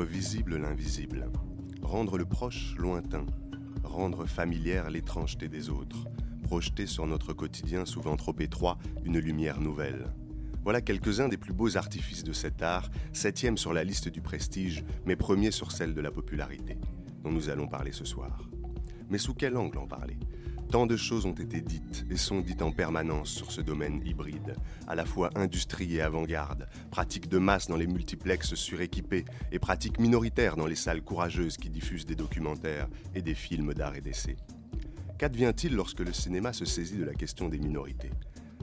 rendre visible l'invisible, rendre le proche lointain, rendre familière l'étrangeté des autres, projeter sur notre quotidien souvent trop étroit une lumière nouvelle. Voilà quelques-uns des plus beaux artifices de cet art, septième sur la liste du prestige, mais premier sur celle de la popularité, dont nous allons parler ce soir. Mais sous quel angle en parler? Tant de choses ont été dites et sont dites en permanence sur ce domaine hybride, à la fois industrie et avant-garde, pratique de masse dans les multiplexes suréquipés et pratique minoritaire dans les salles courageuses qui diffusent des documentaires et des films d'art et d'essai. Qu'advient-il lorsque le cinéma se saisit de la question des minorités?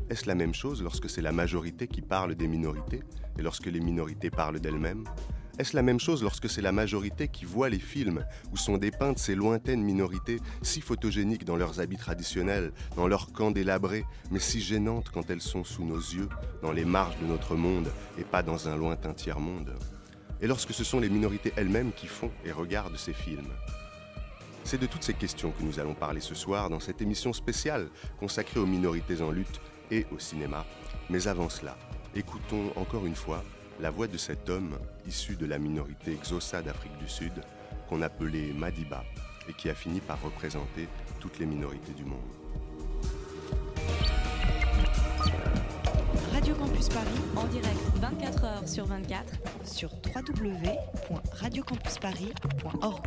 Est-ce la même chose lorsque c'est la majorité qui parle des minorités et lorsque les minorités parlent d'elles-mêmes? Est-ce la même chose lorsque c'est la majorité qui voit les films où sont dépeintes ces lointaines minorités si photogéniques dans leurs habits traditionnels, dans leurs camps délabrés, mais si gênantes quand elles sont sous nos yeux, dans les marges de notre monde et pas dans un lointain tiers-monde Et lorsque ce sont les minorités elles-mêmes qui font et regardent ces films? C'est de toutes ces questions que nous allons parler ce soir dans cette émission spéciale consacrée aux minorités en lutte et au cinéma. Mais avant cela, écoutons encore une fois la voix de cet homme issu de la minorité Xhosa d'Afrique du Sud, qu'on appelait Madiba, et qui a fini par représenter toutes les minorités du monde. Radio Campus Paris, en direct 24 h sur 24 sur www.radiocampusparis.org.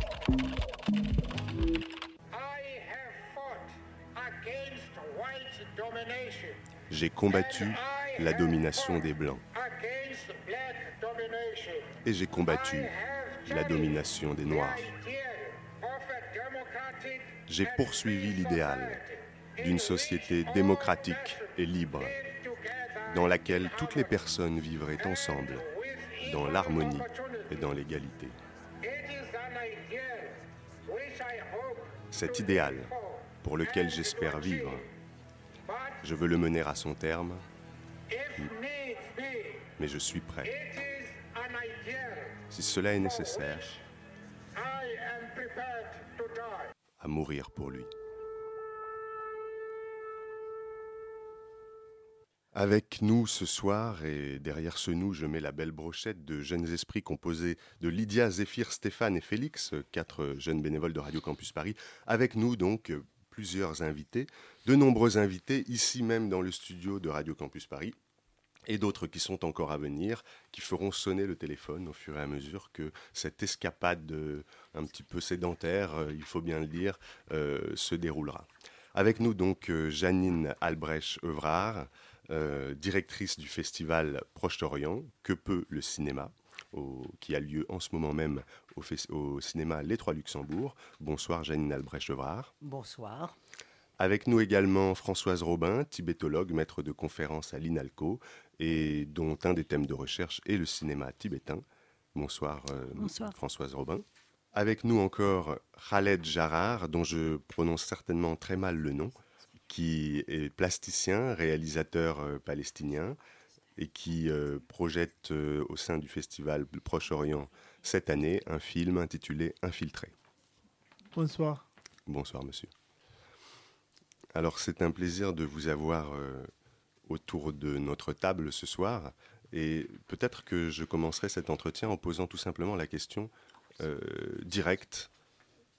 J'ai combattu la domination des Blancs et j'ai combattu la domination des Noirs. J'ai poursuivi l'idéal d'une société démocratique et libre, dans laquelle toutes les personnes vivraient ensemble, dans l'harmonie et dans l'égalité. Cet idéal, pour lequel j'espère vivre, je veux le mener à son terme, mais je suis prêt si cela est nécessaire, à mourir pour lui. Avec nous ce soir, et derrière ce nous, je mets la belle brochette de jeunes esprits composés de Lydia, Zéphir, Stéphane et Félix, quatre jeunes bénévoles de Radio Campus Paris. Avec nous donc plusieurs invités, de nombreux invités ici même dans le studio de Radio Campus Paris et d'autres qui sont encore à venir, qui feront sonner le téléphone au fur et à mesure que cette escapade un petit peu sédentaire, euh, il faut bien le dire, euh, se déroulera. Avec nous donc euh, Janine Albrecht-Evrard, directrice du festival Proche-Orient, Que peut le cinéma qui a lieu en ce moment même au, cinéma Les Trois Luxembourg. Bonsoir Janine Albrecht-Evrard. Bonsoir. Avec nous également Françoise Robin, tibétologue, maître de conférence à l'INALCO, et dont un des thèmes de recherche est le cinéma tibétain. Bonsoir, euh, Françoise Robin. Avec nous encore Khaled Jarrar, dont je prononce certainement très mal le nom, qui est plasticien, réalisateur euh, palestinien, et qui euh, projette au sein du festival Proche-Orient cette année un film intitulé Infiltré. Bonsoir. Bonsoir, monsieur. Alors c'est un plaisir de vous avoir euh, autour de notre table ce soir. Et peut-être que je commencerai cet entretien en posant tout simplement la question euh, directe,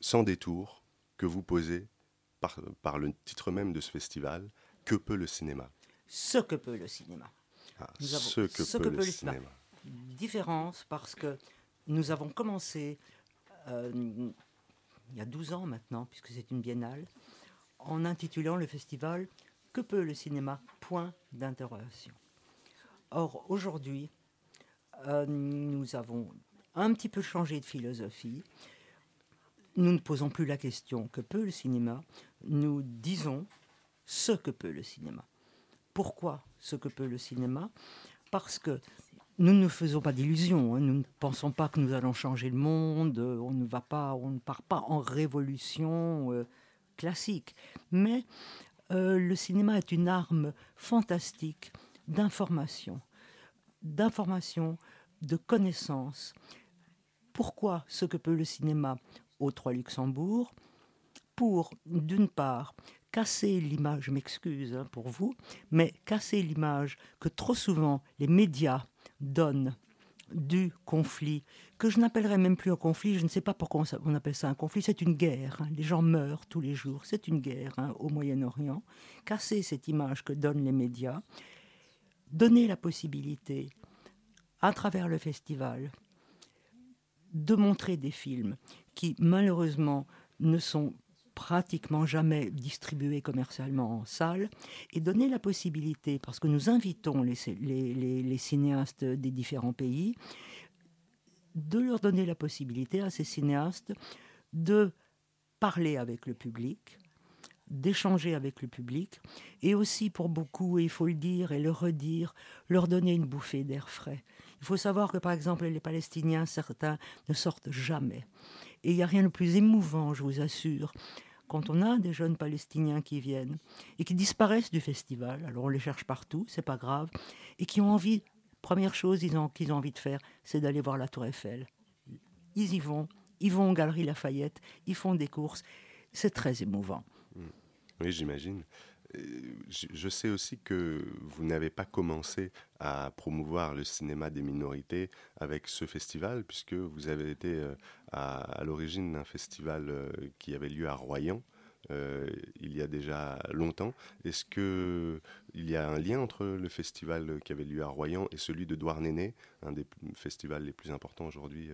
sans détour, que vous posez par, le titre même de ce festival, Que peut le cinéma? Ce que peut le cinéma. Ah, ce que, peut, le, cinéma. Différence parce que nous avons commencé euh, il y a 12 ans maintenant, puisque c'est une biennale, en intitulant le festival Que peut le cinéma? Point d'interrogation. Or, aujourd'hui, euh, nous avons un petit peu changé de philosophie. Nous ne posons plus la question que peut le cinéma, nous disons ce que peut le cinéma. Pourquoi ce que peut le cinéma Parce que nous ne faisons pas d'illusions, hein. nous ne pensons pas que nous allons changer le monde, on ne va pas, on ne part pas en révolution. Euh, classique. Mais euh, le cinéma est une arme fantastique d'information, d'information, de connaissance. Pourquoi ce que peut le cinéma au Trois Luxembourg? Pour, d'une part, casser l'image, je m'excuse hein, pour vous, mais casser l'image que trop souvent les médias donnent du conflit, que je n'appellerais même plus un conflit, je ne sais pas pourquoi on appelle ça un conflit, c'est une guerre. Hein. Les gens meurent tous les jours, c'est une guerre hein, au Moyen-Orient. Casser cette image que donnent les médias, donner la possibilité, à travers le festival, de montrer des films qui malheureusement ne sont pratiquement jamais distribués commercialement en salle et donner la possibilité, parce que nous invitons les, les, cinéastes des différents pays, de leur donner la possibilité à ces cinéastes de parler avec le public, d'échanger avec le public, et aussi pour beaucoup, il faut le dire et le redire, leur donner une bouffée d'air frais. Il faut savoir que par exemple les Palestiniens, certains, ne sortent jamais. Et il n'y a rien de plus émouvant, je vous assure, quand on a des jeunes Palestiniens qui viennent et qui disparaissent du festival, alors on les cherche partout, c'est pas grave, et qui ont envie, première chose qu'ils ont, ont envie de faire, c'est d'aller voir la Tour Eiffel. Ils y vont, ils vont aux Galeries Lafayette, ils font des courses, c'est très émouvant. Oui, j'imagine. Je sais aussi que vous n'avez pas commencé à promouvoir le cinéma des minorités avec ce festival, puisque vous avez été euh, à, l'origine d'un festival euh, qui avait lieu à Royan. Euh, il y a déjà longtemps. Est-ce qu'il y a un lien entre le festival qui avait lieu à Royan et celui de Douarnenez, un des festivals les plus importants aujourd'hui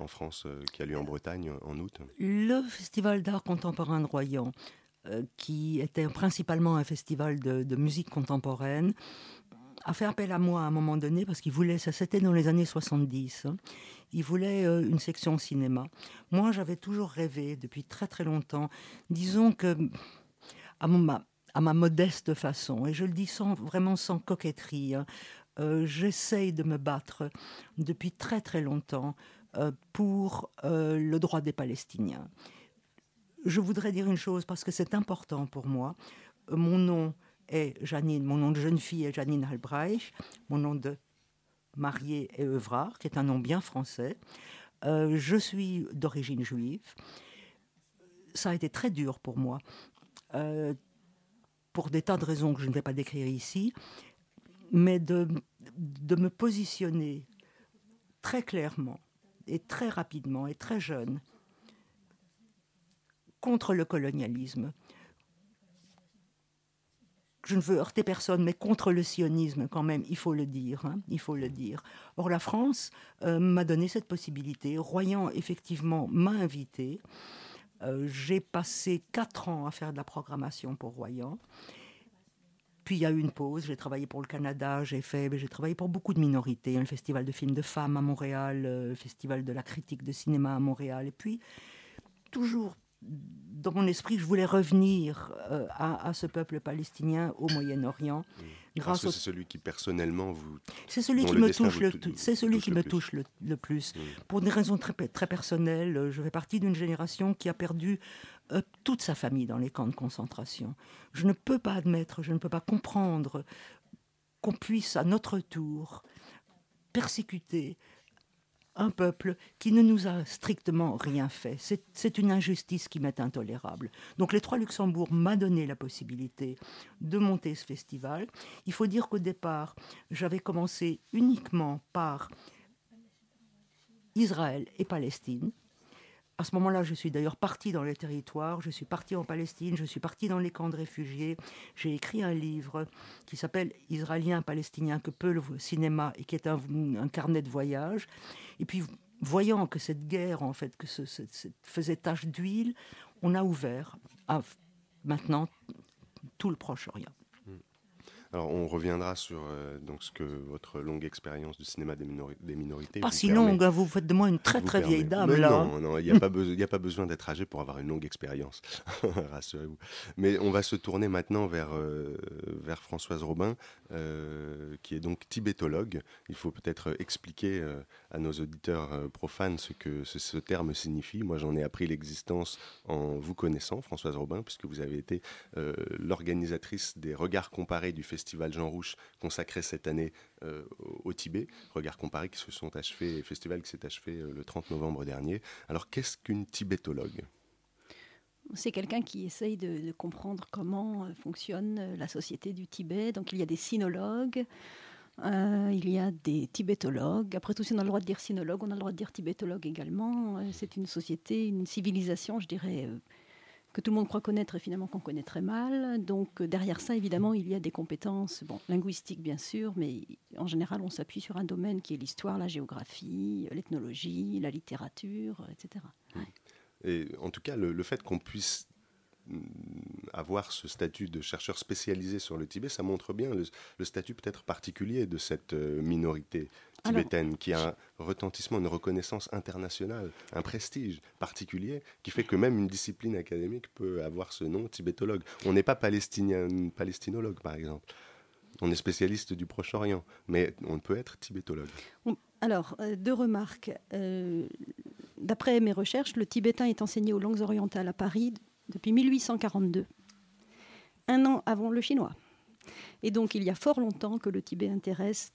en France, qui a lieu en Bretagne en août? Le festival d'art contemporain de Royan qui était principalement un festival de, musique contemporaine, a fait appel à moi à un moment donné parce qu'il voulait, ça c'était dans les années 70, hein. il voulait euh, une section cinéma. Moi j'avais toujours rêvé depuis très très longtemps, disons que à, à ma modeste façon, et je le dis sans, vraiment sans coquetterie, hein, euh, j'essaye de me battre depuis très très longtemps pour le droit des Palestiniens je voudrais dire une chose parce que c'est important pour moi. Euh, mon nom est Janine, mon nom de jeune fille est Janine Albrecht, mon nom de mariée est Evrard, qui est un nom bien français. Euh, je suis d'origine juive. Ça a été très dur pour moi, euh, pour des tas de raisons que je ne vais pas décrire ici, mais de, de me positionner très clairement et très rapidement et très jeune contre le colonialisme. Je ne veux heurter personne, mais contre le sionisme quand même, il faut le dire. Hein, il faut le dire. Or, la France euh, m'a donné cette possibilité. Royan, effectivement, m'a invité. Euh, j'ai passé quatre ans à faire de la programmation pour Royan. Puis il y a eu une pause, j'ai travaillé pour le Canada, j'ai fait, j'ai travaillé pour beaucoup de minorités, un festival de films de femmes à Montréal, le euh, festival de la critique de cinéma à Montréal, et puis toujours dans mon esprit, je voulais revenir euh, à, ce peuple palestinien au Moyen-Orient. Mmh. Grâce Parce que c'est celui qui personnellement vous. C'est celui qui me touche le, c'est celui qui me touche le, plus. Mmh. Pour des raisons très, très personnelles, je fais partie d'une génération qui a perdu euh, toute sa famille dans les camps de concentration. Je ne peux pas admettre, je ne peux pas comprendre qu'on puisse à notre tour persécuter un peuple qui ne nous a strictement rien fait. C'est une injustice qui m'est intolérable. Donc les Trois Luxembourg m'a donné la possibilité de monter ce festival. Il faut dire qu'au départ, j'avais commencé uniquement par Israël et Palestine. À ce moment-là, je suis d'ailleurs parti dans les territoires, je suis parti en Palestine, je suis parti dans les camps de réfugiés. J'ai écrit un livre qui s'appelle Israélien, Palestinien, que peut le cinéma et qui est un, carnet de voyage. Et puis, voyant que cette guerre, en fait, que ce, faisait tache d'huile, on a ouvert à maintenant tout le Proche-Orient. Alors, on reviendra sur euh, donc ce que votre longue expérience du cinéma des, minorités. Pas si longue, hein, vous faites de moi une très très vieille dame là. Non, non, il n'y a, pas a pas besoin d'être âgé pour avoir une longue expérience, rassurez-vous. Mais on va se tourner maintenant vers, euh, vers Françoise Robin, euh, qui est donc tibétologue. Il faut peut-être expliquer à nos auditeurs profanes ce que ce, terme signifie. Moi, j'en ai appris l'existence en vous connaissant, Françoise Robin, puisque vous avez été l'organisatrice des regards comparés du festival Jean Rouche consacré cette année euh, au Tibet. Regards comparés qui se sont achevés, festival qui s'est achevé euh, le 30 novembre dernier. Alors qu'est-ce qu'une tibétologue? C'est quelqu'un qui essaye de, comprendre comment euh, fonctionne la société du Tibet. Donc il y a des sinologues, Euh, il y a des tibétologues. Après tout, si on a le droit de dire sinologue, on a le droit de dire tibétologue également. Euh, c'est une société, une civilisation, je dirais, euh, que tout le monde croit connaître et finalement qu'on connaît très mal. Donc derrière ça, évidemment, il y a des compétences bon, linguistiques, bien sûr, mais en général, on s'appuie sur un domaine qui est l'histoire, la géographie, l'ethnologie, la littérature, etc. Et en tout cas, le fait qu'on puisse avoir ce statut de chercheur spécialisé sur le Tibet, ça montre bien le, statut peut-être particulier de cette euh, minorité tibétaine qui a un retentissement, une reconnaissance internationale, un prestige particulier qui fait que même une discipline académique peut avoir ce nom tibétologue. On n'est pas palestinien, palestinologue par exemple. On est spécialiste du Proche-Orient, mais on peut être tibétologue. Alors, euh, deux remarques. Euh, d'après mes recherches, le tibétain est enseigné aux langues orientales à Paris depuis 1842, un an avant le chinois. Et donc il y a fort longtemps que le Tibet intéresse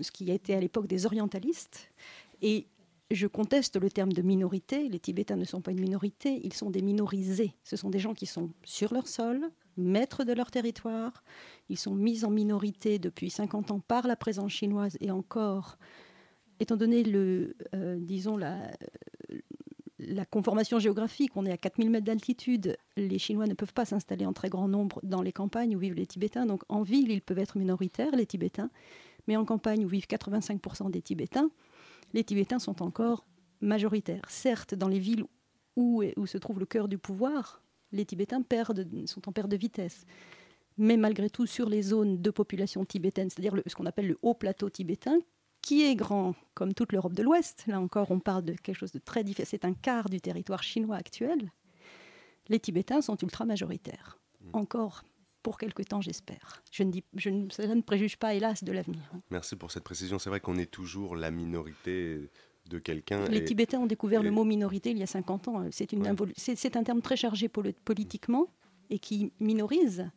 ce qui a été à l'époque des orientalistes. Et je conteste le terme de minorité. Les Tibétains ne sont pas une minorité, ils sont des minorisés. Ce sont des gens qui sont sur leur sol, maîtres de leur territoire. Ils sont mis en minorité depuis 50 ans par la présence chinoise et encore, étant donné le, euh, disons la, la conformation géographique, on est à 4000 mètres d'altitude, les Chinois ne peuvent pas s'installer en très grand nombre dans les campagnes où vivent les Tibétains. Donc en ville, ils peuvent être minoritaires, les Tibétains, mais en campagne où vivent 85% des Tibétains, les Tibétains sont encore majoritaires. Certes, dans les villes où, où se trouve le cœur du pouvoir, les Tibétains perdent, sont en perte de vitesse. Mais malgré tout, sur les zones de population tibétaine, c'est-à-dire ce qu'on appelle le haut plateau tibétain, qui est grand comme toute l'Europe de l'Ouest. Là encore, on parle de quelque chose de très différent. C'est un quart du territoire chinois actuel. Les Tibétains sont ultra majoritaires. Hmm. Encore pour quelque temps, j'espère. Je ne dis, je ne, cela ne préjuge pas, hélas, de l'avenir. Merci pour cette précision. C'est vrai qu'on est toujours la minorité de quelqu'un. Les Tibétains ont découvert le mot minorité il y a 50 ans. C'est, une c'est, un terme très chargé politiquement et qui minorise.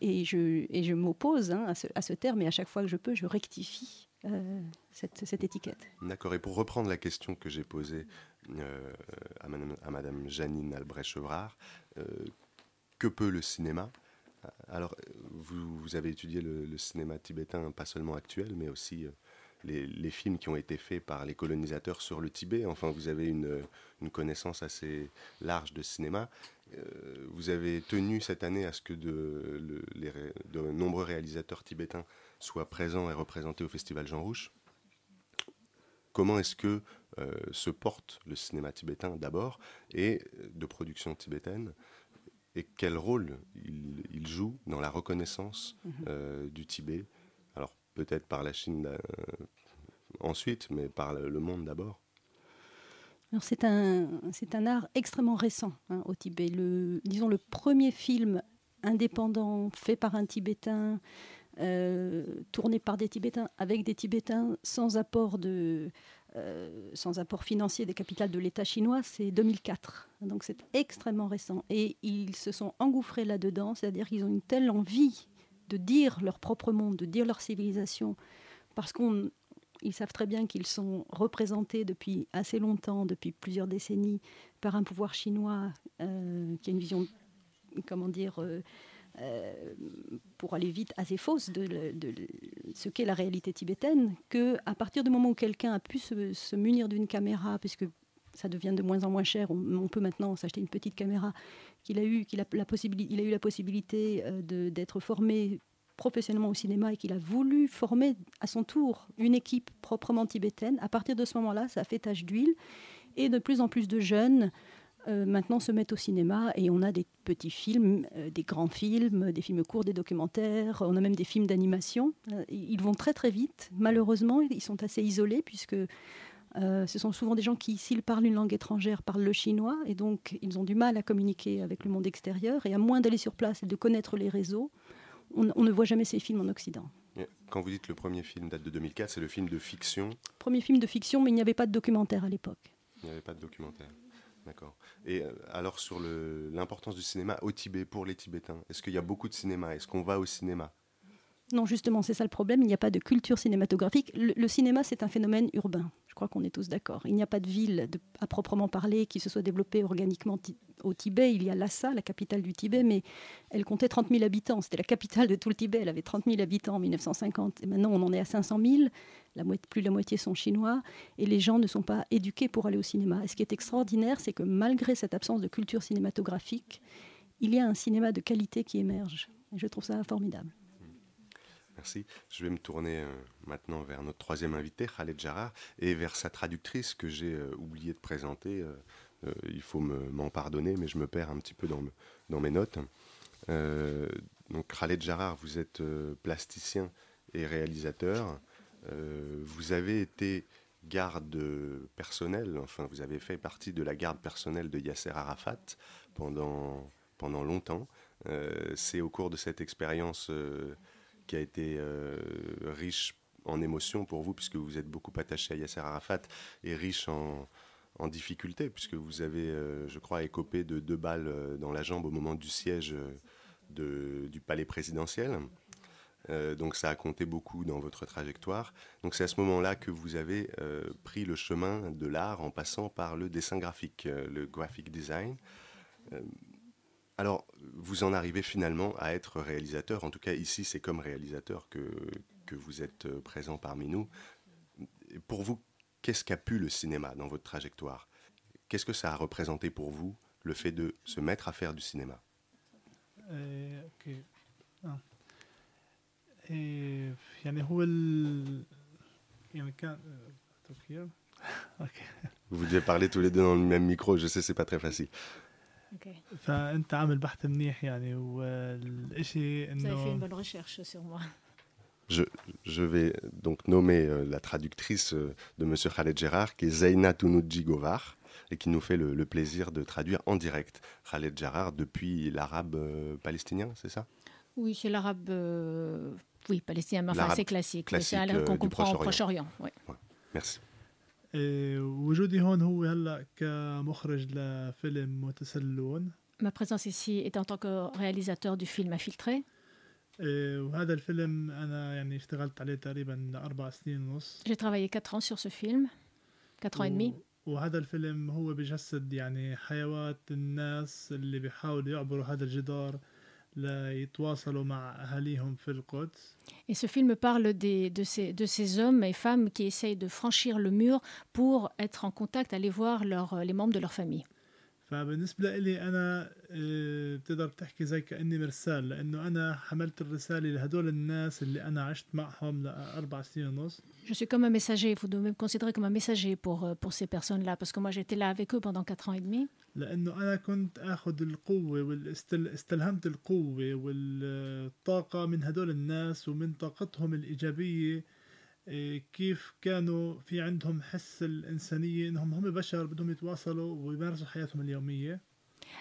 Et je, et je m'oppose hein, à, ce, à, ce, terme et à chaque fois que je peux, je rectifie euh, cette, étiquette. D'accord. Et pour reprendre la question que j'ai posée euh, à, madame, Janine Albrecht-Chevrard, euh, que peut le cinéma? Alors, vous, avez étudié le, cinéma tibétain, pas seulement actuel, mais aussi les, films qui ont été faits par les colonisateurs sur le Tibet. Enfin, vous avez une, connaissance assez large de cinéma. vous avez tenu cette année à ce que de, de nombreux réalisateurs tibétains soit présent et représenté au Festival Jean Rouge. Comment est-ce que euh, se porte le cinéma tibétain d'abord et de production tibétaine et quel rôle il, joue dans la reconnaissance mhm. euh, du Tibet? Alors peut-être par la Chine euh, ensuite, mais par le, monde d'abord. c'est un, c'est un art extrêmement récent hein, au Tibet. Le, disons le premier film indépendant fait par un Tibétain euh, tourné par des Tibétains, avec des Tibétains, sans apport, de, euh, sans apport financier des capitales de l'État chinois, c'est 2004. Donc c'est extrêmement récent. Et ils se sont engouffrés là-dedans, c'est-à-dire qu'ils ont une telle envie de dire leur propre monde, de dire leur civilisation, parce qu'ils savent très bien qu'ils sont représentés depuis assez longtemps, depuis plusieurs décennies, par un pouvoir chinois euh, qui a une vision, comment dire, pour aller vite, assez fausse de, ce qu'est la réalité tibétaine, que à partir du moment où quelqu'un a pu se, munir d'une caméra, puisque ça devient de moins en moins cher, on, peut maintenant s'acheter une petite caméra, qu'il a eu, qu'il a, la possibilité, il a eu la possibilité euh, d'être formé professionnellement au cinéma et qu'il a voulu former à son tour une équipe proprement tibétaine, à partir de ce moment-là, ça a fait tache d'huile. Et de plus en plus de jeunes euh, maintenant se mettent au cinéma et on a des petits films, euh, des grands films, des films courts, des documentaires, on a même des films d'animation. Euh, ils vont très très vite. Malheureusement, ils sont assez isolés puisque ce sont souvent des gens qui, s'ils parlent une langue étrangère, parlent le chinois et donc ils ont du mal à communiquer avec le monde extérieur et à moins d'aller sur place et de connaître les réseaux, on, on ne voit jamais ces films en Occident. Quand vous dites le premier film date de 2004, c'est le film de fiction Premier film de fiction, mais il n'y avait pas de documentaire à l'époque. Il n'y avait pas de documentaire. D'accord. Et euh, alors sur l'importance du cinéma au Tibet pour les Tibétains, est-ce qu'il y a beaucoup de cinéma? Est-ce qu'on va au cinéma? Non, justement, c'est ça le problème. Il n'y a pas de culture cinématographique. Le, cinéma, c'est un phénomène urbain. Je crois qu'on est tous d'accord. Il n'y a pas de ville à proprement parler qui se soit développée organiquement au Tibet. Il y a Lhasa, la capitale du Tibet, mais elle comptait 30 000 habitants. C'était la capitale de tout le Tibet. Elle avait 30 000 habitants en 1950. Et maintenant, on en est à 500 000. Plus de la moitié sont chinois. Et les gens ne sont pas éduqués pour aller au cinéma. Et ce qui est extraordinaire, c'est que malgré cette absence de culture cinématographique, il y a un cinéma de qualité qui émerge. Et je trouve ça formidable. Merci. Je vais me tourner euh, maintenant vers notre troisième invité, Khaled Jarrar, et vers sa traductrice que j'ai euh, oublié de présenter. Euh, il faut me- m'en pardonner, mais je me perds un petit peu dans, me- dans mes notes. Donc Khaled Jarrar, vous êtes plasticien et réalisateur. Euh, vous avez été garde personnelle, enfin vous avez fait partie de la garde personnelle de Yasser Arafat pendant, pendant longtemps. Euh, C'est au cours de cette expérience euh, qui a été riche en émotions pour vous, puisque vous êtes beaucoup attaché à Yasser Arafat, et riche en, en difficultés, puisque vous avez, je crois, écopé de deux balles dans la jambe au moment du siège du palais présidentiel. Euh, donc ça a compté beaucoup dans votre trajectoire. Donc c'est à ce moment-là que vous avez euh, pris le chemin de l'art en passant par le dessin graphique, euh, le graphic design. alors vous en arrivez finalement à être réalisateur, en tout cas ici c'est comme réalisateur que, que vous êtes présent parmi nous. Pour vous, qu'est-ce qu'a pu le cinéma dans votre trajectoire? Qu'est-ce que ça a représenté pour vous le fait de se mettre à faire du cinéma? Euh, ah. إيه، يعني هو ال... يعني كان آه، تفكير اوكي Vous devez parler tous les deux dans le même micro, je sais, c'est pas très facile. فانت عامل بحث منيح يعني والشيء Vous avez fait une انه bonne recherche sur moi. Je, je vais donc nommer euh, la traductrice euh, de M. Khaled Gérard, qui est Zeina Tounoudji Govar, et qui nous fait le, le plaisir de traduire en direct Khaled Gérard depuis l'arabe euh, palestinien, c'est ça Oui, c'est l'arabe, euh, oui, palestinien, mais enfin L'arabe c'est classique. mais c'est classique, un- euh, qu'on du comprend au Proche-Orient. Proche-Orient. ouais. Merci. إيه، وجودي هون هو هلا كمخرج لفيلم متسلون Ma présence ici est en tant que réalisateur du film Infiltré. إيه، وهذا الفيلم انا يعني اشتغلت عليه تقريبا اربع سنين ونص J'ai travaillé 4 ans sur ce film, 4 ans et demi. و- وهذا الفيلم هو بجسد يعني حيوات الناس اللي بيحاولوا يعبروا هذا الجدار Et ce film parle des, de, ces, de, ces, hommes et femmes qui essayent de franchir le mur pour être en contact, aller voir les membres de leur famille. فبالنسبة لي أنا آه، بتقدر تحكي زي كأني مرسال لأنه أنا حملت الرسالة لهدول الناس اللي أنا عشت معهم لأربع سنين ونص Je suis comme un messager, il faut de me considérer comme un messager pour, euh, pour ces personnes-là, parce que moi j'étais là avec eux pendant 4 ans et demi. لأنه أنا كنت أخذ القوة واستلهمت القوة والطاقة من هدول الناس ومن طاقتهم الإيجابية كيف كانوا في عندهم حس الإنسانية إنهم هم بشر بدهم يتواصلوا ويمارسوا حياتهم اليومية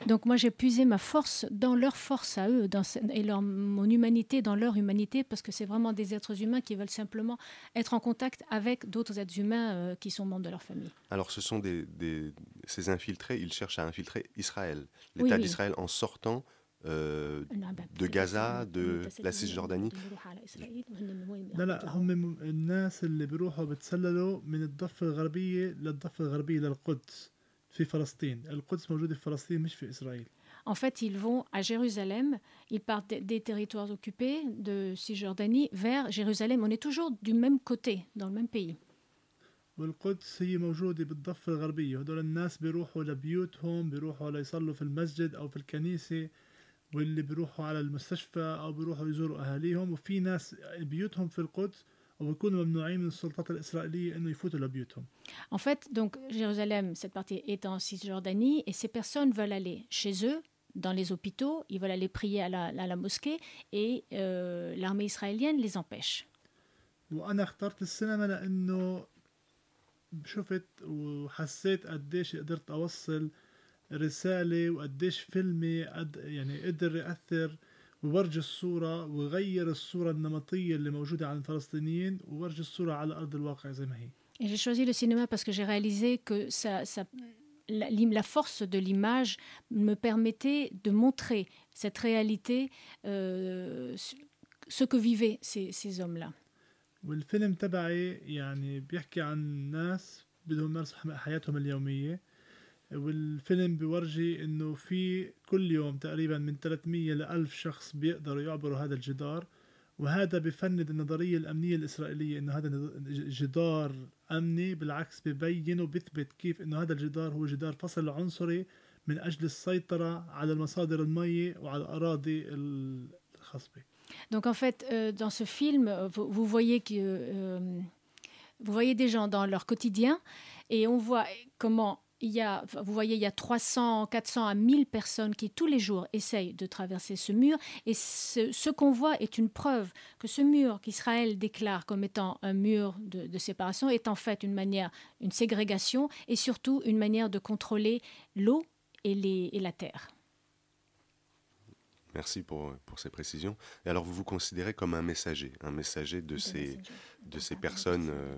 Donc moi j'ai puisé ma force dans leur force à eux dans ce- et leur, mon humanité dans leur humanité, parce que c'est vraiment des êtres humains qui veulent simplement être en contact avec d'autres êtres humains euh, qui sont membres de leur famille. Alors, ce sont des, des- ces infiltrés, ils cherchent à infiltrer Israël, Oui, l'État oui. d'Israël, en sortant euh, de Gaza, de la Cisjordanie. لا لا هم م- الناس اللي بيروحوا بتسللوا من الضفة الغربية للضفة الغربية للقدس في فلسطين القدس موجودة في فلسطين مش في إسرائيل En fait, ils vont à Jérusalem, ils partent des- des territoires occupés de Cisjordanie vers Jérusalem. On est toujours du même côté, dans le même pays. والقدس هي موجودة بالضفة الغربية هدول الناس بيروحوا لبيوتهم بيروحوا ليصلوا في المسجد أو في الكنيسة واللي بيروحوا على المستشفى أو بيروحوا يزوروا أهاليهم وفي ناس بيوتهم في القدس وبيكونوا ممنوعين من السلطات الإسرائيلية إنه يفوتوا لبيوتهم En fait, donc Jérusalem, cette partie est en Cisjordanie, et ces personnes veulent aller chez eux, dans les hôpitaux, ils veulent aller prier à la, à la mosquée, et euh, l'armée israélienne les empêche. وأنا اخترت السينما لأنه شفت وحسيت قديش قدرت أوصل رسالة وقديش فيلمي قد يعني قدر يأثر وورجي الصورة وغير الصورة النمطية اللي موجودة عن الفلسطينيين وورجي الصورة على أرض الواقع زي ما هي Et j'ai choisi le cinéma parce que j'ai réalisé que ça, ça- la, la force de l'image me permettait de montrer cette réalité euh, ce que vivaient ces, ces hommes-là. والفيلم تبعي يعني بيحكي عن ناس بدهم يمارسوا حياتهم اليومية والفيلم بورجي إنه في كل يوم تقريبا من 300 ل 1000 شخص بيقدروا يعبروا هذا الجدار وهذا بفند النظرية الأمنية الإسرائيلية إنه هذا جدار أمني بالعكس ببين وبيثبت كيف إنه هذا الجدار هو جدار فصل عنصري من أجل السيطرة على المصادر المية وعلى الأراضي الخصبة. Donc en fait, euh, dans ce film, vous, vous voyez que euh, vous voyez des gens dans leur quotidien et on voit comment il y a, vous voyez, il y a 300, 400 à 1000 personnes qui tous les jours essayent de traverser ce mur. Et ce, ce qu'on voit est une preuve que ce mur qu'Israël déclare comme étant un mur de, de, séparation est en fait une manière, une ségrégation et surtout une manière de contrôler l'eau et, les, et la terre. Merci pour, pour, ces précisions. Et alors, vous vous considérez comme un messager, un messager de, ces, de ces personnes euh,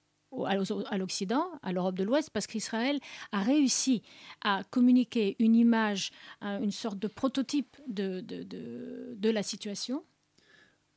à l'Occident, à l'Europe de l'Ouest, parce qu'Israël a réussi à communiquer une image, une sorte de prototype de, de, de, de la situation.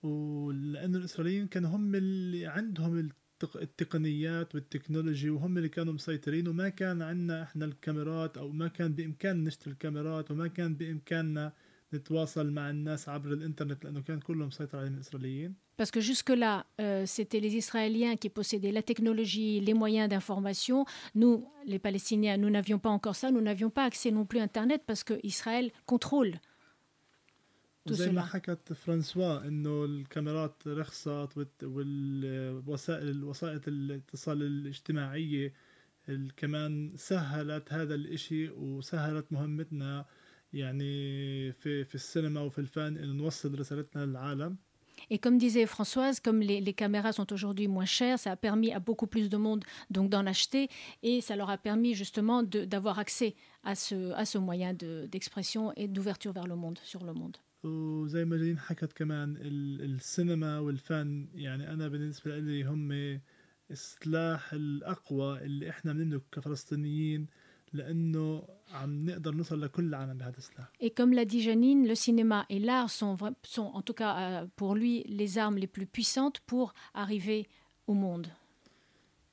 ولأنه الإسرائيليين كانوا هم اللي عندهم التقنيات والتكنولوجي وهم اللي كانوا مسيطرين وما كان عندنا احنا الكاميرات او ما كان بامكاننا نشتري الكاميرات وما كان بامكاننا نتواصل مع الناس عبر الانترنت لانه كان كله مسيطر عليهم الاسرائيليين Parce que jusque-là, euh, c'était les Israéliens qui possédaient la technologie, les moyens d'information. Nous, les Palestiniens, nous n'avions pas encore ça. Nous n'avions pas accès non plus à Internet parce que Israël contrôle وزي ما حكت فرانسوا انه الكاميرات رخصت والوسائل الوسائل الاتصال الاجتماعيه كمان سهلت هذا الاشي وسهلت مهمتنا يعني في في السينما وفي الفن انه نوصل رسالتنا للعالم Et comme disait Françoise, comme les, les caméras sont aujourd'hui moins chères, ça a permis à beaucoup plus de monde donc d'en acheter et ça leur a permis justement d'avoir accès à ce, à ce moyen d'expression de, et d'ouverture vers le monde, sur le monde. وزي ما جايين حكت كمان السينما والفن يعني انا بالنسبه لي هم السلاح الاقوى اللي احنا بنملكه كفلسطينيين لأنه عم نقدر نوصل لكل العالم بهذا السلاح. Et comme l'a dit Janine, le cinéma et l'art sont, sont en tout cas euh, pour lui les armes les plus puissantes pour arriver au monde.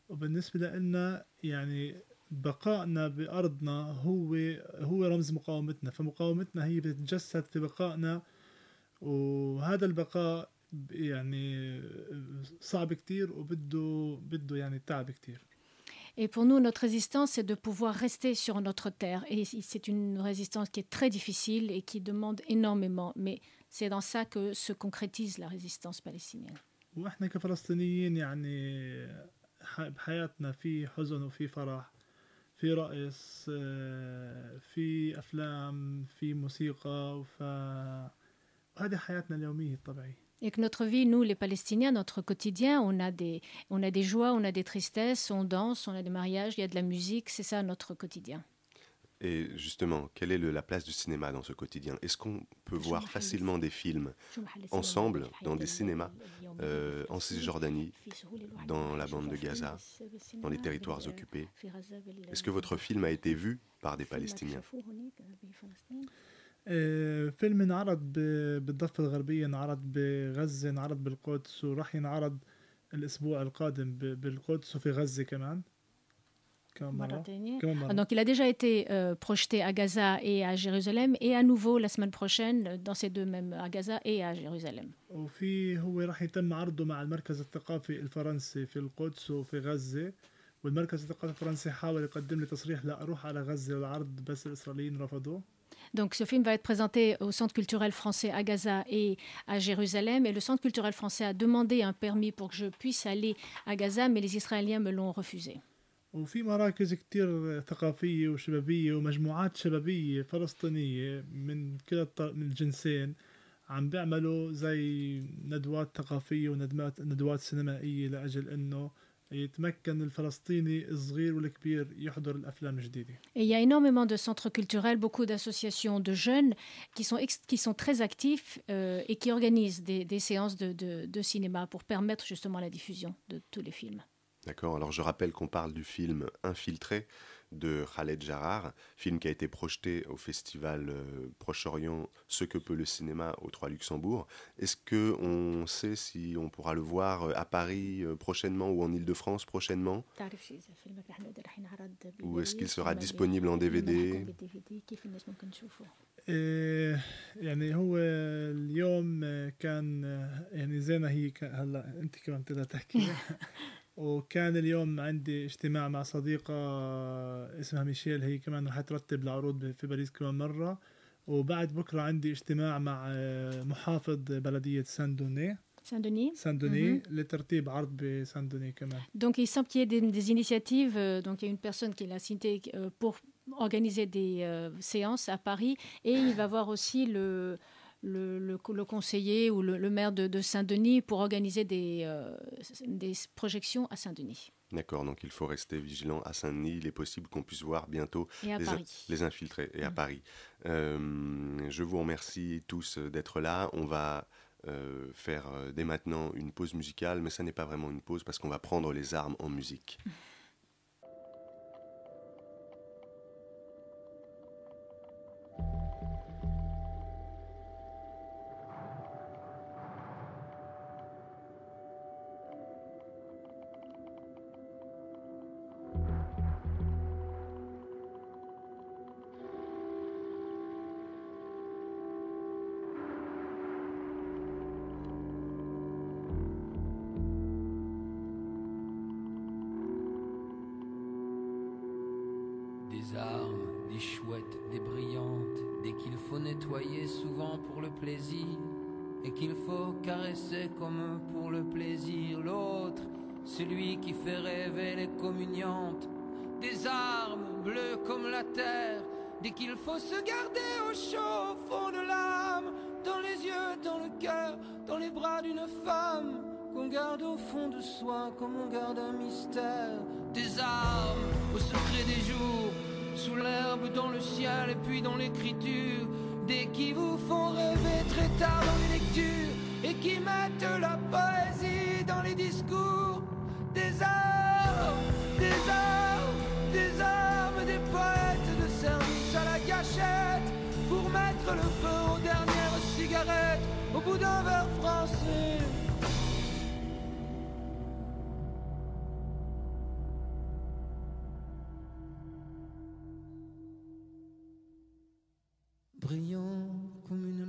وبالنسبة لنا يعني بقائنا بأرضنا هو هو رمز مقاومتنا فمقاومتنا هي بتتجسد في بقائنا وهذا البقاء يعني صعب كتير وبده بده يعني تعب كتير Et pour nous, notre résistance, c'est de pouvoir rester sur notre terre. Et c'est une résistance qui est très difficile et qui demande énormément. Mais c'est dans ça que se concrétise la résistance palestinienne. واحنا كفلسطينيين يعني بحياتنا في حزن وفي فرح في رقص في افلام في موسيقى ف هذه حياتنا اليوميه الطبيعيه et que notre vie, nous, les Palestiniens, notre quotidien, on a, des, on a des joies, on a des tristesses, on danse, on a des mariages, il y a de la musique, c'est ça notre quotidien. Et justement, quelle est le, la place du cinéma dans ce quotidien? Est-ce qu'on peut voir facilement des films ensemble dans des cinémas euh, en Cisjordanie, dans la bande de Gaza, dans les territoires occupés? Est-ce que votre film a été vu par des Palestiniens فيلم انعرض بالضفة الغربية انعرض بغزة انعرض بالقدس وراح ينعرض الأسبوع القادم بالقدس وفي غزة كمان. Donc il a déjà été euh, projeté à Gaza et à Jérusalem et à nouveau la semaine prochaine dans ces deux mêmes à Gaza et à Jérusalem. وفي هو راح يتم عرضه مع المركز الثقافي الفرنسي في القدس وفي غزة. والمركز الثقافي الفرنسي حاول يقدم لي تصريح لا أروح على غزة للعرض بس الإسرائيليين رفضوا Donc ce film va être présenté au Centre culturel français à Gaza et à Jérusalem. Et le Centre culturel français a demandé un permis pour que je puisse aller à Gaza, mais les Israéliens me l'ont refusé. وفي مراكز كتير ثقافية وشبابية ومجموعات شبابية فلسطينية من كلا من الجنسين عم بيعملوا زي ندوات ثقافيه وندوات ندوات سينمائيه لاجل انه يتمكن الفلسطيني الصغير والكبير يحضر الافلام الجديده. Et il y a énormément de centres culturels, beaucoup d'associations de jeunes qui sont, ex- qui sont très actifs euh, et qui organisent des, des séances de, de- de cinéma pour permettre justement la diffusion de tous les films. D'accord. Alors je rappelle qu'on parle du film Infiltré de Khaled Jarrar, film qui a été projeté au festival euh, Proche-Orient Ce que peut le cinéma au 3 Luxembourg. Est-ce que on sait si on pourra le voir euh, à Paris euh, prochainement ou en Île-de-France prochainement Ou est-ce qu'il sera disponible en DVD إيه يعني هو اليوم كان يعني زي ما هي كان هلا انت كمان تقدر تحكي وكان اليوم عندي اجتماع مع صديقة اسمها ميشيل هي كمان رح ترتب العروض في باريس كمان مرة وبعد بكرة عندي اجتماع مع محافظ بلدية سان دوني Saint-Denis. سان دوني لترتيب عرض بسان دوني كمان Donc il semble qu'il y ait des, des initiatives. euh, donc il y a une personne qui l'a cité euh, pour organiser des euh, séances à Paris. Et il va voir aussi le, le, le- le conseiller ou le, le maire de, de Saint-Denis pour organiser des, euh, des projections à Saint-Denis D'accord, donc il faut rester vigilant à Saint-Denis. Il est possible qu'on puisse voir bientôt les, in- Paris. les infiltrés et à Mm. Paris. Euh, je vous remercie tous euh, d'être là. On va euh, faire dès maintenant une pause musicale, mais ça n'est pas vraiment une pause parce qu'on va prendre les armes en musique. Des comme on garde un mystère. Des armes au secret des jours, sous l'herbe, dans le ciel et puis dans l'écriture, des qui vous font rêver très tard dans les lectures et qui mettent la poésie dans les discours. Des armes, des armes, des armes, des poètes de service à la gâchette pour mettre le feu aux dernières cigarettes au bout d'un verre français. Brillant comme une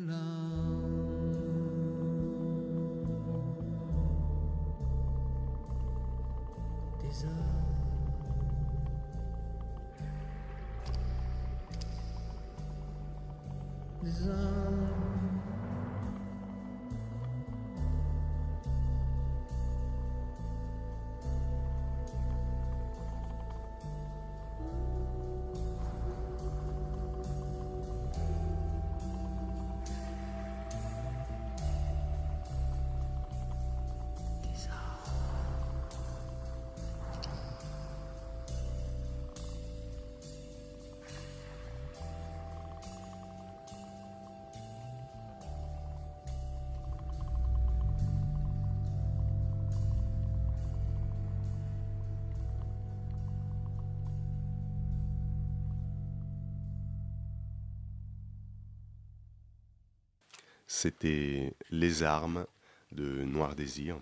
C'était Les armes de Noir Désir.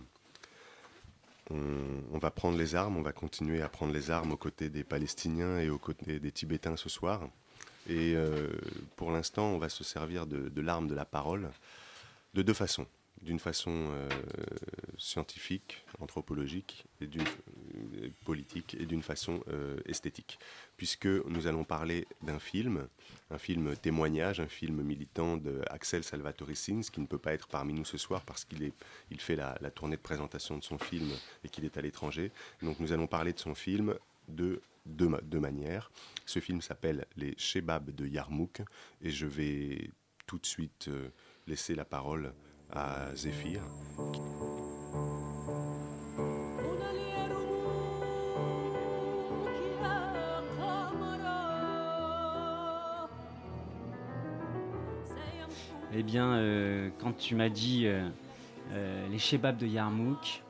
On, va prendre les armes, on va continuer à prendre les armes aux côtés des Palestiniens et aux côtés des Tibétains ce soir. Et euh, pour l'instant, on va se servir de, l'arme de la parole de deux façons. D'une façon euh, scientifique, anthropologique, et d'une politique et d'une façon euh, esthétique. Puisque nous allons parler d'un film, un film témoignage, un film militant de Axel Salvatore Sins, qui ne peut pas être parmi nous ce soir parce qu'il il fait la, tournée de présentation de son film et qu'il est à l'étranger. Donc nous allons parler de son film de deux, deux manières. Ce film s'appelle Les Shebabs de Yarmouk et je vais tout de suite euh, laisser la parole à Zéphyr. Eh bien, euh, quand tu m'as dit euh, euh, les Shebabs de Yarmouk,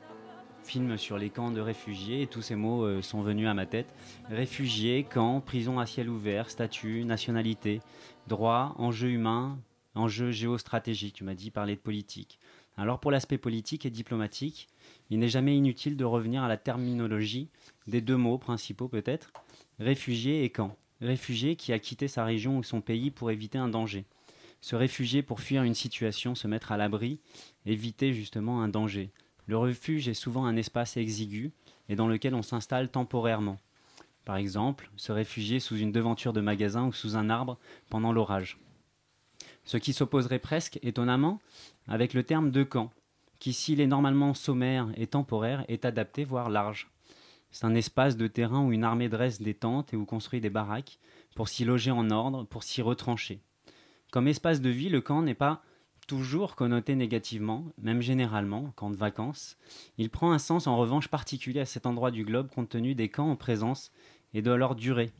film sur les camps de réfugiés, et tous ces mots sont venus à ma tête. Réfugiés, camps, prison à ciel ouvert, statut, nationalité, droit, enjeux humains, enjeux géostratégiques. Tu m'as dit parler de politique. Alors pour l'aspect politique et diplomatique, il n'est jamais inutile de revenir à la terminologie des deux mots principaux peut-être, réfugié et camp. Réfugié qui a quitté sa région ou son pays pour éviter un danger se réfugier pour fuir une situation, se mettre à l'abri, éviter justement un danger. Le refuge est souvent un espace exigu et dans lequel on s'installe temporairement. Par exemple, se réfugier sous une devanture de magasin ou sous un arbre pendant l'orage. Ce qui s'opposerait presque, étonnamment, avec le terme de camp, qui s'il est normalement sommaire et temporaire, est adapté, voire large. C'est un espace de terrain où une armée dresse des tentes et où construit des baraques pour s'y loger en ordre, pour s'y retrancher. Comme espace de vie, le camp n'est pas toujours connoté négativement, même généralement, camp de vacances. Il prend un sens en revanche particulier à cet endroit du globe compte tenu des camps en présence et de leur durée.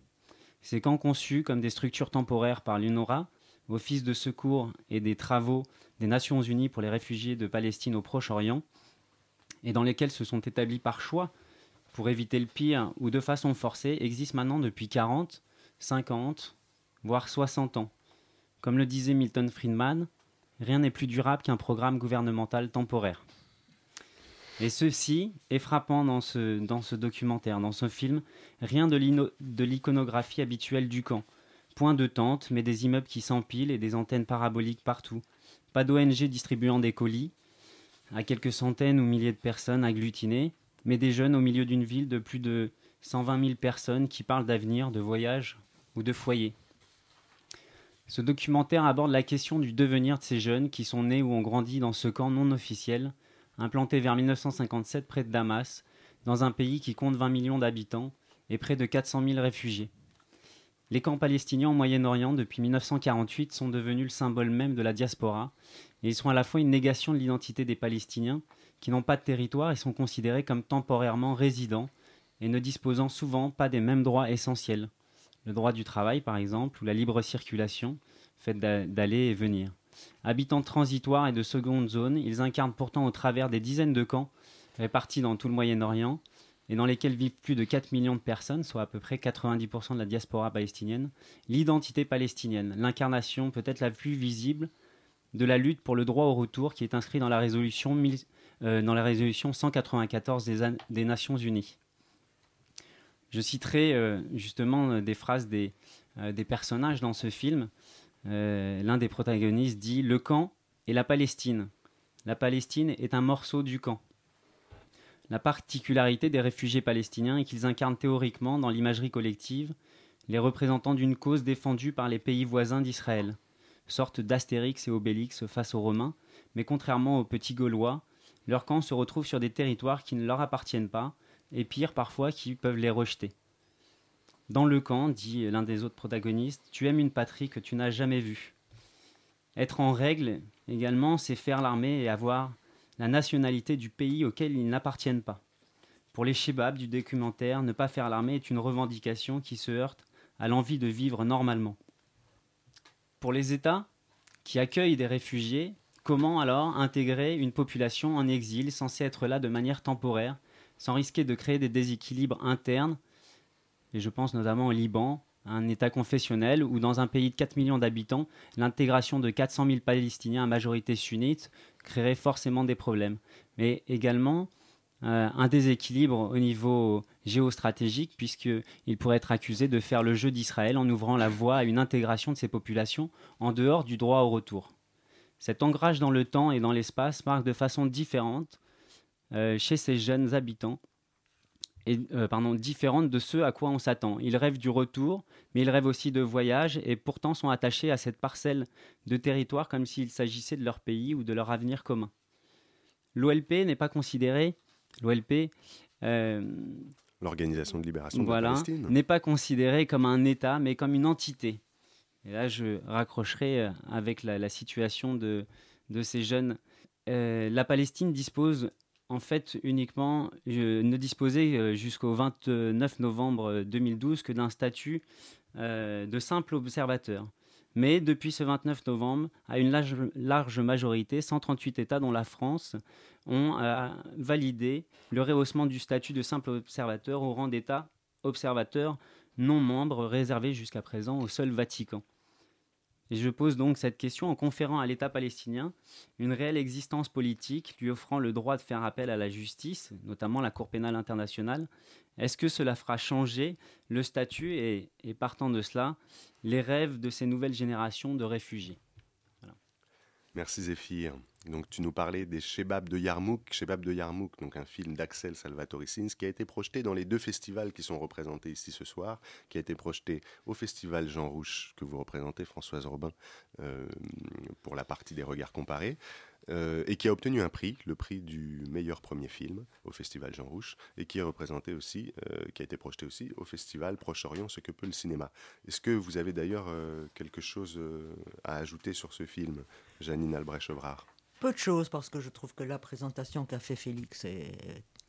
Ces camps conçus comme des structures temporaires par l'UNORA, Office de secours et des travaux des Nations Unies pour les réfugiés de Palestine au Proche-Orient, et dans lesquels se sont établis par choix pour éviter le pire ou de façon forcée, existent maintenant depuis 40, 50, voire 60 ans. Comme le disait Milton Friedman, rien n'est plus durable qu'un programme gouvernemental temporaire. Et ceci est frappant dans ce, documentaire, dans ce film, rien de l'iconographie habituelle du camp. Point de tente, mais des immeubles qui s'empilent et des antennes paraboliques partout. Pas d'ONG distribuant des colis, à quelques centaines ou milliers de personnes agglutinées, mais des jeunes au milieu d'une ville de plus de 120 000 personnes qui parlent d'avenir, de voyage ou de foyer. Ce documentaire aborde la question du devenir de ces jeunes qui sont nés ou ont grandi dans ce camp non officiel, implanté vers 1957 près de Damas, dans un pays qui compte 20 millions d'habitants et près de 400 000 réfugiés. Les camps palestiniens au Moyen-Orient depuis 1948 sont devenus le symbole même de la diaspora, et ils sont à la fois une négation de l'identité des Palestiniens, qui n'ont pas de territoire et sont considérés comme temporairement résidents, et ne disposant souvent pas des mêmes droits essentiels le droit du travail par exemple, ou la libre circulation, fait d'aller et venir. Habitants transitoires et de seconde zone, ils incarnent pourtant au travers des dizaines de camps répartis dans tout le Moyen-Orient et dans lesquels vivent plus de 4 millions de personnes, soit à peu près 90% de la diaspora palestinienne, l'identité palestinienne, l'incarnation peut-être la plus visible de la lutte pour le droit au retour qui est inscrit dans la résolution, euh, dans la résolution 194 des, des Nations Unies. Je citerai euh, justement euh, des phrases des, euh, des, personnages dans ce film. L'un des protagonistes dit Le camp et la Palestine. La Palestine est un morceau du camp. La particularité des réfugiés palestiniens est qu'ils incarnent théoriquement, dans l'imagerie collective, les représentants d'une cause défendue par les pays voisins d'Israël, sorte d'Astérix et Obélix face aux Romains, mais contrairement aux petits Gaulois, leur camp se retrouve sur des territoires qui ne leur appartiennent pas, et pire parfois qui peuvent les rejeter. Dans le camp, dit l'un des autres protagonistes, tu aimes une patrie que tu n'as jamais vue. Être en règle également, c'est faire l'armée et avoir la nationalité du pays auquel ils n'appartiennent pas. Pour les Shebabs du documentaire, ne pas faire l'armée est une revendication qui se heurte à l'envie de vivre normalement. Pour les États qui accueillent des réfugiés, comment alors intégrer une population en exil censée être là de manière temporaire sans risquer de créer des déséquilibres internes. Et je pense notamment au Liban, un État confessionnel, où dans un pays de 4 millions d'habitants, l'intégration de 400 000 Palestiniens à majorité sunnite créerait forcément des problèmes. Mais également euh, un déséquilibre au niveau géostratégique, puisqu'il pourrait être accusé de faire le jeu d'Israël en ouvrant la voie à une intégration de ces populations en dehors du droit au retour. Cet ancrage dans le temps et dans l'espace marque de façon différente chez ces jeunes habitants et euh, pardon, différentes de ceux à quoi on s'attend. Ils rêvent du retour, mais ils rêvent aussi de voyage et pourtant sont attachés à cette parcelle de territoire comme s'il s'agissait de leur pays ou de leur avenir commun. L'OLP n'est pas considérée, l'OLP, euh, l'Organisation de libération voilà, de Palestine, n'est pas considérée comme un État, mais comme une entité. Et là, je raccrocherai avec la, situation de, de ces jeunes. la Palestine dispose en fait uniquement ne disposait jusqu'au 29 novembre 2012 que d'un statut de simple observateur. Mais depuis ce 29 novembre, à une large, majorité, 138 États, dont la France, ont euh, validé le rehaussement du statut de simple observateur au rang d'État observateur non membre réservé jusqu'à présent au seul Vatican. Et je pose donc cette question en conférant à l'État palestinien une réelle existence politique, lui offrant le droit de faire appel à la justice, notamment la Cour pénale internationale. Est-ce que cela fera changer le statut et, partant de cela, les rêves de ces nouvelles générations de réfugiés? Merci Zéphir. Donc tu nous parlais des Shebab de Yarmouk, Shebab de Yarmouk, donc un film d'Axel Salvatore Sins qui a été projeté dans les deux festivals qui sont représentés ici ce soir, qui a été projeté au festival Jean Rouche que vous représentez Françoise Robin euh, pour la partie des regards comparés, euh, et qui a obtenu un prix, le prix du meilleur premier film au Festival Jean Rouche, et qui est représenté aussi, euh, qui a été projeté aussi au Festival Proche-Orient, ce que peut le cinéma. Est-ce que vous avez d'ailleurs euh, quelque chose à ajouter sur ce film, Janine Albrecht-Chevrard Peu de choses, parce que je trouve que la présentation qu'a fait Félix est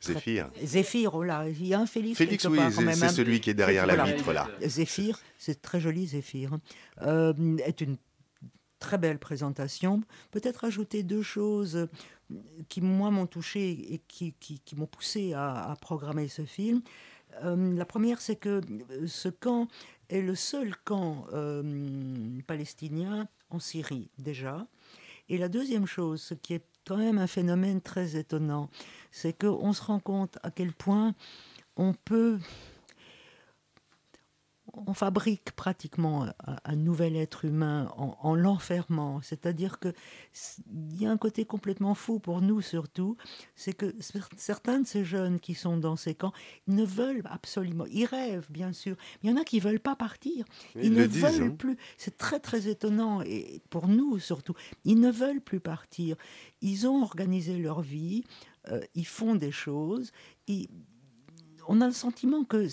Zéphir. Zéphir, oh là, il y a un Félix. Félix, oui, c'est celui qui est derrière la vitre, là. Zéphir, c'est très joli, Zéphir, est une très belle présentation. Peut-être ajouter deux choses qui, moi, m'ont touché et qui, m'ont poussé à, programmer ce film. Euh, la première, c'est que ce camp est le seul camp euh, palestinien en Syrie, déjà. Et la deuxième chose, ce qui est quand même un phénomène très étonnant, c'est qu'on se rend compte à quel point on peut on fabrique pratiquement un, nouvel être humain en, l'enfermant. C'est-à-dire qu'il y a un côté complètement fou pour nous surtout, c'est que certains de ces jeunes qui sont dans ces camps, ne veulent absolument, ils rêvent bien sûr, mais il y en a qui veulent pas partir. Ils, ne veulent hein. plus. C'est très très étonnant et pour nous surtout, ils ne veulent plus partir. Ils ont organisé leur vie, euh, ils font des choses. on a le sentiment que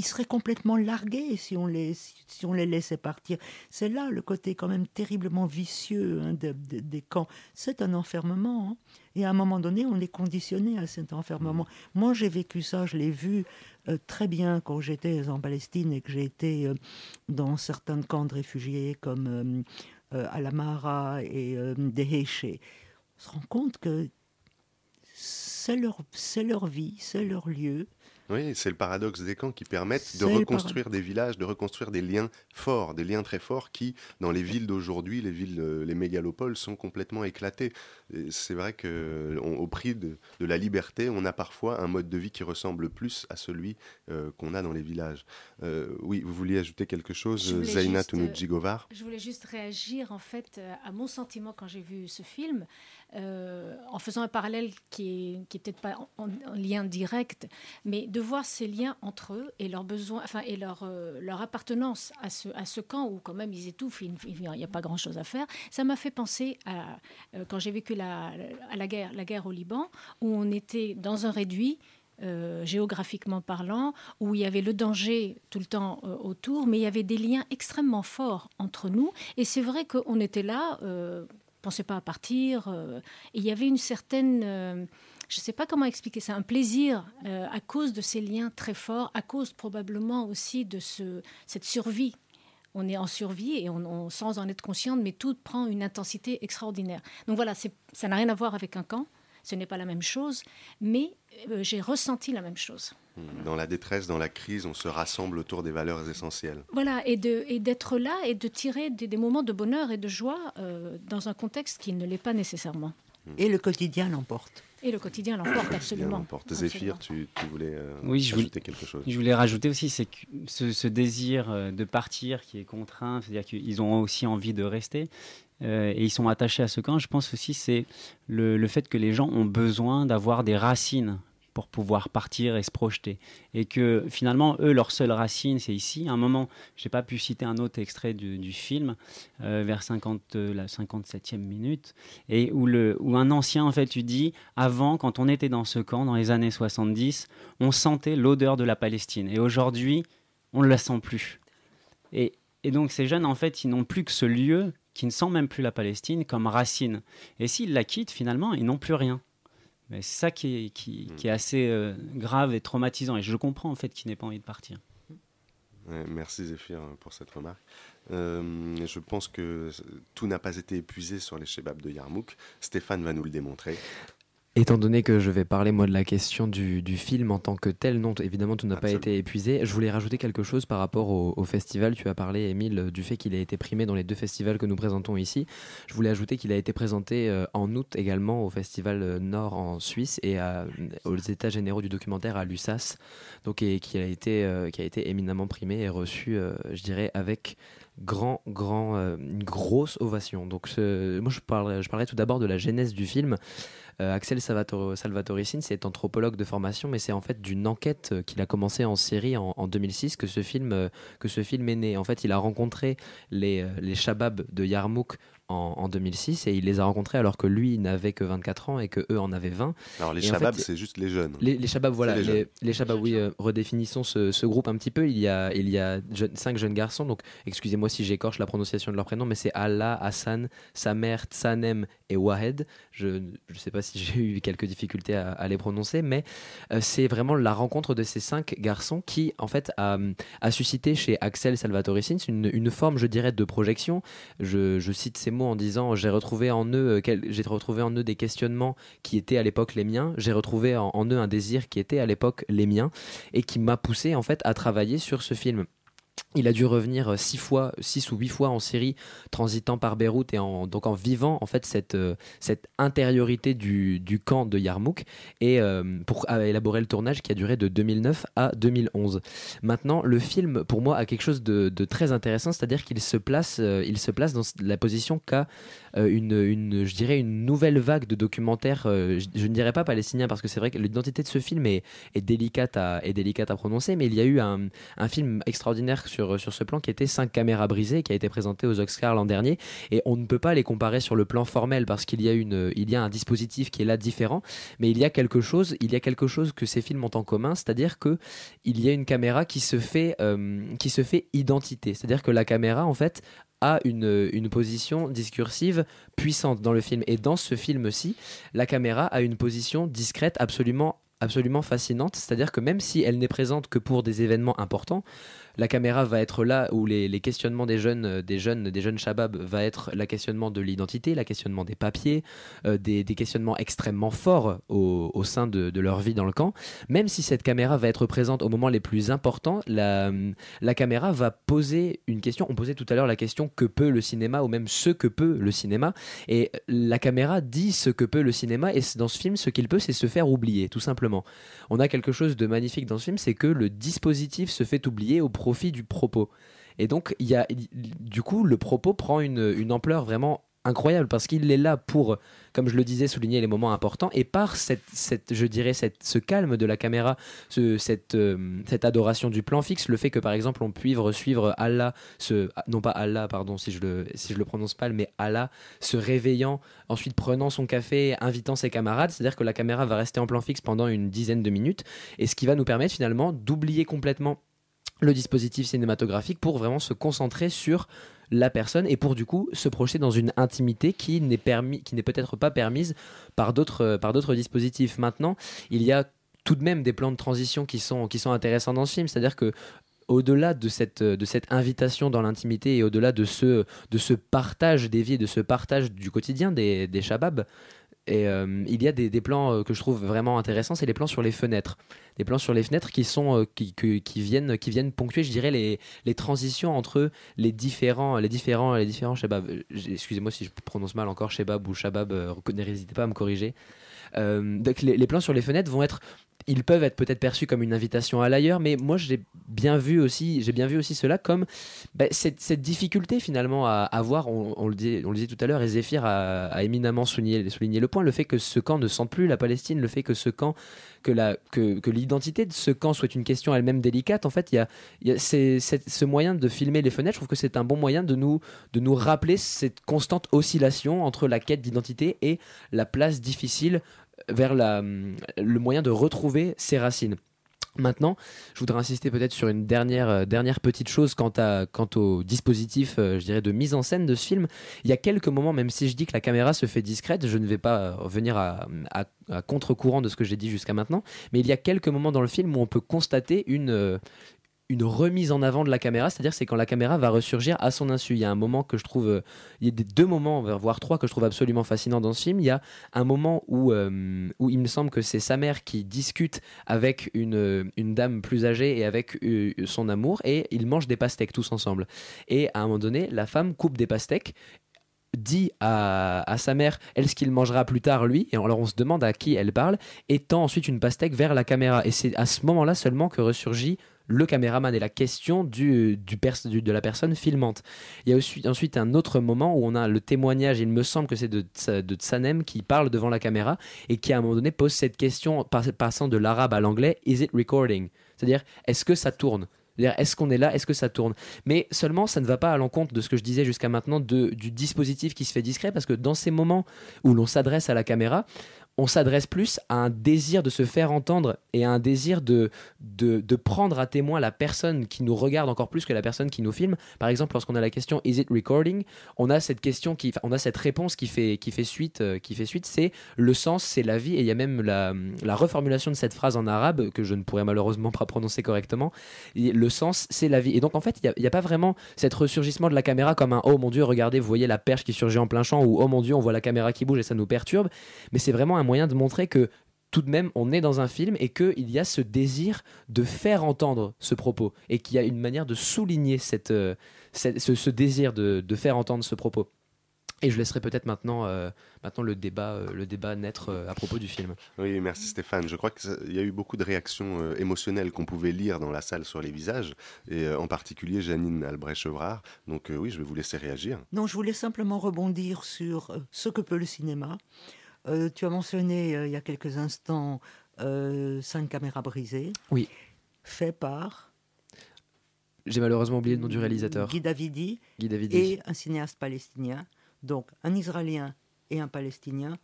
ils seraient complètement largués si on les, si on les laissait partir. C'est là le côté quand même terriblement vicieux hein, des camps. C'est un enfermement. Hein. Et à un moment donné, on est conditionné à cet enfermement. Moi, j'ai vécu ça, je l'ai vu euh, très bien quand j'étais en Palestine et que j'ai été euh, dans certains camps de réfugiés comme euh, Alamara et Deheshe. On se rend compte que c'est leur, leur vie, c'est leur lieu. Oui, c'est le paradoxe des camps qui permettent de reconstruire des villages, de reconstruire des liens forts, des liens très forts qui, dans les villes d'aujourd'hui, les villes, euh, les mégalopoles, sont complètement éclatés. C'est vrai qu'au prix de, la liberté, on a parfois un mode de vie qui ressemble plus à celui euh, qu'on a dans les villages. Euh, oui, vous vouliez ajouter quelque chose, Zaina Tunudjigovar Je voulais juste réagir en fait à mon sentiment quand j'ai vu ce film. Euh, en faisant un parallèle qui est, peut-être pas en, lien direct, mais de voir ces liens entre eux et leurs besoins, enfin et leur, euh, leur appartenance à ce, à ce camp où quand même ils étouffent, il n'y a pas grand-chose à faire. Ça m'a fait penser à euh, quand j'ai vécu la, à la guerre, la guerre au Liban, où on était dans un réduit. géographiquement parlant, où il y avait le danger tout le temps autour, mais il y avait des liens extrêmement forts entre nous. Et c'est vrai qu'on était là, pensais pas à partir. Euh, et il y avait une certaine, euh, je ne sais pas comment expliquer ça, un plaisir euh, à cause de ces liens très forts, à cause probablement aussi de ce, cette survie. On est en survie et on, sans en être consciente, mais tout prend une intensité extraordinaire. Donc voilà, ça n'a rien à voir avec un camp, ce n'est pas la même chose, mais j'ai ressenti la même chose. Dans la détresse, dans la crise, on se rassemble autour des valeurs essentielles. Voilà, et d'être là et de tirer des, moments de bonheur et de joie euh, dans un contexte qui ne l'est pas nécessairement. Et le quotidien l'emporte. Et le quotidien l'emporte absolument. Zéphir, tu, voulais euh, oui, je voulais, quelque chose. Je voulais rajouter aussi c'est ce, ce, désir euh, de partir qui est contraint, c'est-à-dire qu'ils ont aussi envie de rester. et ils sont attachés à ce camp. Je pense aussi c'est le, le, fait que les gens ont besoin d'avoir des racines pour pouvoir partir et se projeter. Et que finalement, eux, leur seule racine, c'est ici. À un moment, je n'ai pas pu citer un autre extrait du, film, euh, vers 50, euh, la 57e minute, et où, le, où un ancien, en fait, tu dis, avant, quand on était dans ce camp, dans les années 70, on sentait l'odeur de la Palestine. Et aujourd'hui, on ne la sent plus. Et, et donc ces jeunes, en fait, ils n'ont plus que ce lieu qui ne sent même plus la Palestine comme racine. Et s'ils la quittent, finalement, ils n'ont plus rien. C'est ça qui est, qui, mm. est assez euh, grave et traumatisant. Et je comprends en fait qu'il n'ait pas envie de partir. merci Zéphir pour cette remarque. Euh, je pense que tout n'a pas été épuisé sur les chebabs de Yarmouk. Stéphane va nous le démontrer. Étant donné que je vais parler moi de la question du, film en tant que tel, non, évidemment tout n'a pas été épuisé. Je voulais rajouter quelque chose par rapport au, festival. Tu as parlé, Émile, du fait qu'il a été primé dans les deux festivals que nous présentons ici. Je voulais ajouter qu'il a été présenté euh, en août également au Festival euh, Nord en Suisse et aux États généraux du documentaire à l'USAS, donc et, qui a été euh, qui a été éminemment primé et reçu, je dirais, avec grand, grand, une grosse ovation. Donc, moi, je parlerai, je parlerai tout d'abord de la genèse du film. Euh, Axel Salvatore, Salvatoricine, c'est anthropologue de formation, mais c'est en fait d'une enquête euh, qu'il a commencé en série en, 2006 que ce, film, euh, que ce film est né. En fait, il a rencontré les, les Shabab de Yarmouk en, 2006 et il les a rencontrés alors que lui n'avait que 24 ans et que eux en avaient 20. Alors les Shabab, c'est juste les jeunes. Les, les Shabab, voilà. Les, les, Shabab, oui, redéfinissons ce, ce, groupe un petit peu. Il y a, il y a cinq jeunes garçons, donc excusez-moi si j'écorche la prononciation de leur prénom, mais c'est Allah, Hassan, Samer, Tsanem et Wahed. Je ne sais pas si j'ai eu quelques difficultés à, les prononcer, mais euh, c'est vraiment la rencontre de ces cinq garçons qui, en fait, a, suscité chez Axel Salvatoricins une, une forme, je dirais, de projection. Je, cite ces mots en disant j'ai retrouvé en eux, euh, j'ai retrouvé en eux des questionnements qui étaient à l'époque les miens. J'ai retrouvé en, en eux un désir qui était à l'époque les miens et qui m'a poussé en fait à travailler sur ce film. Il a dû revenir euh, six fois, six ou huit fois en série, transitant par Beyrouth et donc en vivant en fait cette, euh, cette intériorité du, du, camp de Yarmouk et euh, pour élaborer le tournage qui a duré de 2009 à 2011. Maintenant, le film pour moi a quelque chose de, de très intéressant, c'est-à-dire qu'il se place, il se place dans la position qu'a une, une, je dirais une nouvelle vague de documentaires. Je, ne dirais pas palestiniens parce que c'est vrai que l'identité de ce film est, est, délicate à, est délicate à prononcer, mais il y a eu un, un film extraordinaire sur sur, ce plan qui était 5 caméras brisées, qui a été présenté aux Oscars l'an dernier. Et on ne peut pas les comparer sur le plan formel parce qu'il y, a une, il y a un dispositif qui est là différent. Mais il y a quelque chose, il y a quelque chose que ces films ont en commun, c'est-à-dire que il y a une caméra qui se fait, euh, qui se fait identité. C'est-à-dire que la caméra, en fait, a une, une, position discursive puissante dans le film. Et dans ce film-ci, la caméra a une position discrète absolument absolument fascinante, c'est-à-dire que même si elle n'est présente que pour des événements importants, la caméra va être là où les, questionnements des jeunes, euh, des jeunes, des jeunes shabab va être la questionnement de l'identité, la questionnement des papiers, euh, des, questionnements extrêmement forts au, sein de, leur vie dans le camp. Même si cette caméra va être présente au moment les plus importants, la, la caméra va poser une question. On posait tout à l'heure la question que peut le cinéma ou même ce que peut le cinéma. Et la caméra dit ce que peut le cinéma et dans ce film, ce qu'il peut, c'est se faire oublier, tout simplement. On a quelque chose de magnifique dans ce film, c'est que le dispositif se fait oublier au profit du propos. Et donc, il y a, du coup, le propos prend une, ampleur vraiment incroyable parce qu'il est là pour, comme je le disais, souligner les moments importants et par cette, je dirais, cette, ce calme de la caméra, ce, cette, euh, cette adoration du plan fixe, le fait que par exemple on puisse suivre Allah, ce, non pas Allah, pardon si je le, si je le prononce pas, mais Allah se réveillant, ensuite prenant son café, invitant ses camarades, c'est-à-dire que la caméra va rester en plan fixe pendant une dizaine de minutes et ce qui va nous permettre finalement d'oublier complètement le dispositif cinématographique pour vraiment se concentrer sur la personne et pour du coup se projeter dans une intimité qui n'est permis qui n'est peut-être pas permise par d'autres par d'autres dispositifs. Maintenant, il y a tout de même des plans de transition qui sont qui sont intéressants dans ce film, c'est-à-dire que au-delà de cette, de cette invitation dans l'intimité et au-delà de ce, de ce partage des vies, de ce partage du quotidien des, des shababs, et euh, il y a des, plans euh, que je trouve vraiment intéressants, c'est les plans sur les fenêtres. Des plans sur les fenêtres qui, sont, euh, qui, qui, viennent, qui viennent ponctuer, je dirais, les, les transitions entre les différents, les différents, les différents shabab. Excusez-moi si je prononce mal encore shabab ou shabab, n'hésitez pas à me corriger. donc les, les, plans sur les fenêtres vont être ils peuvent être peut-être perçus comme une invitation à l'ailleurs, mais moi j'ai bien vu aussi, j'ai bien vu aussi cela comme bah, cette, difficulté finalement à avoir, on, le dit, on le disait tout à l'heure, et Zéphir a, éminemment souligné, souligné, le point, le fait que ce camp ne sente plus la Palestine, le fait que ce camp, que, l'identité de ce camp soit une question elle-même délicate, en fait, il y a ce moyen de filmer les fenêtres, je trouve que c'est un bon moyen de nous, de nous rappeler cette constante oscillation entre la quête d'identité et la place difficile vers la, le moyen de retrouver ses racines. Maintenant, je voudrais insister peut-être sur une dernière, euh, dernière petite chose quant, à, quant au dispositif, euh, je dirais, de mise en scène de ce film. Il y a quelques moments, même si je dis que la caméra se fait discrète, je ne vais pas revenir à, à- contre-courant de ce que j'ai dit jusqu'à maintenant, mais il y a quelques moments dans le film où on peut constater une, euh, une remise en avant de la caméra, c'est-à-dire c'est quand la caméra va ressurgir à son insu. Il y a un moment que je trouve, euh, il y a deux moments, voire trois que je trouve absolument fascinants dans ce film. Il y a un moment où, euh, où il me semble que c'est sa mère qui discute avec une, euh, une dame plus âgée et avec son amour et ils mangent des pastèques tous ensemble. Et à un moment donné, la femme coupe des pastèques dit à, à sa mère elle ce qu'il mangera plus tard lui et alors on se demande à qui elle parle et tend ensuite une pastèque vers la caméra et c'est à ce moment là seulement que ressurgit le caméraman et la question du, de la personne filmante. Il y a aussi, ensuite un autre moment où on a le témoignage, il me semble que c'est de, Tsa- de Tsanem qui parle devant la caméra et qui à un moment donné pose cette question pas- passant de l'arabe à l'anglais, is it recording? C'est-à-dire, est-ce que ça tourne? Est-ce qu'on est là? Est-ce que ça tourne? Mais seulement, ça ne va pas à l'encontre de ce que je disais jusqu'à maintenant du dispositif qui se fait discret, parce que dans ces moments où l'on s'adresse à la caméra, on s'adresse plus à un désir de se faire entendre et à un désir de, de, prendre à témoin la personne qui nous regarde encore plus que la personne qui nous filme. Par exemple, lorsqu'on a la question Is it recording? On a cette question qui, on a cette réponse qui fait, qui fait suite, euh, qui suite, c'est le sens, c'est la vie, et il y a même la, la reformulation de cette phrase en arabe que je ne pourrais malheureusement pas prononcer correctement. Le sens, c'est la vie. Et donc en fait, il n'y a, a pas vraiment cet ressurgissement de la caméra comme un oh mon dieu, regardez, vous voyez la perche qui surgit en plein champ, ou oh mon dieu, on voit la caméra qui bouge et ça nous perturbe. Mais c'est vraiment un moyen de montrer que tout de même, on est dans un film et qu'il y a ce désir de faire entendre ce propos et qu'il y a une manière de souligner cette, euh, cette- ce, ce désir de, de faire entendre ce propos. Et je laisserai peut-être maintenant, euh, maintenant le, débat, euh, le débat naître euh, à propos du film. Oui, merci Stéphane. Je crois qu'il y a eu beaucoup de réactions euh, émotionnelles qu'on pouvait lire dans la salle sur les visages, et euh, en particulier Janine Albrecht-Chevrard. Donc euh, oui, je vais vous laisser réagir. Non, je voulais simplement rebondir sur ce que peut le cinéma. Euh, tu as mentionné euh, il y a quelques instants euh, Cinq caméras brisées. Oui. Fait par J'ai malheureusement oublié le nom du réalisateur, Guy Davidi Guy Davidi. et un cinéaste palestinien. Donc un Israélien et un Palestinien.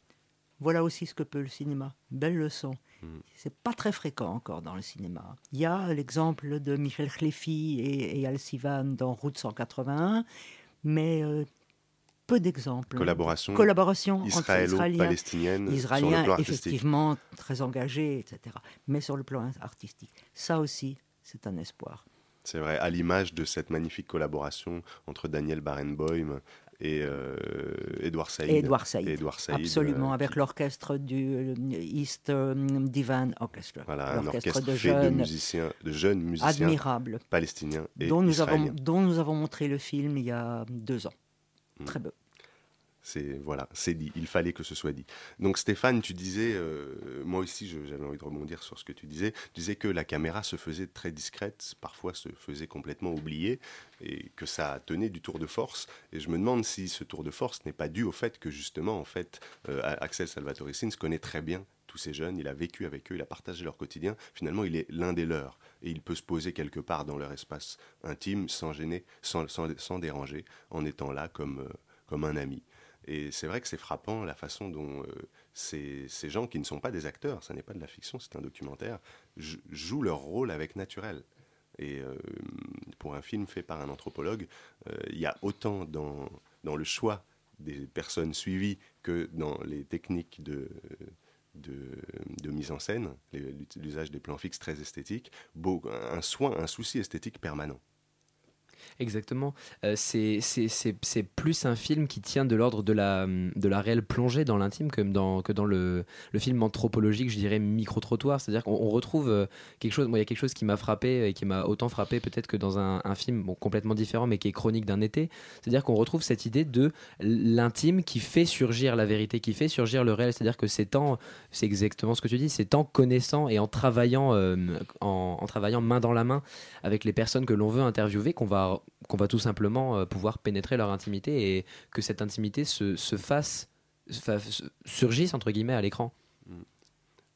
Voilà aussi ce que peut le cinéma. Belle leçon. Mm. C'est pas très fréquent encore dans le cinéma. Il y a l'exemple de Michel Khlefi et, et Al Sivan dans Route 181, mais euh, peu d'exemples. Collaboration Collaboration israélo-palestinienne sur le Israéliens, plan artistique. effectivement, très engagés, etc. Mais sur le plan artistique. Ça aussi, c'est un espoir. C'est vrai, à l'image de cette magnifique collaboration entre Daniel Barenboim et euh, Edouard Saïd. Et Edouard Saïd. Et Edouard Saïd, Absolument, euh, avec qui- l'orchestre du euh, East euh, Divan Orchestra. Voilà, un orchestre de fait de, jeunes musiciens, de jeunes musiciens admirables, palestiniens et dont nous, avons, israéliens. dont nous avons montré le film il y a deux ans. Mm. Très beau. C'est voilà, c'est dit. Il fallait que ce soit dit. Donc Stéphane, tu disais, euh, moi aussi, j'avais envie de rebondir sur ce que tu disais. Tu disais que la caméra se faisait très discrète, parfois se faisait complètement oublier, et que ça tenait du tour de force. Et je me demande si ce tour de force n'est pas dû au fait que justement, en fait, euh, Axel Salvatore Sins connaît très bien tous ces jeunes. Il a vécu avec eux, il a partagé leur quotidien. Finalement, il est l'un des leurs, et il peut se poser quelque part dans leur espace intime, sans gêner, sans, sans, sans déranger, en étant là comme euh, comme un ami. Et c'est vrai que c'est frappant la façon dont euh, ces, ces gens qui ne sont pas des acteurs, ça n'est pas de la fiction, c'est un documentaire, jou- jouent leur rôle avec naturel. Et euh, pour un film fait par un anthropologue, il y a autant dans, dans le choix des personnes suivies que dans les techniques de, de, mise en scène, l'usage des plans fixes très esthétiques, un soin, un souci esthétique permanent. Exactement. Euh, c'est- plus un film qui tient de l'ordre de la, de la réelle plongée dans l'intime que dans, que dans le, le film anthropologique, je dirais micro-trottoir. C'est-à-dire qu'on on retrouve euh, quelque chose. Moi, il y a quelque chose qui m'a frappé et qui m'a autant frappé peut-être que dans un, un film complètement différent, mais qui est chronique d'un été. C'est-à-dire qu'on retrouve cette idée de l'intime qui fait surgir la vérité, qui fait surgir le réel. C'est-à-dire que c'est en, c'est exactement ce que tu dis, c'est en connaissant et en travaillant, euh, en travaillant main dans la main avec les personnes que l'on veut interviewer qu'on va, qu'on va tout simplement euh, pouvoir pénétrer leur intimité et que cette intimité se, se fasse, se fa- se- surgisse entre guillemets à l'écran.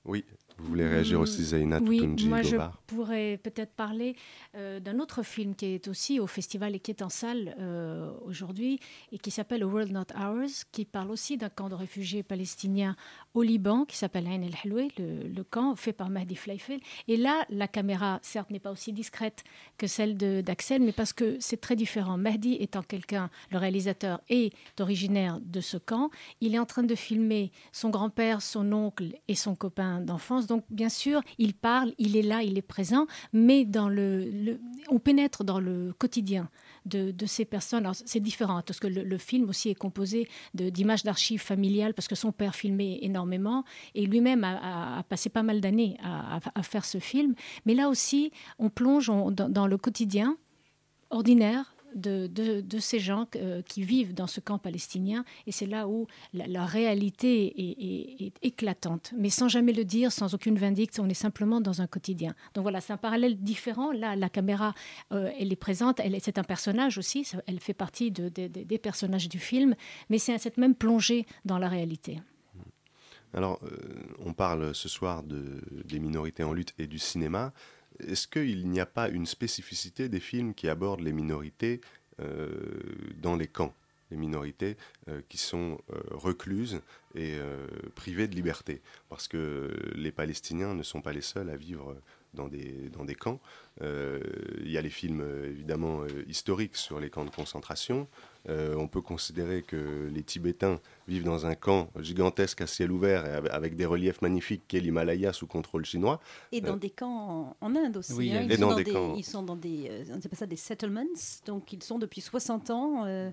Oui, Vous voulez réagir Mm, aussi, Zaina Oui, moi je pourrais peut-être parler euh, d'un autre film qui est aussi au festival et qui est en salle euh, aujourd'hui et qui s'appelle A World Not Ours, qui parle aussi d'un camp de réfugiés palestiniens au Liban qui s'appelle Ain el le, camp fait par Mahdi Fleifel. Et là, la caméra, certes, n'est pas aussi discrète que celle d'Axel, mais parce que c'est très différent. Mahdi étant quelqu'un, le réalisateur est originaire de ce camp, il est en train de filmer son grand-père, son oncle et son copain d'enfance. Donc, bien sûr, il parle, il est là, il est présent, mais on pénètre dans le quotidien de, ces personnes. C'est différent, parce que le, film aussi est composé d'images d'archives familiales, parce que son père filmait énormément, et lui-même a, passé pas mal d'années à, faire ce film. Mais là aussi, on plonge on- dans, dans le quotidien ordinaire de, ces gens euh, qui vivent dans ce camp palestinien. Et c'est là où la, réalité est, éclatante. Mais sans jamais le dire, sans aucune vindicte, on est simplement dans un quotidien. Donc voilà, c'est un parallèle différent. Là, la caméra, euh, elle est présente, elle est- c'est un personnage aussi, elle fait partie de- de- de- des personnages du film, mais c'est cette même plongée dans la réalité. Alors, euh, on parle ce soir de, des minorités en lutte et du cinéma. Est-ce qu'il n'y a pas une spécificité des films qui abordent les minorités euh, dans les camps Les minorités euh, qui sont euh, recluses et privées de liberté? Parce que les Palestiniens ne sont pas les seuls à vivre dans des, dans des camps. Il y a les films évidemment historiques sur les camps de concentration. Euh, on peut considérer que les Tibétains vivent dans un camp gigantesque à ciel ouvert et avec- des reliefs magnifiques qu'est l'Himalaya sous contrôle chinois. Et dans Euh, des camps en, en Inde aussi. Oui, hein. Ils, sont dans des des, camps. ils sont dans des, euh, on appelle ça des settlements, donc ils sont depuis 60 ans. euh,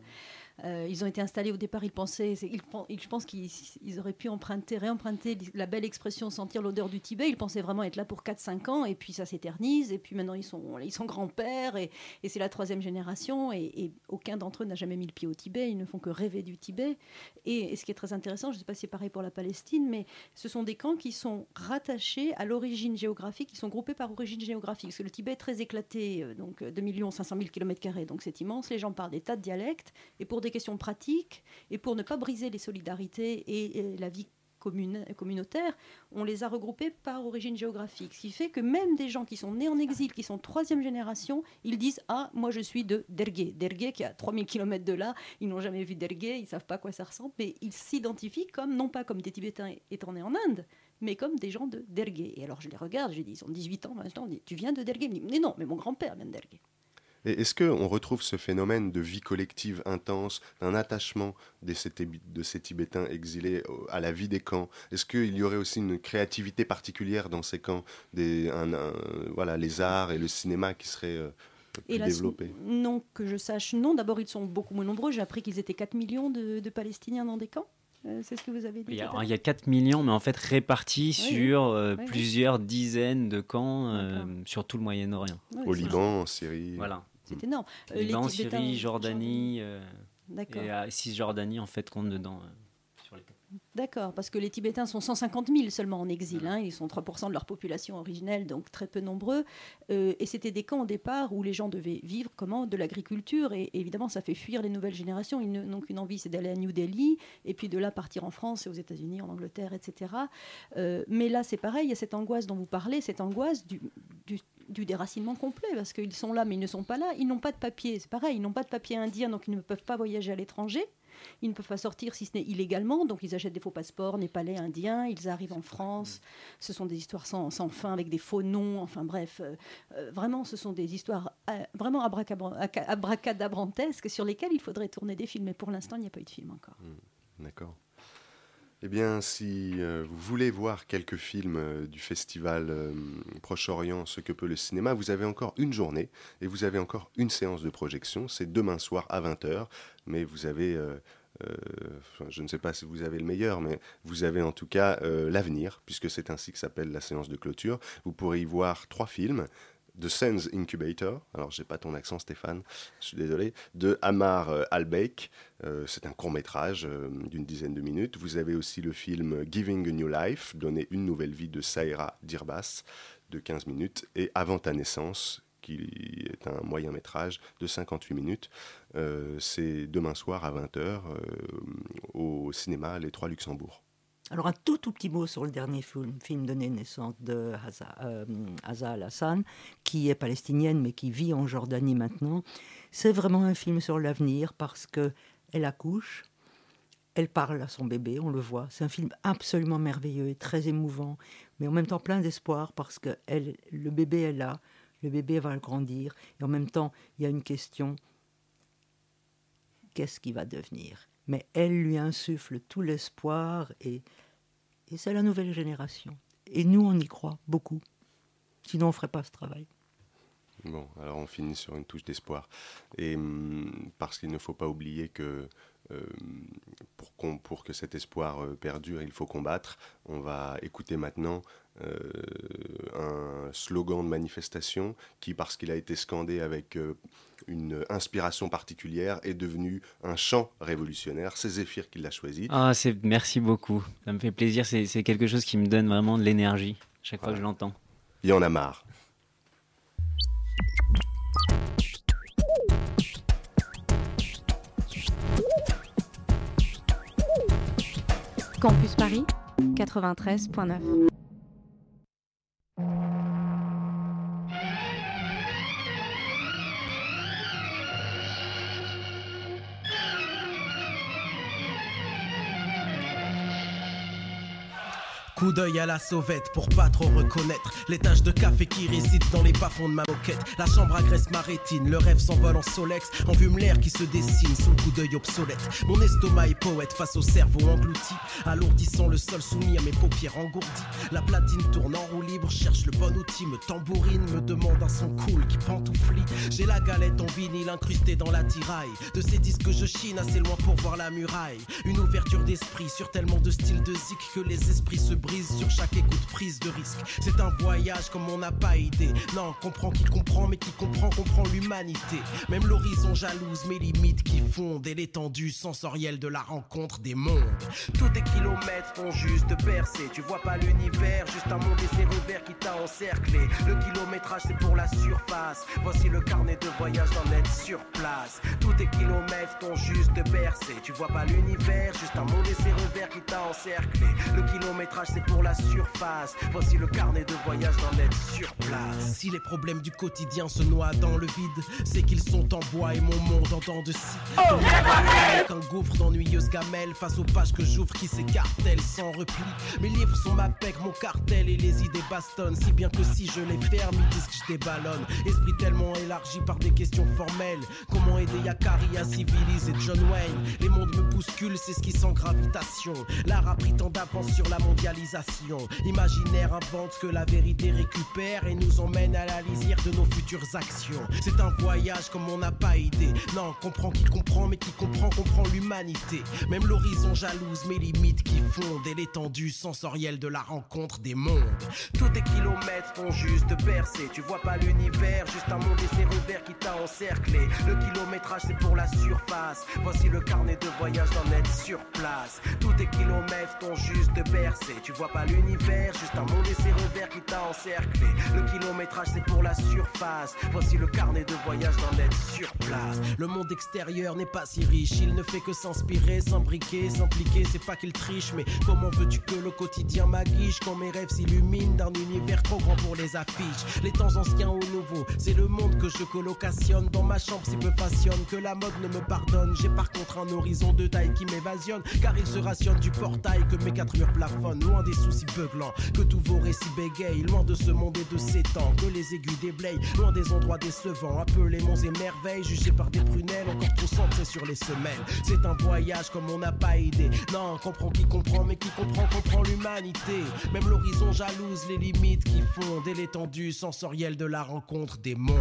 euh, ils ont été installés au départ, ils pensaient, ils, ils- je pense qu'ils ils auraient pu emprunter, réemprunter la belle expression sentir l'odeur du Tibet. Ils pensaient vraiment être là pour 4-5 ans, et puis ça s'éternise, et puis maintenant ils sont, ils sont grands-pères, et, c'est la troisième génération, et, aucun d'entre eux n'a jamais mis le pied au Tibet, ils ne font que rêver du Tibet. Et, ce qui est très intéressant, je ne sais pas si c'est pareil pour la Palestine, mais ce sont des camps qui sont rattachés à l'origine géographique, qui sont groupés par origine géographique. Parce que le Tibet est très éclaté, euh, donc euh, 2 500 000 km, donc c'est immense. Les gens parlent des tas de dialectes. Et pour des questions pratiques, et pour ne pas briser les solidarités et, la vie commune- communautaire, on les a regroupés par origine géographique. Ce qui fait que même des gens qui sont nés en exil, qui sont troisième génération, ils disent Ah, moi je suis de Dergué. Dergué qui est à 3000 km de là, ils n'ont jamais vu Dergué, ils ne savent pas à quoi ça ressemble, mais ils s'identifient comme, non pas comme des Tibétains étant nés en Inde, mais comme des gens de Dergué. Et alors je les regarde, je dis Ils ont 18 ans maintenant, on dit Tu viens de Dergué? Mais non, mais mon grand-père vient de Dergué. Et est-ce qu'on retrouve ce phénomène de vie collective intense, d'un attachement de ces, Tibi- de ces Tibétains exilés à la vie des camps? Est-ce qu'il y aurait aussi une créativité particulière dans ces camps des, un- un- voilà, Les arts et le cinéma qui seraient euh, Hélas, développés? Non, que je sache, non. D'abord, ils sont beaucoup moins nombreux. J'ai appris qu'ils étaient 4 millions de, de Palestiniens dans des camps. Euh, c'est ce que vous avez dit Il y, a, il y a 4 millions, mais en fait répartis oui. sur euh, Oui, oui. plusieurs dizaines de camps euh, sur tout le Moyen-Orient. Au Liban, en Syrie Voilà. C'est énorme. Euh, les Liban, Syrie, Jordanie, euh, D'accord. et à Cisjordanie en fait compte dedans. euh, les. D'accord, parce que les Tibétains sont 150 000 seulement en exil. hein. Ils sont 3% de leur population originelle, donc très peu nombreux. Euh, et c'était des camps au départ où les gens devaient vivre comment? De l'agriculture. Et évidemment, ça fait fuir les nouvelles générations. Ils n'ont qu'une envie, c'est d'aller à New Delhi, et puis de là partir en France et aux États-Unis, en Angleterre, etc. Euh, mais là, c'est pareil, il y a cette angoisse dont vous parlez, cette angoisse du, du, du déracinement complet, parce qu'ils sont là, mais ils ne sont pas là. Ils n'ont pas de papier, c'est pareil, ils n'ont pas de papier indien, donc ils ne peuvent pas voyager à l'étranger. Ils ne peuvent pas sortir si ce n'est illégalement, donc ils achètent des faux passeports népalais, indiens, ils arrivent en France. Ce sont des histoires sans, fin avec des faux noms, enfin bref, euh, euh, vraiment ce sont des histoires euh, vraiment abracadabrantesques sur lesquelles il faudrait tourner des films, mais pour l'instant il n'y a pas eu de film encore. D'accord. Eh bien, si euh, vous voulez voir quelques films euh, du festival euh, Proche-Orient, ce que peut le cinéma, vous avez encore une journée et vous avez encore une séance de projection. C'est demain soir à 20h, mais vous avez, je ne sais pas si vous avez le meilleur, mais vous avez en tout cas l'avenir, puisque c'est ainsi que s'appelle la séance de clôture. Vous pourrez y voir trois films. The Sense Incubator, alors j'ai pas ton accent Stéphane, je suis désolé, de Amar euh, euh, c'est un court métrage euh, d'une dizaine de minutes. Vous avez aussi le film Giving a New Life, donner une nouvelle vie de Saïra Dirbas, de 15 minutes, et Avant ta naissance, qui est un moyen métrage de 58 minutes. Euh, c'est demain soir à 20h au cinéma Les Trois Luxembourg. Alors un tout tout petit mot sur le dernier film, film donné naissance de Haza Al-Hassan, qui est palestinienne mais qui vit en Jordanie maintenant. C'est vraiment un film sur l'avenir parce que elle accouche, elle parle à son bébé, on le voit. C'est un film absolument merveilleux et très émouvant, mais en même temps plein d'espoir parce que le bébé est là, le bébé va grandir, et en même temps il y a une question qu'est-ce qui va devenir mais elle lui insuffle tout l'espoir et, c'est la nouvelle génération. Et nous, on y croit beaucoup. Sinon, on ne ferait pas ce travail. Bon, alors on finit sur une touche d'espoir. Et hum, parce qu'il ne faut pas oublier que euh, pour, que cet espoir euh, perdure, il faut combattre. On va écouter maintenant un slogan de manifestation qui, parce qu'il a été scandé avec une inspiration particulière, est devenu un chant révolutionnaire. C'est Zéphyr qui l'a choisi. Ah, c'est merci beaucoup. Ça me fait plaisir. C'est quelque chose qui me donne vraiment de l'énergie chaque fois que je l'entends. Il y en a marre. Campus Paris, 93.9. Thank you. Coup d'œil à la sauvette pour pas trop reconnaître les taches de café qui résident dans les bas-fonds de ma moquette. La chambre agresse ma rétine, le rêve s'envole en solex. Envume l'air qui se dessine sous coup d'œil obsolète. Mon estomac est poète face au cerveau englouti, alourdissant le sol soumis à mes paupières engourdies. La platine tourne en roue libre, cherche le bon outil, me tambourine, me demande un son cool qui pantouflie. J'ai la galette en vinyle incrustée dans la tiraille. De ces disques je chine assez loin pour voir la muraille. Une ouverture d'esprit sur tellement de styles de zik que les esprits se sur chaque écoute prise de risque. C'est un voyage comme on n'a pas idée. Non, comprend qui comprend, mais qui comprend, comprend l'humanité. Même l'horizon jalouse, mes limites qui fondent et l'étendue sensorielle de la rencontre des mondes. Tous tes kilomètres font juste percer. Tu vois pas l'univers, juste un monde et ses revers qui t'a encerclé. Le kilométrage, c'est pour la surface. Voici le carnet de voyage d'un être sur place. Tous tes kilomètres t'ont juste percé. Tu vois pas l'univers, juste un monde et ses revers qui t'a encerclé. Le kilométrage, pour la surface. Voici le carnet de voyage d'un être sur place. Si les problèmes du quotidien se noient dans le vide, c'est qu'ils sont en bois et mon monde en temps de scie. Oh, un gouffre d'ennuyeuses gamelles face aux pages que j'ouvre qui s'écartèlent sans repli. Mes livres sont ma pec, mon cartel et les idées bastonnent. Si bien que si je les ferme, ils disent que je déballonne. Esprit tellement élargi par des questions formelles. Comment aider Yakari à civiliser John Wayne? Les mondes me bousculent, c'est ce qui sent gravitation. L'art a pris tant d'avance sur la mondialisation Imaginaire invente que la vérité récupère et nous emmène à la lisière de nos futures actions. C'est un voyage comme on n'a pas idée. Non, comprend qui comprend, mais qui comprend, comprend l'humanité. Même l'horizon jalouse mes limites qui fondent et l'étendue sensorielle de la rencontre des mondes. Tous tes kilomètres font juste percer. Tu vois pas l'univers, juste un monde et ses revers qui t'a encerclé. Le kilométrage c'est pour la surface. Voici le carnet de voyage d'un être sur place. Tous tes kilomètres t'ont juste percé. Tu vois pas l'univers, juste un monde et ses revers qui t'a encerclé. Le kilométrage c'est pour la surface. Voici le carnet de voyage d'un être sur place. Le monde extérieur n'est pas si riche, il ne fait que s'inspirer, s'imbriquer, s'impliquer. C'est pas qu'il triche, mais comment veux-tu que le quotidien m'aguiche quand mes rêves s'illuminent d'un univers trop grand pour les affiches? Les temps anciens au nouveau, c'est le monde que je colocationne dans ma chambre si peu passionne que la mode ne me pardonne. J'ai par contre un horizon de taille qui m'évasionne, car il se rationne du portail que mes quatre murs plafonnent des soucis beuglants, que tous vos récits bégayent, loin de ce monde et de ces temps, que les aiguilles déblayent, loin des endroits décevants, appelés monts et merveilles, jugés par des prunelles, encore trop centrés sur les semelles. C'est un voyage comme on n'a pas idée. Non, comprend qui comprend, mais qui comprend, comprend l'humanité. Même l'horizon jalouse les limites qui fondent et l'étendue sensorielle de la rencontre des mondes.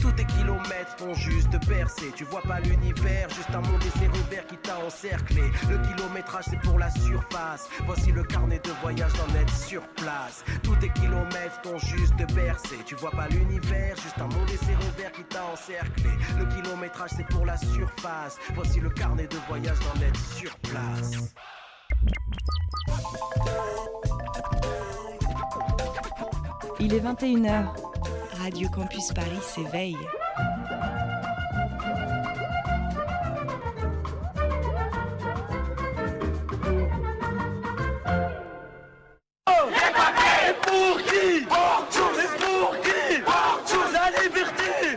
Tous tes kilomètres font juste percer. Tu vois pas l'univers, juste un monde et ses revers qui t'a encerclé. Le kilométrage c'est pour la surface. Voici le carnet de voyage d'en être sur place. Tous tes kilomètres t'ont juste bercé. Tu vois pas l'univers, juste un monde et ses revers qui t'a encerclé. Le kilométrage c'est pour la surface. Voici le carnet de voyage d'en être sur place. Il est 21h. Radio Campus Paris s'éveille. Pour qui? Pour tous. Et pour qui? Pour tous. La liberté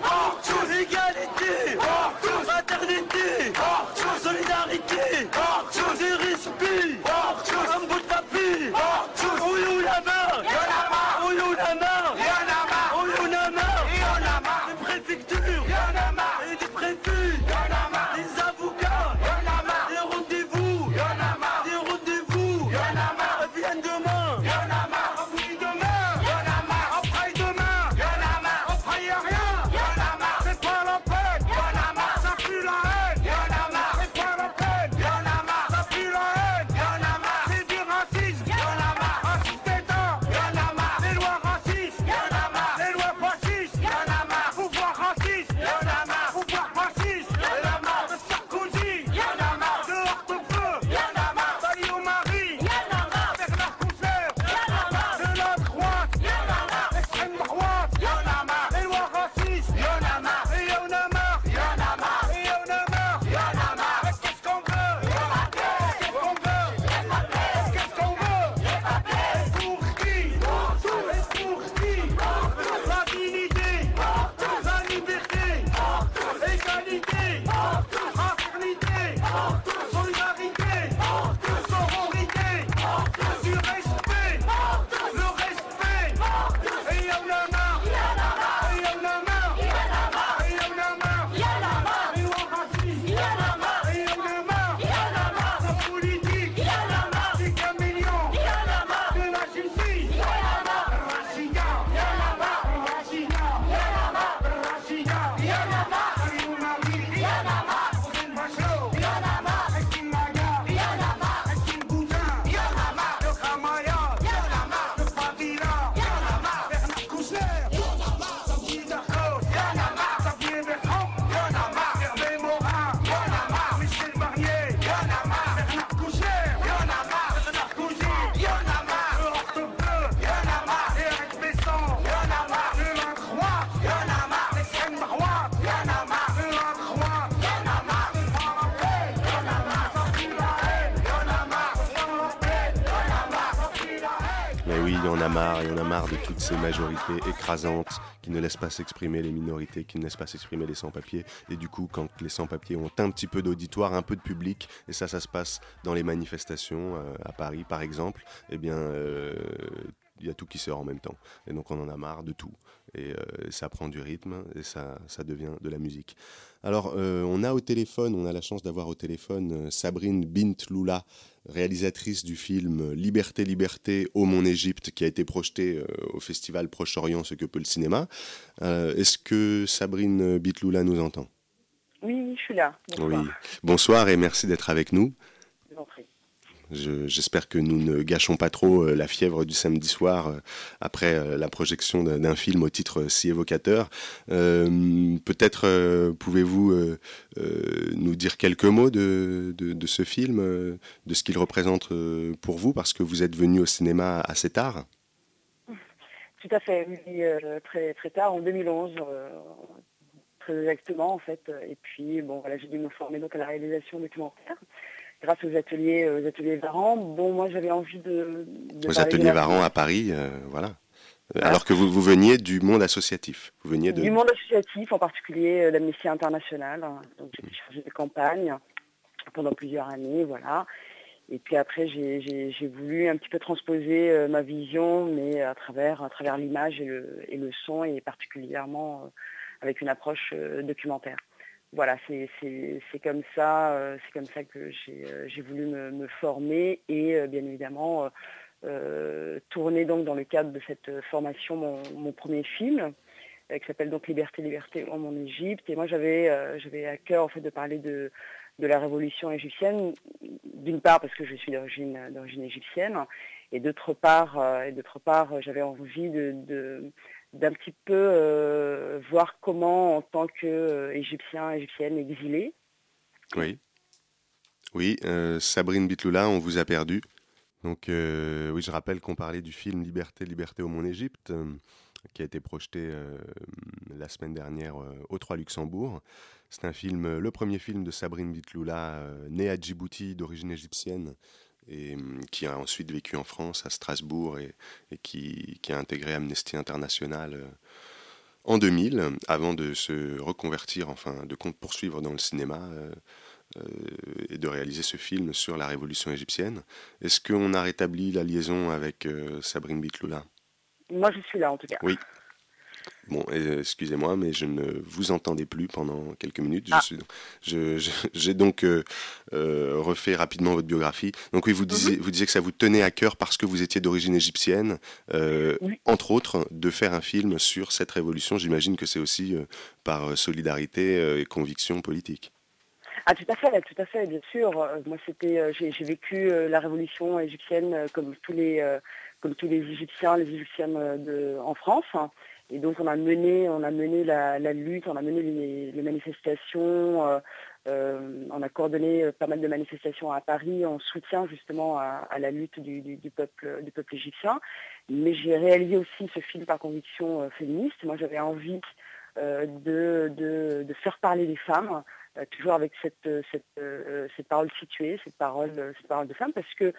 ces majorités écrasantes qui ne laissent pas s'exprimer les minorités, qui ne laissent pas s'exprimer les sans-papiers. Et du coup, quand les sans-papiers ont un petit peu d'auditoire, un peu de public, et ça, ça se passe dans les manifestations euh, à Paris, par exemple, eh bien, euh, il y a tout qui sort en même temps. Et donc, on en a marre de tout. Et euh, ça prend du rythme, et ça, ça devient de la musique. Alors, on a au téléphone, on a la chance d'avoir au téléphone Sabrine Bint Lula, réalisatrice du film Liberté, Liberté, au Mon Égypte, qui a été projeté euh, au festival Proche-Orient, ce que peut le cinéma. Euh, Est-ce que Sabrine Bint Lula nous entend? Oui, oui, je suis là. Bonsoir. Oui. Bonsoir et merci d'être avec nous. Je vous en prie. Je- J'espère que nous ne gâchons pas trop euh, la fièvre du samedi soir euh, après euh, la projection d'un film au titre si évocateur. Peut-être pouvez-vous nous dire quelques mots de, ce film, de ce qu'il représente pour vous, parce que vous êtes venu au cinéma assez tard. Tout à fait, oui, très, très tard, en 2011, euh, très exactement en fait. Et puis, bon, voilà, j'ai dû me former donc à la réalisation documentaire grâce aux ateliers, aux ateliers Varan. Bon, moi, j'avais envie de... de Aux ateliers Varan à Paris, euh, voilà. Euh, Alors que vous, vous veniez du monde associatif. Vous veniez de... Du monde associatif, en particulier euh, l'Amnesty International. hein. Donc j'ai été chargée de campagne pendant plusieurs années, voilà. Et puis après, j'ai- voulu un petit peu transposer euh, ma vision, mais à travers, à travers l'image et le, et le son, et particulièrement euh, avec une approche euh, documentaire. Voilà, c'est comme ça, euh, c'est comme ça que j'ai euh, voulu me, me former et euh, bien évidemment tourner donc dans le cadre de cette formation mon, premier film qui s'appelle donc Liberté, Liberté en mon Égypte. Et moi j'avais à cœur en fait de parler de, la révolution égyptienne, d'une part parce que je suis d'origine égyptienne, et d'autre part, j'avais envie de- d'un petit peu euh, voir comment en tant qu'Égyptien, Égyptienne exilée, Oui. Oui, euh, Sabrine Bitloula, on vous a perdu. Donc, euh, oui, je rappelle qu'on parlait du film Liberté, Liberté au Mon Égypte, euh, qui a été projeté euh, la semaine dernière euh, au 3 Luxembourg. C'est un film, euh, le premier film de Sabrine Bitloula, euh, née à Djibouti, d'origine égyptienne, et hum, qui a ensuite vécu en France, à Strasbourg, et, et qui, qui a intégré Amnesty International euh, en 2000, avant de se reconvertir, enfin de poursuivre dans le cinéma euh, euh, et de réaliser ce film sur la révolution égyptienne. Est-ce qu'on a rétabli la liaison avec Sabrine Bitloula Moi, je suis là en tout cas. Oui. Bon, euh, excusez-moi, mais je ne vous entendais plus pendant quelques minutes. Ah. suis- je- je- J'ai donc euh, euh, refait rapidement votre biographie. Donc oui, vous disiez, vous disiez que ça vous tenait à cœur parce que vous étiez d'origine égyptienne, euh, entre autres, de faire un film sur cette révolution. J'imagine que c'est aussi par solidarité et conviction politique. Ah tout à fait, tout à fait, bien sûr. Moi c'était, j'ai vécu la révolution égyptienne comme tous les, comme tous les Égyptiens, les Égyptiennes de, en France. Et donc on a mené, on a mené la, lutte, on a mené les, manifestations, euh, euh, on a coordonné euh, pas mal de manifestations à Paris en soutien justement à, la lutte du, peuple, du peuple égyptien. Mais j'ai réalisé aussi ce film par conviction féministe. Moi j'avais envie de, faire parler les femmes, toujours avec cette, cette, parole située, cette parole, de femme, parce que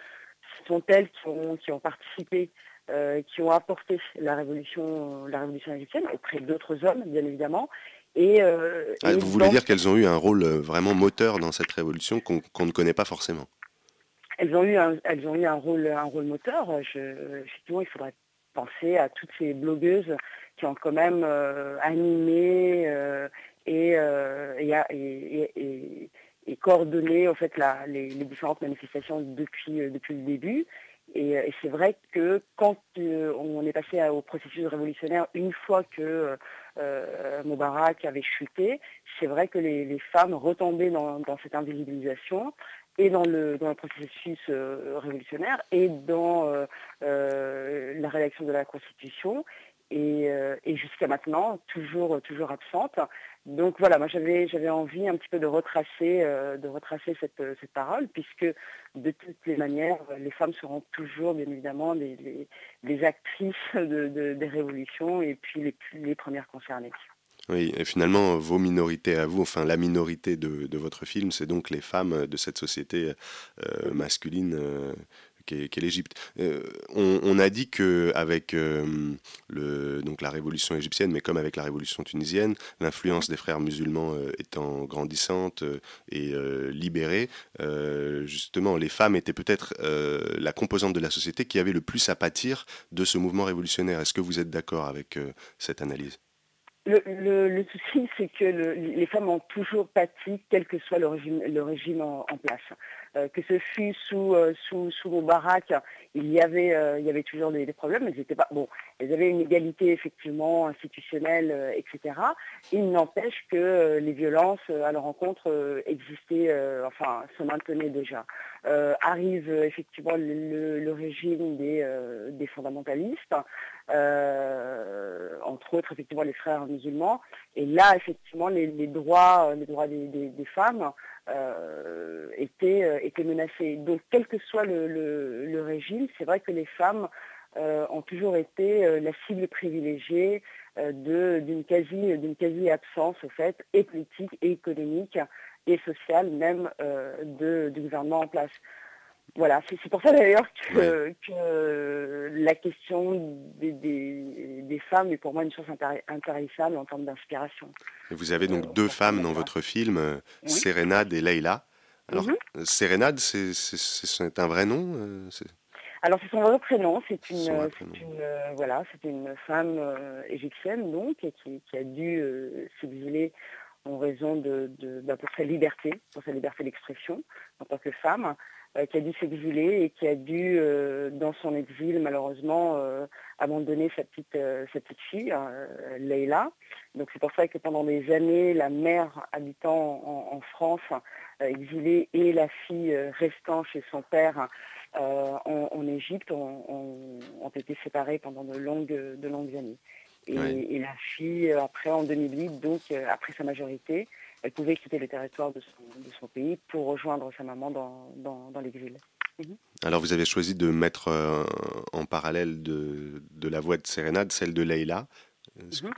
ce sont elles qui ont participé, euh, qui ont apporté la révolution, la révolution égyptienne auprès d'autres hommes, bien évidemment. Et, euh, Ah, et vous voulez dans- dire qu'elles ont eu un rôle euh, vraiment moteur dans cette révolution qu'on ne connaît pas forcément? Elles ont eu un, elles ont eu un rôle, un rôle moteur. Je, effectivement, il faudrait penser à toutes ces blogueuses qui ont quand même euh, animé et, coordonné en fait la- les, les différentes manifestations depuis, depuis le début. Et, euh, et c'est vrai que quand euh, on est passé au processus révolutionnaire, une fois que euh, Moubarak avait chuté, c'est vrai que les, femmes retombaient dans, dans cette invisibilisation et dans le, dans le processus euh, révolutionnaire et dans euh, euh, la rédaction de la Constitution et, euh, et jusqu'à maintenant toujours toujours absente. Donc voilà, moi j'avais j'avais envie un petit peu de retracer euh, de retracer cette, cette parole puisque de toutes les manières les femmes seront toujours bien évidemment les, les, actrices de, de- des révolutions et puis les, les premières concernées. Oui, et finalement, vos minorités à vous, enfin la minorité de, de votre film, c'est donc les femmes de cette société euh, masculine euh, Euh, on, a dit que avec euh, la révolution égyptienne, mais comme avec la révolution tunisienne, l'influence des frères musulmans euh, étant grandissante et libérée, justement, les femmes étaient peut-être la composante de la société qui avait le plus à pâtir de ce mouvement révolutionnaire. Est-ce que vous êtes d'accord avec cette analyse? Le, souci, c'est que le- les femmes ont toujours pâti, quel que soit le régime, en place. Euh, que ce fût sous, euh, sous, sous Moubarak, il y avait, euh, il y avait toujours des, problèmes, mais elles étaient pas, bon, avaient une égalité effectivement institutionnelle, etc. Il n'empêche que les violences à leur encontre existaient, enfin, se maintenaient déjà. Arrive effectivement le, régime des, des fondamentalistes, entre autres effectivement les frères musulmans. Et là, effectivement, les, les droits, les droits des- des femmes euh, étaient, euh, menacés. Donc, quel que soit le, le- le régime, c'est vrai que les femmes euh, ont toujours été euh, la cible privilégiée euh, d'une quasi, quasi absence, au fait, et politique, et économique, et sociale même euh, de, du gouvernement en place. Voilà, c'est pour ça d'ailleurs que, que la question des, des- des femmes est pour moi une source intar- intarissable en termes d'inspiration. Vous avez donc deux femmes dans votre film, euh, Oui. Sérénade et Leïla. Alors, Mhm. euh, Sérénade, c'est- un vrai nom euh, Alors c'est son vrai prénom, c'est une, euh, une, euh, voilà, c'est une femme euh, égyptienne donc et qui, qui a dû euh, s'exiler en raison de, de bah, pour sa liberté, pour sa liberté d'expression en tant que femme, euh, qui a dû s'exiler et qui a dû euh, dans son exil malheureusement euh, abandonner sa petite euh, sa petite fille euh, Leïla. Donc c'est pour ça que pendant des années la mère habitant en, en France euh, exilée et la fille euh, restant chez son père euh, en, Égypte ont, été séparées pendant de longues, de longues années. Et, Oui. et la fille, euh, après, en 2008, donc euh, après sa majorité, elle pouvait quitter le territoire de son, de son pays pour rejoindre sa maman dans, dans, dans l'exil. Mhm. Alors, vous avez choisi de mettre euh, en parallèle de, de la voix de Sérénade celle de Leïla. C'est Mhm.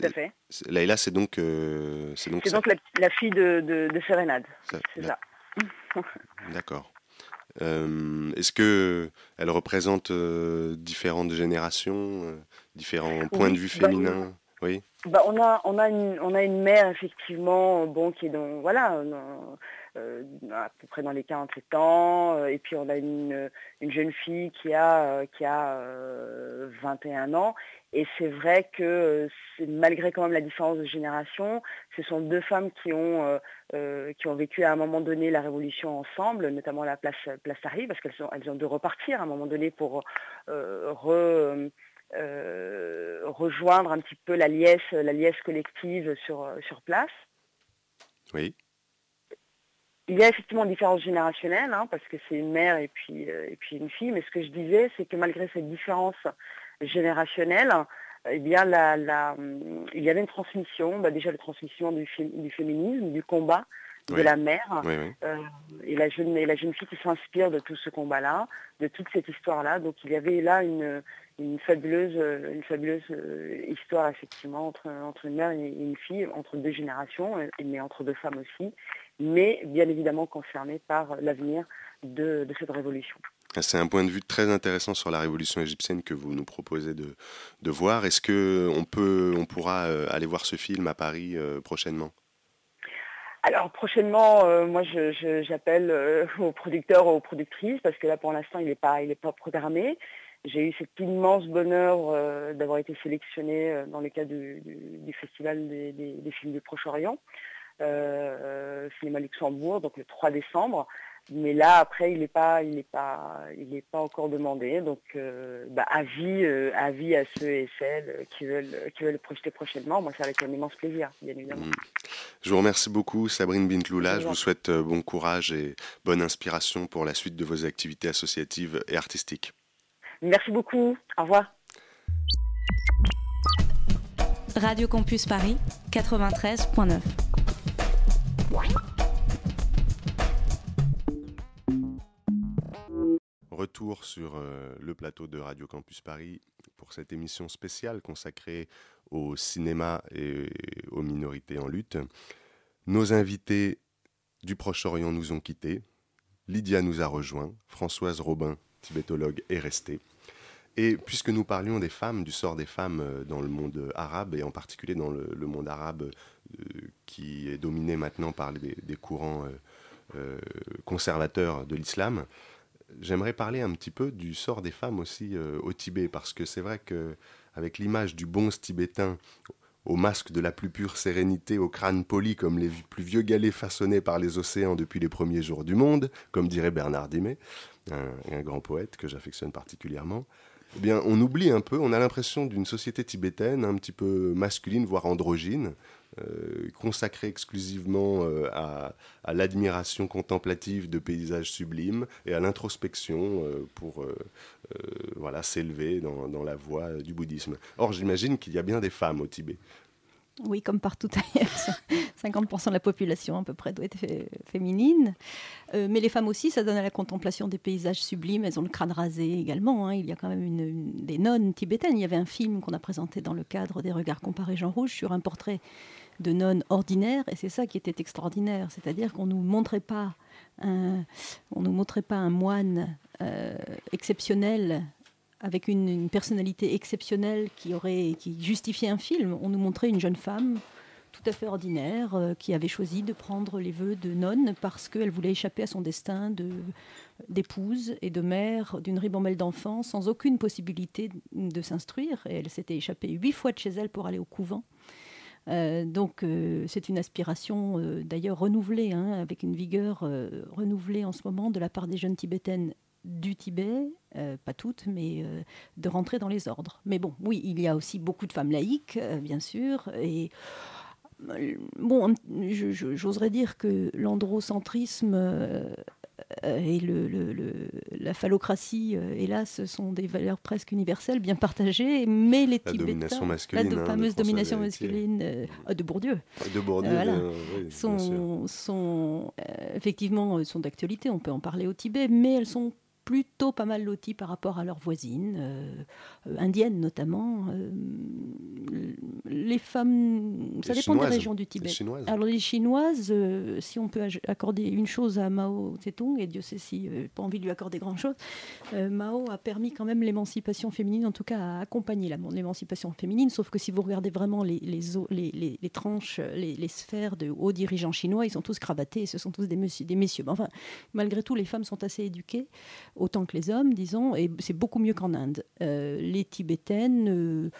Tout à fait. c'est- Leïla, c'est donc, euh, c'est donc C'est donc la, la fille de, de, de Sérénade. Ça- C'est la- ça. D'accord. Euh, Est-ce que elle représente différentes générations, différents points de vue bah, féminins? Oui. Bah, on a on a une on a une mère effectivement bon qui est dans voilà euh, à peu près dans les 47 ans euh, et puis on a une une jeune fille qui a euh, qui a euh, 21 ans. Et c'est vrai que euh, malgré quand même la différence de génération ce sont deux femmes qui ont euh, euh, qui ont vécu à un moment donné la révolution ensemble notamment la place place Tahrir parce qu'elles ont elles ont dû repartir à un moment donné pour euh, re- euh, rejoindre un petit peu la liesse, la liesse collective sur, euh, sur place. Oui. Il y a effectivement une différence générationnelle, hein, parce que c'est une mère et puis, euh, et puis une fille, mais ce que je disais, c'est que malgré cette différence générationnelle, eh bien, la, la, hum, il y avait une transmission, bah, déjà la transmission du, du féminisme, du combat de Oui. la mère, Oui, oui. euh, et, la jeune, et la jeune fille qui s'inspire de tout ce combat-là, de toute cette histoire-là. Donc il y avait là une, une fabuleuse, euh, une fabuleuse euh, histoire effectivement entre, entre une mère et une fille, entre deux générations, mais entre deux femmes aussi, mais bien évidemment concernées par l'avenir de, de cette révolution. C'est un point de vue très intéressant sur la révolution égyptienne que vous nous proposez de, de voir. Est-ce que on pourra aller voir ce film à Paris prochainement? Alors prochainement, euh, moi j'appelle euh, aux producteurs, aux productrices, parce que là pour l'instant il n'est pas, il pas programmé. J'ai eu cet immense bonheur euh, d'avoir été sélectionnée euh, dans le cadre du, du- du Festival des, des- des films du Proche-Orient, euh, euh, Cinéma Luxembourg, donc le 3 décembre. Mais là après il n'est pas, il n'est pas, il n'est pas encore demandé. Donc euh, bah, avis, euh, avis à ceux et celles qui veulent, qui veulent le projeter prochainement. Moi c'est avec un immense plaisir, bien évidemment. Mm. Je vous remercie beaucoup, Sabrine Bintloula. Je vous souhaite euh, bon courage et bonne inspiration pour la suite de vos activités associatives et artistiques. Merci beaucoup. Au revoir. Radio Campus Paris 93.9. Retour sur euh, le plateau de Radio Campus Paris pour cette émission spéciale consacrée au cinéma et aux minorités en lutte. Nos invités du Proche-Orient nous ont quittés. Lydia nous a rejoints. Françoise Robin, tibétologue, est restée. Et puisque nous parlions des femmes, du sort des femmes euh, dans le monde arabe, et en particulier dans le, monde arabe euh, qui est dominé maintenant par les- des courants conservateurs de l'islam, j'aimerais parler un petit peu du sort des femmes aussi euh, au Tibet, parce que c'est vrai que avec l'image du bonze tibétain au masque de la plus pure sérénité, au crâne poli comme les plus vieux galets façonnés par les océans depuis les premiers jours du monde, comme dirait Bernard Dimet, un, un grand poète que j'affectionne particulièrement, eh bien, on oublie un peu, on a l'impression d'une société tibétaine un petit peu masculine, voire androgyne, euh, consacrée exclusivement euh, à, l'admiration contemplative de paysages sublimes et à l'introspection euh, pour voilà, s'élever dans, la voie du bouddhisme. Or, j'imagine qu'il y a bien des femmes au Tibet. Oui, comme partout ailleurs, 50% de la population à peu près doit être fé- féminine. Mais les femmes aussi, ça donne à la contemplation des paysages sublimes. Elles ont le crâne rasé également. hein. Il y a quand même une- des nonnes tibétaines. Il y avait un film qu'on a présenté dans le cadre des Regards comparés Jean Rouge sur un portrait de nonnes ordinaires. Et c'est ça qui était extraordinaire. C'est-à-dire qu'on ne nous montrait pas un, on nous montrait pas un moine euh, exceptionnel avec une, personnalité exceptionnelle qui aurait qui justifiait un film. On nous montrait une jeune femme tout à fait ordinaire euh, qui avait choisi de prendre les vœux de nonne parce qu'elle voulait échapper à son destin de d'épouse et de mère d'une ribambelle d'enfants sans aucune possibilité de s'instruire. Et elle s'était échappée huit fois de chez elle pour aller au couvent. Euh, donc euh, c'est une aspiration euh, d'ailleurs renouvelée, hein, avec une vigueur renouvelée en ce moment de la part des jeunes tibétaines du Tibet, pas toutes, mais de rentrer dans les ordres. Mais bon, oui, il y a aussi beaucoup de femmes laïques, bien sûr, et bon, j'oserais dire que l'androcentrisme et le, le- le- la phallocratie, euh, hélas, sont des valeurs presque universelles, bien partagées, mais les La Tibétains, domination masculine, la hein, de fameuse domination masculine euh, ah, de Bourdieu, De Bourdieu, Voilà. bien, oui, bien sont, euh, effectivement euh, sont d'actualité. On peut en parler au Tibet, mais elles sont plutôt pas mal lotis par rapport à leurs voisines, euh, euh, indiennes notamment. Euh, les femmes, ça Les dépend des Chinoises. régions du Les Tibet. Chinoises. Alors les Chinoises, euh, si on peut accorder une chose à Mao Zedong, et Dieu sait si pas envie de lui accorder grand-chose, Mao a permis quand même l'émancipation féminine, en tout cas a accompagné la- l'émancipation féminine, sauf que si vous regardez vraiment les, les, les, les- les tranches, les, les sphères de hauts dirigeants chinois, ils sont tous cravatés, et ce sont tous des, messieurs- des messieurs. Mais enfin, malgré tout, les femmes sont assez éduquées, autant que les hommes, disons, et c'est beaucoup mieux qu'en Inde. Euh, les Tibétaines... euh,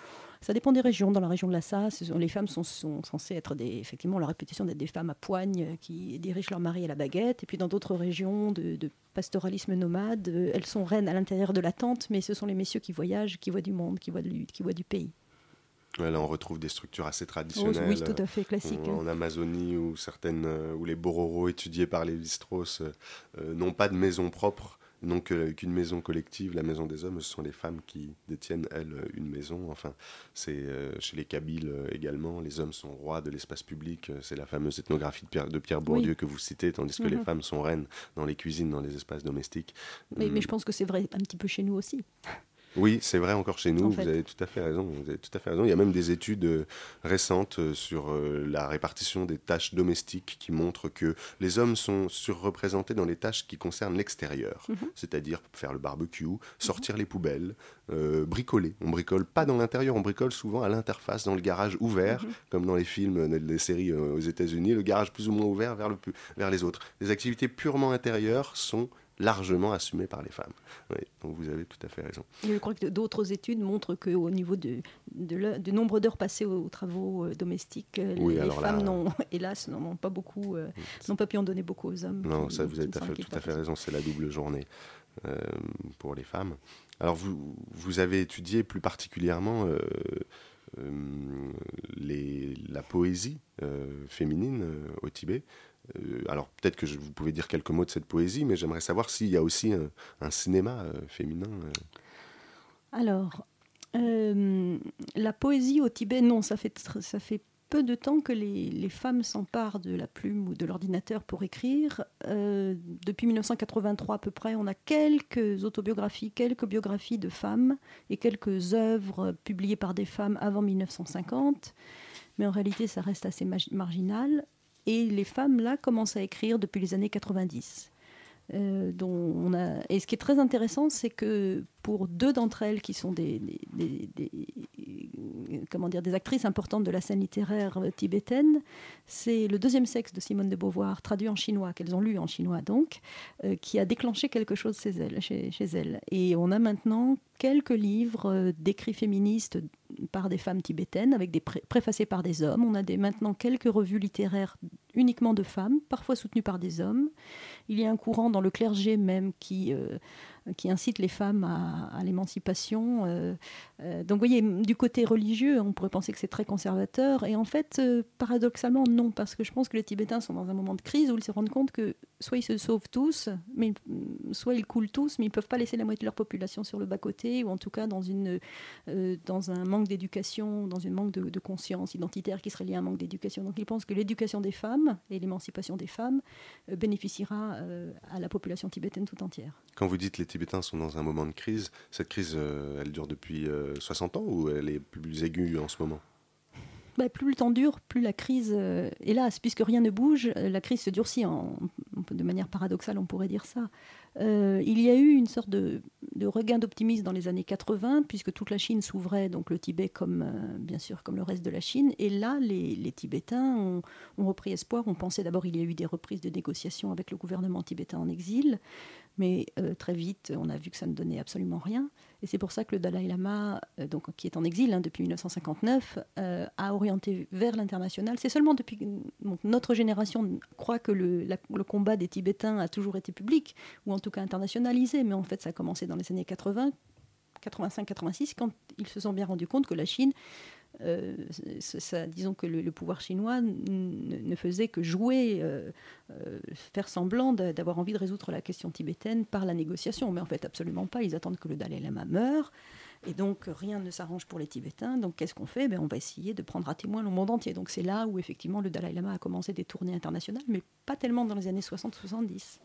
ça dépend des régions. Dans la région de Lhasa, les femmes sont, sont censées être des, effectivement, la réputation d'être des femmes à poigne qui dirigent leur mari à la baguette. Et puis dans d'autres régions de, de pastoralisme nomade, euh, elles sont reines à l'intérieur de la tente, mais ce sont les messieurs qui voyagent, qui voient du monde, qui voient, de, qui voient du pays. Ouais, là, on retrouve des structures assez traditionnelles. Oh, oui, tout à fait classique. En, en Amazonie, où certaines, où les Bororo étudiés par les Strauss euh, n'ont pas de maison propre, n'ont que- qu'une maison collective. La maison des hommes, ce sont les femmes qui détiennent elles une maison. Enfin, c'est euh, chez les Kabyles euh, également. Les hommes sont rois de l'espace public. Euh, C'est la fameuse ethnographie de Pierre, de Pierre Bourdieu Oui. que vous citez, tandis que les Mhm. femmes sont reines dans les cuisines, dans les espaces domestiques. Mais, Hum. mais je pense que c'est vrai un petit peu chez nous aussi. Oui, c'est vrai encore chez nous, En vous fait. avez tout à fait raison. Vous avez tout à fait raison. Il y a même des études euh, récentes euh, sur euh, la répartition des tâches domestiques qui montrent que les hommes sont surreprésentés dans les tâches qui concernent l'extérieur, Mhm. c'est-à-dire faire le barbecue, sortir les poubelles, euh, bricoler. On bricole pas dans l'intérieur, on bricole souvent à l'interface, dans le garage ouvert, Mhm. comme dans les films, les séries aux États-Unis, le garage plus ou moins ouvert vers, le, pu- vers les autres. Les activités purement intérieures sont largement assumées par les femmes. Oui, donc vous avez tout à fait raison. Et je crois que d'autres études montrent qu'au niveau de, de du nombre d'heures passées aux, aux travaux euh, domestiques, euh, Oui, les alors là, femmes, euh, n'ont, hélas, n'en ont pas beaucoup, euh, n'ont pas pu en donner beaucoup aux hommes. Non, qui- ça, vous avez tout à fait, semble tout à qu'il fait raison, c'est la double journée euh, pour les femmes. Alors, vous, vous avez étudié plus particulièrement euh, euh, les, la poésie euh, féminine euh, au Tibet. Euh, alors, peut-être que je- vous pouvez dire quelques mots de cette poésie, mais j'aimerais savoir s'il y a aussi un, cinéma euh, féminin. euh. Alors, la poésie au Tibet, non, ça fait, ça fait peu de temps que les, les femmes s'emparent de la plume ou de l'ordinateur pour écrire. Depuis 1983 à peu près, on a quelques autobiographies, quelques biographies de femmes et quelques œuvres publiées par des femmes avant 1950. Mais en réalité, ça reste assez marginal. Et les femmes, là, commencent à écrire depuis les années 90. Euh. Et ce qui est très intéressant, c'est que pour deux d'entre elles, qui sont des, comment dire, des actrices importantes de la scène littéraire tibétaine, c'est le deuxième sexe de Simone de Beauvoir, traduit en chinois, qu'elles ont lu en chinois donc, euh, qui a déclenché quelque chose chez elles. Et on a maintenant quelques livres euh, d'écrits féministes par des femmes tibétaines, avec des pré- préfacés par des hommes. On a maintenant quelques revues littéraires uniquement de femmes, parfois soutenues par des hommes. Il y a un courant dans le clergé même qui, euh, qui incite les femmes à, l'émancipation. euh, euh, donc vous voyez, du côté religieux, on pourrait penser que c'est très conservateur. Et en fait, euh, paradoxalement, non, parce que je pense que les Tibétains sont dans un moment de crise où ils se rendent compte que soit ils se sauvent tous, mais soit ils coulent tous, mais ils ne peuvent pas laisser la moitié de leur population sur le bas-côté, ou en tout cas dans, une, dans un manque d'éducation, dans un manque de, de conscience identitaire qui serait lié à un manque d'éducation. Donc ils pensent que l'éducation des femmes et l'émancipation des femmes bénéficiera à la population tibétaine tout entière. Quand vous dites les Tibétains sont dans un moment de crise, cette crise, euh, elle dure depuis euh, 60 ans ou elle est plus aiguë en ce moment? Bah, plus le temps dure, plus la crise, euh, hélas, puisque rien ne bouge, euh, la crise se durcit. En, de manière paradoxale, on pourrait dire ça. Euh, il y a eu une sorte de, regain d'optimisme dans les années 80, puisque toute la Chine s'ouvrait, donc le Tibet comme, euh, bien sûr, comme le reste de la Chine. Et là, les, Tibétains ont, ont repris espoir. On pensait d'abord, il y a eu des reprises de négociations avec le gouvernement tibétain en exil, mais euh, très vite, on a vu que ça ne donnait absolument rien. Et c'est pour ça que le Dalai Lama, euh, donc, qui est en exil hein, depuis 1959, euh, a orienté vers l'international. C'est seulement depuis que notre génération croit que le, le combat des Tibétains a toujours été public, ou en tout cas internationalisé, mais en fait ça a commencé dans les années 80, 85-86, quand ils se sont bien rendus compte que la Chine, euh, disons que le, pouvoir chinois ne faisait que jouer, euh, euh, faire semblant d'a- d'avoir envie de résoudre la question tibétaine par la négociation, mais en fait absolument pas. Ils attendent que le Dalai Lama meure. Et donc rien ne s'arrange pour les Tibétains. Donc qu'est-ce qu'on fait? Ben, On va essayer de prendre à témoin le monde entier. Donc c'est là où effectivement le Dalai Lama a commencé des tournées internationales, mais pas tellement dans les années 60-70.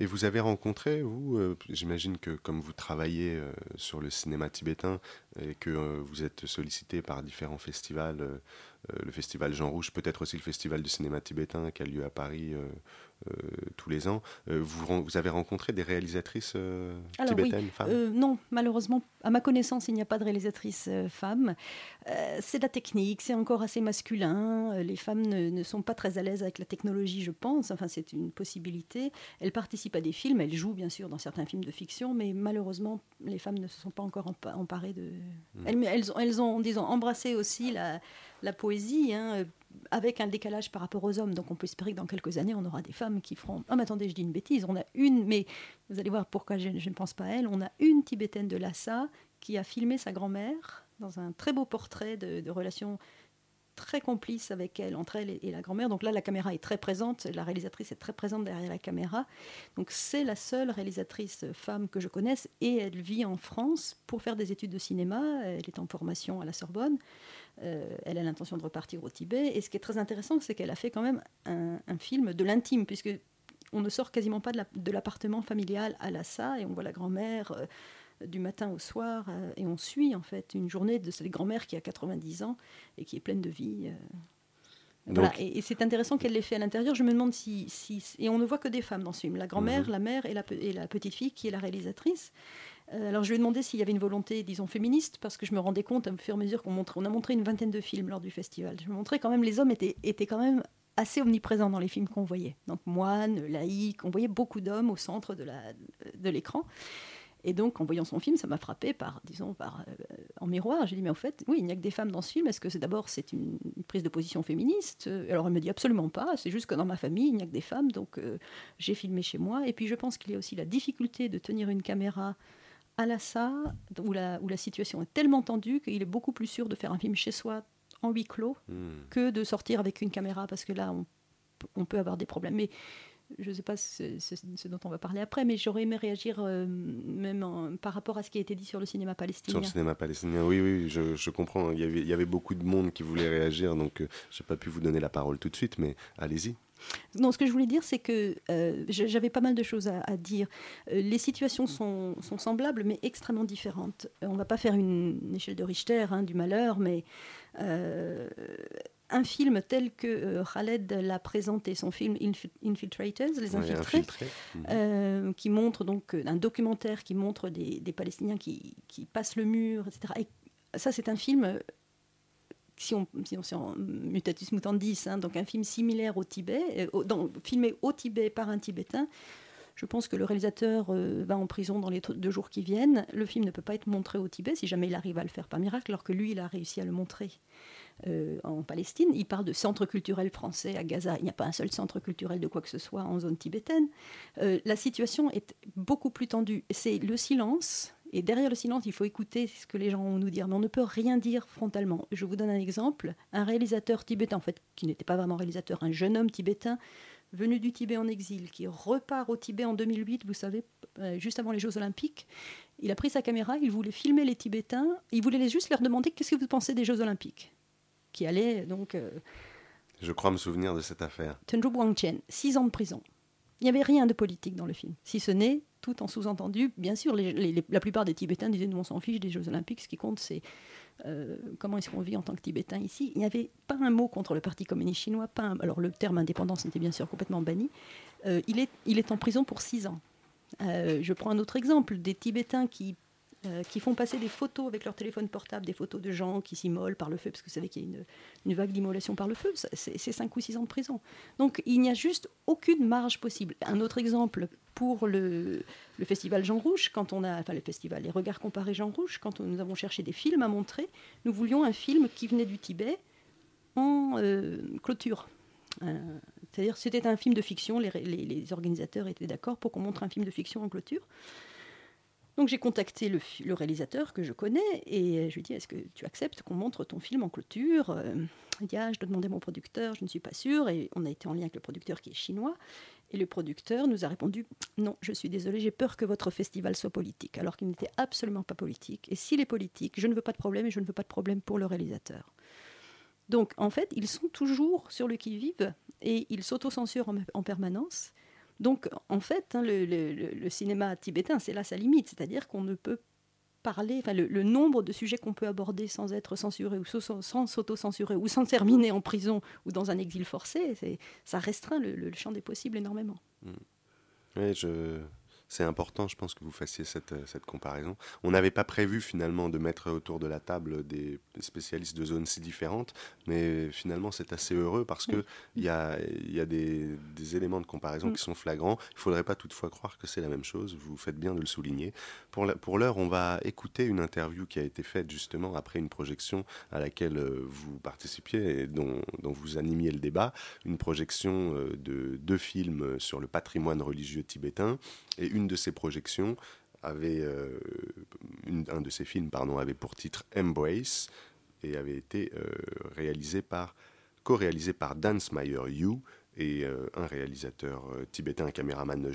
Et vous avez rencontré, vous, euh, j'imagine que comme vous travaillez euh, sur le cinéma tibétain et que euh, vous êtes sollicité par différents festivals, le festival Jean Rouge, peut-être aussi le festival du cinéma tibétain qui a lieu à Paris tous les ans, euh, vous, avez rencontré des réalisatrices euh, oui, tibétaines, femmes? euh, non, malheureusement, à ma connaissance, il n'y a pas de réalisatrice euh, femme. Euh, c'est de la technique, c'est encore assez masculin. Euh, Les femmes ne, ne sont pas très à l'aise avec la technologie, je pense. Enfin, c'est une possibilité. Elles participent à des films, elles jouent bien sûr dans certains films de fiction, mais malheureusement, les femmes ne se sont pas encore empa- emparées de. Elles, mais elles, ont- elles ont, disons, embrassé aussi la, la poésie. hein, euh, avec un décalage par rapport aux hommes. Donc on peut espérer que dans quelques années, on aura des femmes qui feront... Ah mais attendez, je dis une bêtise. On a une, mais vous allez voir pourquoi je, ne pense pas à elle. On a une Tibétaine de Lhasa qui a filmé sa grand-mère dans un très beau portrait de, de relation très complice avec elle, entre elle et, la grand-mère. Donc là, la caméra est très présente, la réalisatrice est très présente derrière la caméra. Donc c'est la seule réalisatrice femme que je connaisse et elle vit en France pour faire des études de cinéma. Elle est en formation à la Sorbonne. Euh, elle a l'intention de repartir au Tibet. Et ce qui est très intéressant, c'est qu'elle a fait quand même un, film de l'intime, puisque on ne sort quasiment pas de l'appartement familial à Lhasa et on voit la grand-mère euh, du matin au soir euh, et on suit en fait une journée de cette grand-mère qui a 90 ans et qui est pleine de vie. euh. Voilà. Donc- Et, et c'est intéressant qu'elle l'ait fait à l'intérieur. Je me demande si, si- Et on ne voit que des femmes dans ce film. La grand-mère, Mhm. la mère et la, pe- et la petite fille qui est la réalisatrice. Euh, alors je lui ai demandé s'il y avait une volonté, disons, féministe, parce que je me rendais compte, à fur et à mesure qu'on montrait, on a montré une vingtaine de films lors du festival. Je me montrais quand même, les hommes étaient, étaient quand même assez omniprésents dans les films qu'on voyait. Donc moine, laïque, on voyait beaucoup d'hommes au centre de la- de l'écran. Et donc, en voyant son film, ça m'a frappé par, disons, par, euh, en miroir. J'ai dit, mais en fait, oui, il n'y a que des femmes dans ce film. Est-ce que c'est d'abord c'est une, prise de position féministe? Alors, elle me dit absolument pas. C'est juste que dans ma famille, il n'y a que des femmes. Donc, euh, j'ai filmé chez moi. Et puis, je pense qu'il y a aussi la difficulté de tenir une caméra à Lhasa, où la, où la situation est tellement tendue qu'il est beaucoup plus sûr de faire un film chez soi en huis clos Hmm. que de sortir avec une caméra parce que là, on, on peut avoir des problèmes. Mais je ne sais pas ce, ce- ce dont on va parler après, mais j'aurais aimé réagir euh, même en- par rapport à ce qui a été dit sur le cinéma Sur palestinien. le cinéma palestinien, oui, oui, je, je comprends. Il y, avait, il y avait beaucoup de monde qui voulait réagir, donc euh, je n'ai pas pu vous donner la parole tout de suite, mais allez-y. Non, ce que je voulais dire, c'est que euh, j'avais pas mal de choses à, à dire. Euh, les situations sont, sont semblables, mais extrêmement différentes. Euh, on ne va pas faire une, une échelle de Richter hein, du malheur, mais un film tel que euh, Khaled l'a présenté, son film Infi- Infiltrators, Les Infiltrés. Mhm. euh, qui montre donc euh, un documentaire qui montre des, des Palestiniens qui, qui passent le mur, etc. Et ça, c'est un film, euh, si on, si on, si on- mutatis mutandis, hein, donc un film similaire au Tibet, au- filmé au Tibet par un Tibétain. Je pense que le réalisateur euh, va en prison dans les deux jours qui viennent. Le film ne peut pas être montré au Tibet si jamais il arrive à le faire par miracle, alors que lui, il a réussi à le montrer euh, en Palestine. Il parle de centre culturel français à Gaza. Il n'y a pas un seul centre culturel de quoi que ce soit en zone tibétaine. Euh, la situation est beaucoup plus tendue. C'est le silence. Et derrière le silence, il faut écouter ce que les gens ont à nous dire. Mais on ne peut rien dire frontalement. Je vous donne un exemple. Un réalisateur tibétain, en fait, qui n'était pas vraiment réalisateur, un jeune homme tibétain venu du Tibet en exil, qui repart au Tibet en 2008, vous savez, euh, juste avant les Jeux Olympiques. Il a pris sa caméra, il voulait filmer les Tibétains, il voulait juste leur demander qu'est-ce que vous pensez des Jeux Olympiques, qui allaient donc euh, Je crois me souvenir de cette affaire. Tendru Wangchen, six ans de prison. Il n'y avait rien de politique dans le film, si ce n'est tout en sous-entendu. Bien sûr, les- les- les- la plupart des Tibétains disaient nous on s'en fiche des Jeux Olympiques, ce qui compte c'est euh, comment est-ce qu'on vit en tant que Tibétain ici. Il n'y avait pas un mot contre le Parti communiste chinois, pas un- alors le terme indépendance était bien sûr complètement banni. Euh, il, est, il est en prison pour six ans. Euh, je prends un autre exemple, des Tibétains qui, euh, qui font passer des photos avec leur téléphone portable, des photos de gens qui s'immolent par le feu, parce que vous savez qu'il y a une, vague d'immolation par le feu, c'est c'est cinq ou six ans de prison. Donc il n'y a juste aucune marge possible. Un autre exemple pour le, festival Jean Rouge, quand on a, enfin le festival Les Regards Comparés Jean Rouge, quand nous avons cherché des films à montrer, nous voulions un film qui venait du Tibet en euh, clôture. Euh, C'est-à-dire c'était un film de fiction, les organisateurs étaient d'accord pour qu'on montre un film de fiction en clôture. Donc j'ai contacté le, réalisateur que je connais et je lui ai dit est-ce que tu acceptes qu'on montre ton film en clôture? Euh, Il dit ah, je dois demander à mon producteur, je ne suis pas sûre et on a été en lien avec le producteur qui est chinois et le producteur nous a répondu non, je suis désolé, j'ai peur que votre festival soit politique alors qu'il n'était absolument pas politique et s'il est politique, je ne veux pas de problème et je ne veux pas de problème pour le réalisateur. Donc en fait, ils sont toujours sur le qui-vive et ils s'autocensurent en, en permanence. Donc, en fait, hein, le, cinéma tibétain, c'est là sa limite, c'est-à-dire qu'on ne peut parler, enfin, le, nombre de sujets qu'on peut aborder sans être censuré ou sans, s'auto-censurer ou sans terminer en prison ou dans un exil forcé, ça restreint le, champ des possibles énormément. Je... c'est important, je pense que vous fassiez cette, euh, cette comparaison. On n'avait pas prévu finalement de mettre autour de la table des spécialistes de zones si différentes, mais finalement c'est assez heureux parce qu'il y a, il y a des, des éléments de comparaison Mm. qui sont flagrants. Il ne faudrait pas toutefois croire que c'est la même chose, vous faites bien de le souligner. Pour la- pour l'heure, on va écouter une interview qui a été faite justement après une projection à laquelle euh, vous participiez et dont, dont vous animiez le débat, une projection euh, de deux films sur le patrimoine religieux tibétain. Et une de ces projections avait, euh, une- un de ces films pardon, avait pour titre Embrace et avait été euh, réalisé par, co-réalisé par Dan Smeyer et euh, un réalisateur euh, tibétain, un caméraman euh,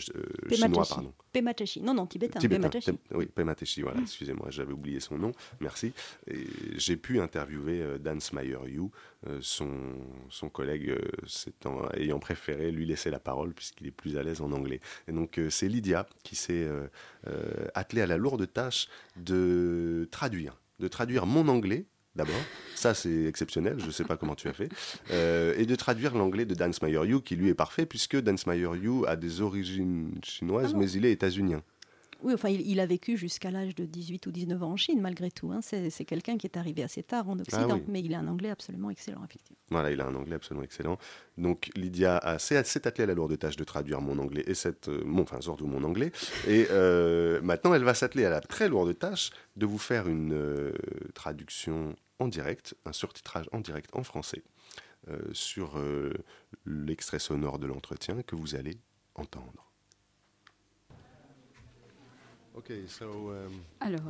chinois, pardon. Pema Tashi. Non, non, tibétain. Tibétain, Pema Tashi. Tem- oui, Pema Tashi, voilà, excusez-moi, j'avais oublié son nom, merci. J'ai pu interviewer euh, Dan Smeyer Yu, euh, son, son collègue ayant préféré lui laisser la parole puisqu'il est plus à l'aise en anglais. Et donc c'est Lydia qui s'est attelée à la lourde tâche de traduire, de traduire mon anglais d'abord, ça c'est exceptionnel, je ne sais pas comment tu as fait, euh, et de traduire l'anglais de Dan Smeyer Yu qui lui est parfait puisque Dan Smeyer Yu a des origines chinoises Ah mais il est états-unien. Oui, enfin, il, il a vécu jusqu'à l'âge de 18 ou 19 ans en Chine, malgré tout. hein. C'est quelqu'un qui est arrivé assez tard en Occident, Ah oui. mais il a un anglais absolument excellent, effectivement. Voilà, il a un anglais absolument excellent. Donc Lydia a- s'est attelée à la lourde tâche de traduire mon anglais et cette, euh, mon, enfin surtout mon anglais. Et euh, maintenant, elle va s'atteler à la très lourde tâche de vous faire une euh, traduction en direct, un surtitrage en direct en français euh, sur euh, l'extrait sonore de l'entretien que vous allez entendre. So um, Alors,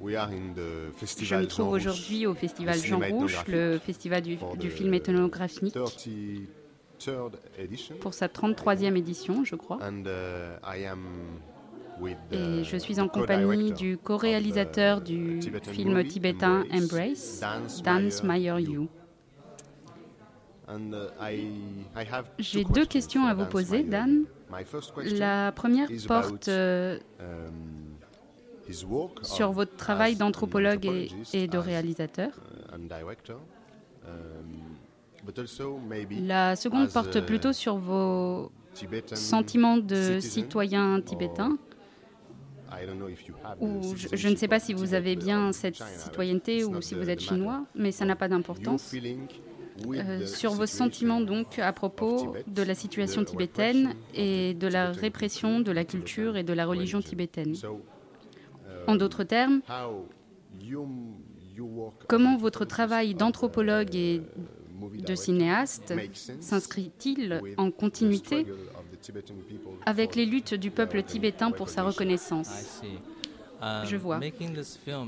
we are in the je festival me trouve aujourd'hui au festival Jean Rouge, le festival du, film ethnographique, 33rd edition. pour sa 33e édition, je crois. And, uh, I am Et je suis en compagnie du co-réalisateur du film tibétain Embrace, Embrace, Dan Dan Smeyer Smeyer Yu. Uh, J'ai deux questions à vous poser. Dan. La première porte euh, um, sur votre travail d'anthropologue et, de réalisateur. uh, um, La seconde porte plutôt sur vos sentiments de citoyen tibétain. I don't know if you have Ou je, je ne sais pas si vous avez bien or cette citoyenneté ou si vous êtes chinois, mais ça n'a pas d'importance. Euh, sur vos sentiments donc à propos de la situation tibétaine et de la répression de la culture et de la religion tibétaine. En um, d'autres termes, comment votre travail d'anthropologue et de cinéaste s'inscrit-il en continuité avec les luttes du peuple tibétain pour sa reconnaissance Je vois.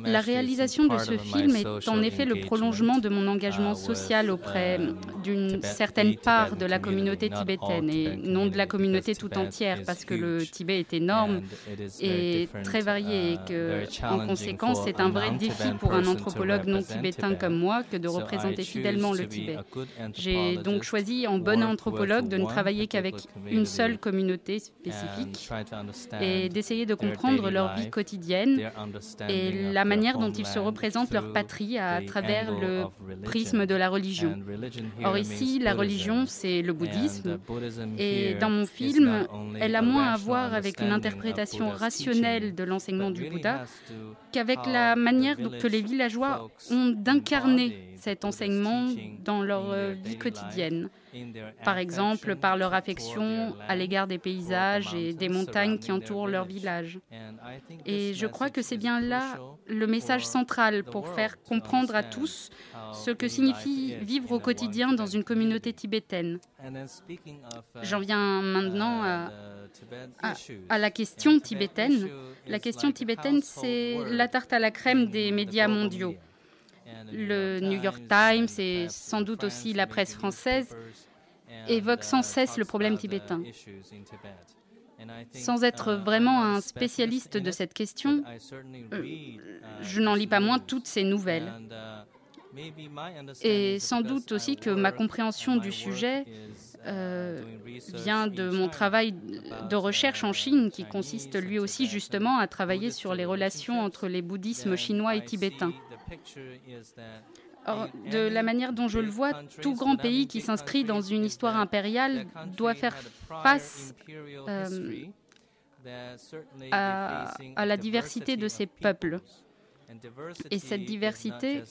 La réalisation de ce film est en effet le prolongement de mon engagement social auprès d'une certaine part de la communauté tibétaine et non de la communauté tout entière parce que le Tibet est énorme et très varié et que, en conséquence, c'est un vrai défi pour un anthropologue non tibétain comme moi que de représenter fidèlement le Tibet. J'ai donc choisi en bon anthropologue de ne travailler qu'avec une seule communauté spécifique et d'essayer de comprendre leur vie quotidienne et la manière dont ils se représentent leur patrie à travers le prisme de la religion. Or ici, la religion, c'est le bouddhisme. Et dans mon film, elle a moins à voir avec une interprétation rationnelle de l'enseignement du Bouddha qu'avec la manière dont- que les villageois ont d'incarner cet enseignement dans leur euh, vie quotidienne. Par exemple, par leur affection à l'égard des paysages et des montagnes qui entourent leur village. Et je crois que c'est bien là le message central pour faire comprendre à tous ce que signifie vivre au quotidien dans une communauté tibétaine. J'en viens maintenant à, à- à la question tibétaine. La question tibétaine, c'est la tarte à la crème des médias mondiaux. Le New York Times et sans doute aussi la presse française évoquent sans cesse le problème tibétain. Sans être vraiment un spécialiste de cette question, euh, je n'en lis pas moins toutes ces nouvelles. Et sans doute aussi que ma compréhension du sujet euh, vient de mon travail de recherche en Chine, qui consiste lui aussi justement à travailler sur les relations entre les bouddhismes chinois et tibétains. Or, de la manière dont je le vois, tout grand pays qui s'inscrit dans une histoire impériale doit faire face euh, à, à la diversité de ses peuples. Et cette diversité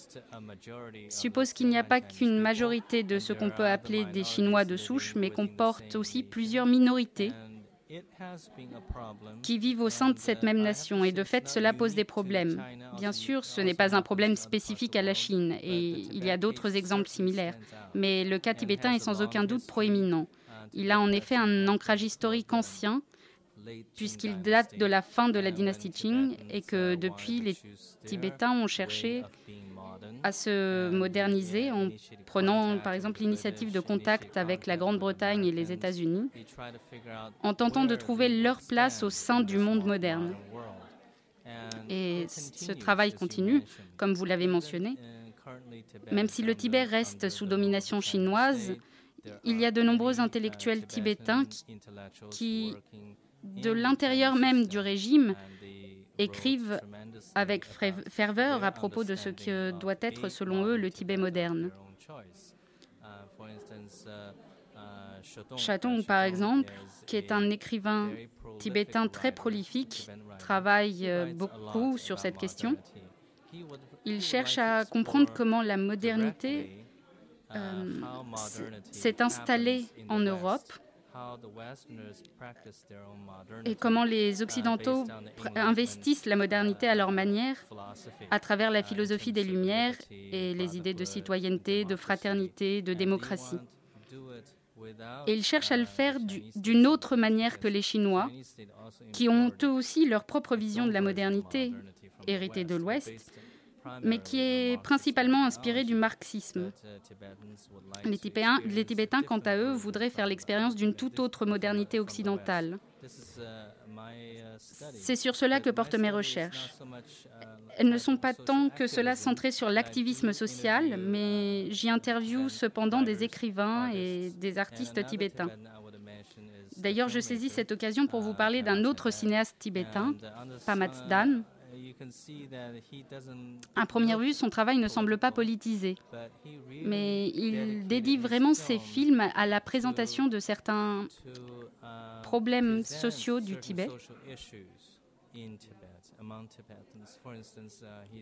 suppose qu'il n'y a pas qu'une majorité de ce qu'on peut appeler des Chinois de souche, mais comporte aussi plusieurs minorités qui vivent au sein de cette même nation. Et de fait, cela pose des problèmes. Bien sûr, ce n'est pas un problème spécifique à la Chine, et il y a d'autres exemples similaires. Mais le cas tibétain est sans aucun doute proéminent. Il a en effet un ancrage historique ancien puisqu'il date de la fin de la dynastie Qing et que depuis, les Tibétains ont cherché à se moderniser en prenant par exemple l'initiative de contact avec la Grande-Bretagne et les États-Unis, en tentant de trouver leur place au sein du monde moderne. Et ce travail continue, comme vous l'avez mentionné. Même si le Tibet reste sous domination chinoise, il y a de nombreux intellectuels tibétains qui de l'intérieur même du régime écrivent avec ferveur à propos de ce que doit être, selon eux, le Tibet moderne. Chatong, par exemple, qui est un écrivain tibétain très prolifique, travaille euh, beaucoup sur cette question. Il cherche à comprendre comment la modernité euh, s'est installée en Europe et comment les Occidentaux investissent la modernité à leur manière à travers la philosophie des Lumières et les idées de citoyenneté, de fraternité, de démocratie. Et ils cherchent à le faire d'une autre manière que les Chinois, qui ont eux aussi leur propre vision de la modernité, héritée de l'Ouest, mais qui est principalement inspiré du marxisme. Les Tibétains, quant à eux, voudraient faire l'expérience d'une toute autre modernité occidentale. C'est sur cela que portent mes recherches. Elles ne sont pas tant que cela centrées sur l'activisme social, mais j'y interviewe cependant des écrivains et des artistes tibétains. D'ailleurs, je saisis cette occasion pour vous parler d'un autre cinéaste tibétain, Pamatsdan, à première vue, son travail ne semble pas politisé, mais il dédie vraiment ses films à la présentation de certains problèmes sociaux du Tibet.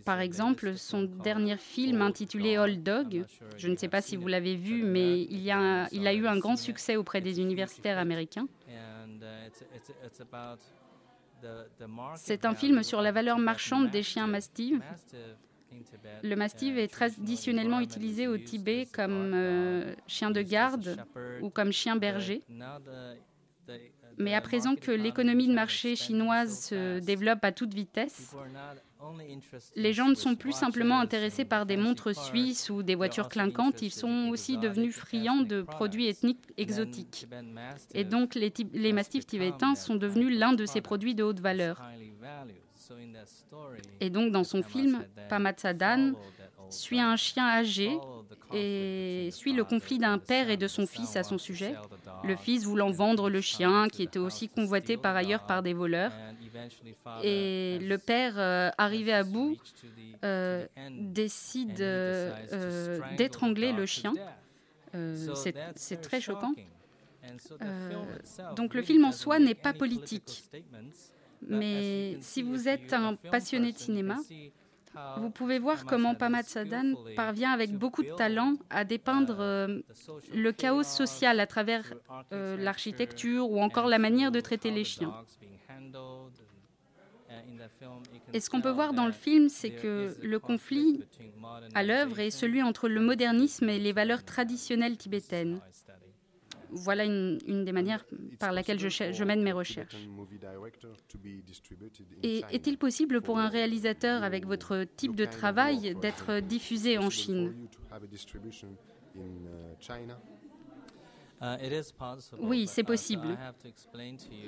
Par exemple, son dernier film intitulé Old Dog, je ne sais pas si vous l'avez vu, mais il, a, il a eu un grand succès auprès des universitaires américains. C'est un film sur la valeur marchande des chiens mastifs. Le mastif est traditionnellement utilisé au Tibet comme euh, chien de garde ou comme chien berger. Mais à présent que l'économie de marché chinoise se développe à toute vitesse, les gens ne sont plus simplement intéressés par des montres suisses ou des voitures clinquantes, ils sont aussi devenus friands de produits ethniques exotiques. Et donc les, mastifs tibétains sont devenus l'un de ces produits de haute valeur. Et donc dans son film, Pamatsadan suit un chien âgé et suit le conflit d'un père et de son fils à son sujet. Le fils voulant vendre le chien, qui était aussi convoité par ailleurs par des voleurs. Et le père, euh, arrivé à bout, euh, décide euh, d'étrangler le chien. C'est très choquant. donc le film en soi n'est pas politique. Mais si vous êtes un passionné de cinéma, vous pouvez voir comment Pamad Sadan parvient avec beaucoup de talent à dépeindre le chaos social à travers l'architecture ou encore la manière de traiter les chiens. Et ce qu'on peut voir dans le film, c'est que le conflit à l'œuvre est celui entre le modernisme et les valeurs traditionnelles tibétaines? Voilà une, des manières par laquelle je, je, mène mes recherches. Et est-il possible pour un réalisateur avec votre type de travail d'être diffusé en Chine? Oui, c'est possible.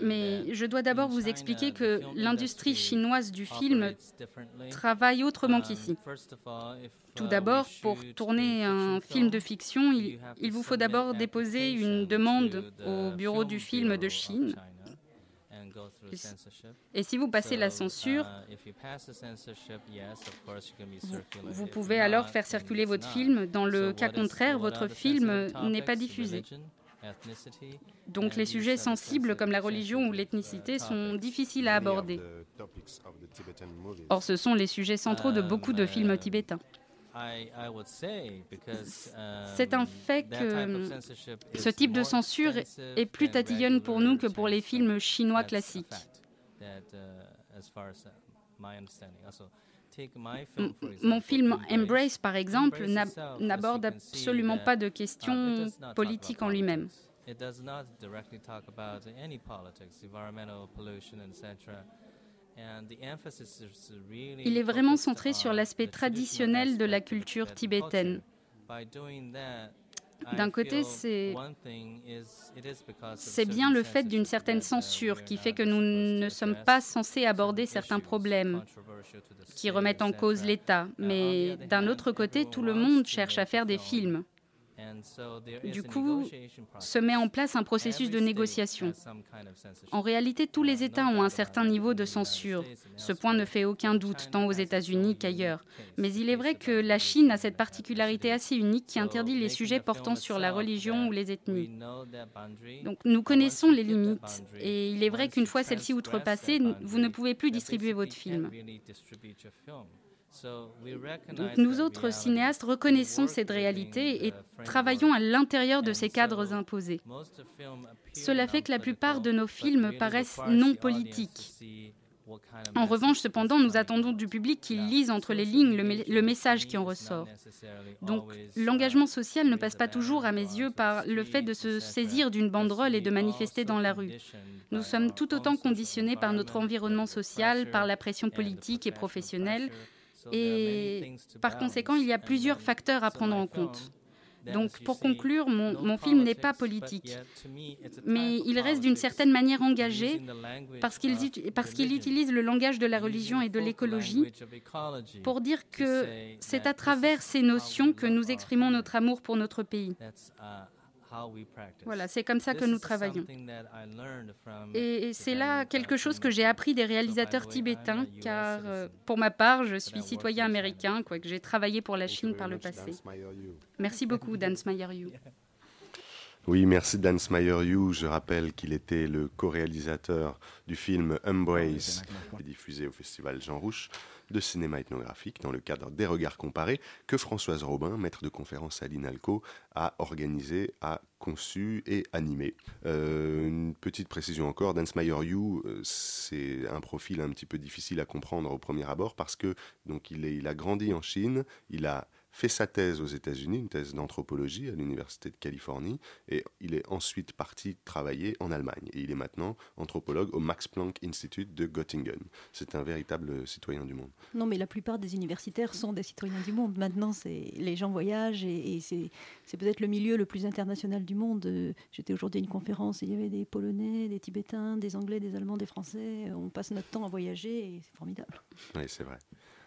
Mais je dois d'abord vous expliquer que l'industrie chinoise du film travaille autrement qu'ici. Tout d'abord, pour tourner un film de fiction, il, il vous faut d'abord déposer une demande au bureau du film de Chine. Et si vous passez la censure, vous, vous pouvez alors faire circuler votre film. Dans le cas contraire, votre film n'est pas diffusé. Donc les sujets sensibles comme la religion ou l'ethnicité sont difficiles à aborder. Or, ce sont les sujets centraux de beaucoup de films tibétains. C'est un fait que ce type de censure est plus tatillonne pour nous que pour les films chinois classiques. Mon film Embrace, par exemple, n'aborde absolument pas de questions politiques en lui-même. Il est vraiment centré sur l'aspect traditionnel de la culture tibétaine. D'un côté, c'est bien le fait d'une certaine censure qui fait que nous ne sommes pas censés aborder certains problèmes qui remettent en cause l'État. Mais d'un autre côté, tout le monde cherche à faire des films. Du coup, se met en place un processus de négociation. En réalité, tous les États ont un certain niveau de censure. Ce point ne fait aucun doute, tant aux États-Unis qu'ailleurs. Mais il est vrai que la Chine a cette particularité assez unique qui interdit les sujets portant sur la religion ou les ethnies. Donc nous connaissons les limites. Et il est vrai qu'une fois celles-ci outrepassées, vous ne pouvez plus distribuer votre film. Donc nous autres cinéastes reconnaissons cette réalité et travaillons à l'intérieur de ces cadres imposés. Cela fait que la plupart de nos films paraissent non politiques. En revanche, cependant, nous attendons du public qu'il lise entre les lignes le, message qui en ressort. Donc, l'engagement social ne passe pas toujours, à mes yeux, par le fait de se saisir d'une banderole et de manifester dans la rue. Nous sommes tout autant conditionnés par notre environnement social, par la pression politique et professionnelle, et par conséquent, il y a plusieurs facteurs à prendre en compte. Donc, pour conclure, mon, film n'est pas politique, mais il reste d'une certaine manière engagé parce qu'il utilise le langage de la religion et de l'écologie pour dire que c'est à travers ces notions que nous exprimons notre amour pour notre pays. Voilà, c'est comme ça que nous travaillons. Et c'est là quelque chose que j'ai appris des réalisateurs tibétains, car euh, pour ma part, je suis citoyen américain, quoique j'ai travaillé pour la Chine par le passé. Merci beaucoup, Dan Smayer-Yu. Oui, merci Dan Smayer-Yu. Je rappelle qu'il était le co-réalisateur du film Embrace, diffusé au festival Jean Rouche de cinéma ethnographique dans le cadre des regards comparés que Françoise Robin, maître de conférence à l'INALCO, a organisé, a conçu et animé. Euh, une petite précision encore, Dance Meyer You, euh, c'est un profil un petit peu difficile à comprendre au premier abord parce que il a grandi en Chine, il a fait sa thèse aux États-Unis, une thèse d'anthropologie à l'Université de Californie, et il est ensuite parti travailler en Allemagne. Et il est maintenant anthropologue au Max Planck Institute de Göttingen. C'est un véritable citoyen du monde. Non, mais la plupart des universitaires sont des citoyens du monde. Maintenant, les gens voyagent et, c'est peut-être le milieu le plus international du monde. J'étais aujourd'hui à une conférence et il y avait des Polonais, des Tibétains, des Anglais, des Allemands, des Français. On passe notre temps à voyager et c'est formidable. Oui, c'est vrai.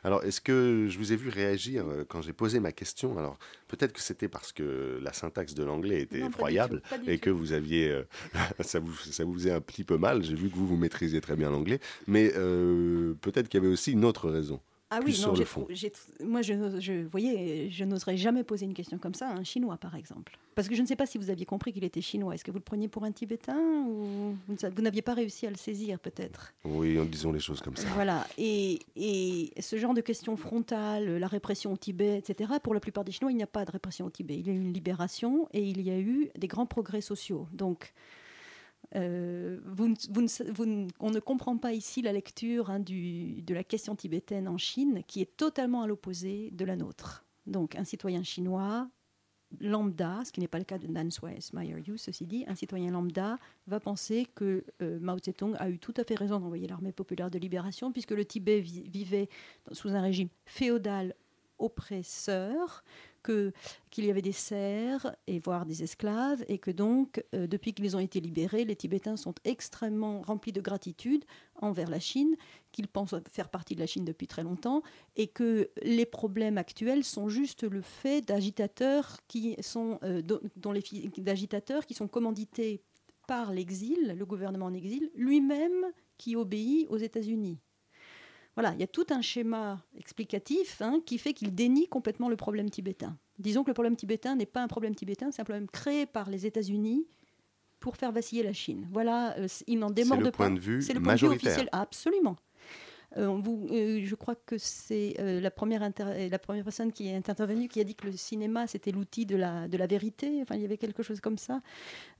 Alors, est-ce que je vous ai vu réagir euh, quand j'ai posé ma question? Alors, peut-être que c'était parce que la syntaxe de l'anglais était effroyable et que vous aviez. Euh, ça, vous, ça vous faisait un petit peu mal. J'ai vu que vous, vous maîtrisiez très bien l'anglais. Mais euh, peut-être qu'il y avait aussi une autre raison. Ah oui, non, moi, je, je, voyez, je n'oserais jamais poser une question comme ça à un Chinois, par exemple. Parce que je ne sais pas si vous aviez compris qu'il était chinois. Est-ce que vous le preniez pour un Tibétain ou vous n'aviez pas réussi à le saisir, peut-être? Oui, disons les choses comme ça. Voilà. Et, et, ce genre de questions frontales, la répression au Tibet, etc., pour la plupart des Chinois, il n'y a pas de répression au Tibet. Il y a eu une libération et il y a eu des grands progrès sociaux. Donc, euh, on ne comprend pas ici la lecture hein, de la question tibétaine en Chine, qui est totalement à l'opposé de la nôtre. Donc, un citoyen chinois lambda, ce qui n'est pas le cas de Dan Meyer-Yu, ceci dit, un citoyen lambda va penser que euh, Mao Zedong a eu tout à fait raison d'envoyer l'armée populaire de libération, puisque le Tibet vivait sous un régime féodal oppresseur, que qu'il y avait des serfs et voire des esclaves et que donc euh, depuis qu'ils ont été libérés, les Tibétains sont extrêmement remplis de gratitude envers la Chine, qu'ils pensent faire partie de la Chine depuis très longtemps et que les problèmes actuels sont juste le fait d'agitateurs qui sont euh, dont les d'agitateurs qui sont commandités par l'exil, le gouvernement en exil, lui-même qui obéit aux États-Unis. Voilà, il y a tout un schéma explicatif hein, qui fait qu'il dénie complètement le problème tibétain. Disons que le problème tibétain n'est pas un problème tibétain, c'est un problème créé par les États-Unis pour faire vaciller la Chine. Voilà, euh, il n'en démorde pas. C'est le point de vue majoritaire. officiel, absolument. Euh, euh, je crois que c'est euh, la, première personne qui est intervenue qui a dit que le cinéma, c'était l'outil de la, vérité. Enfin, il y avait quelque chose comme ça.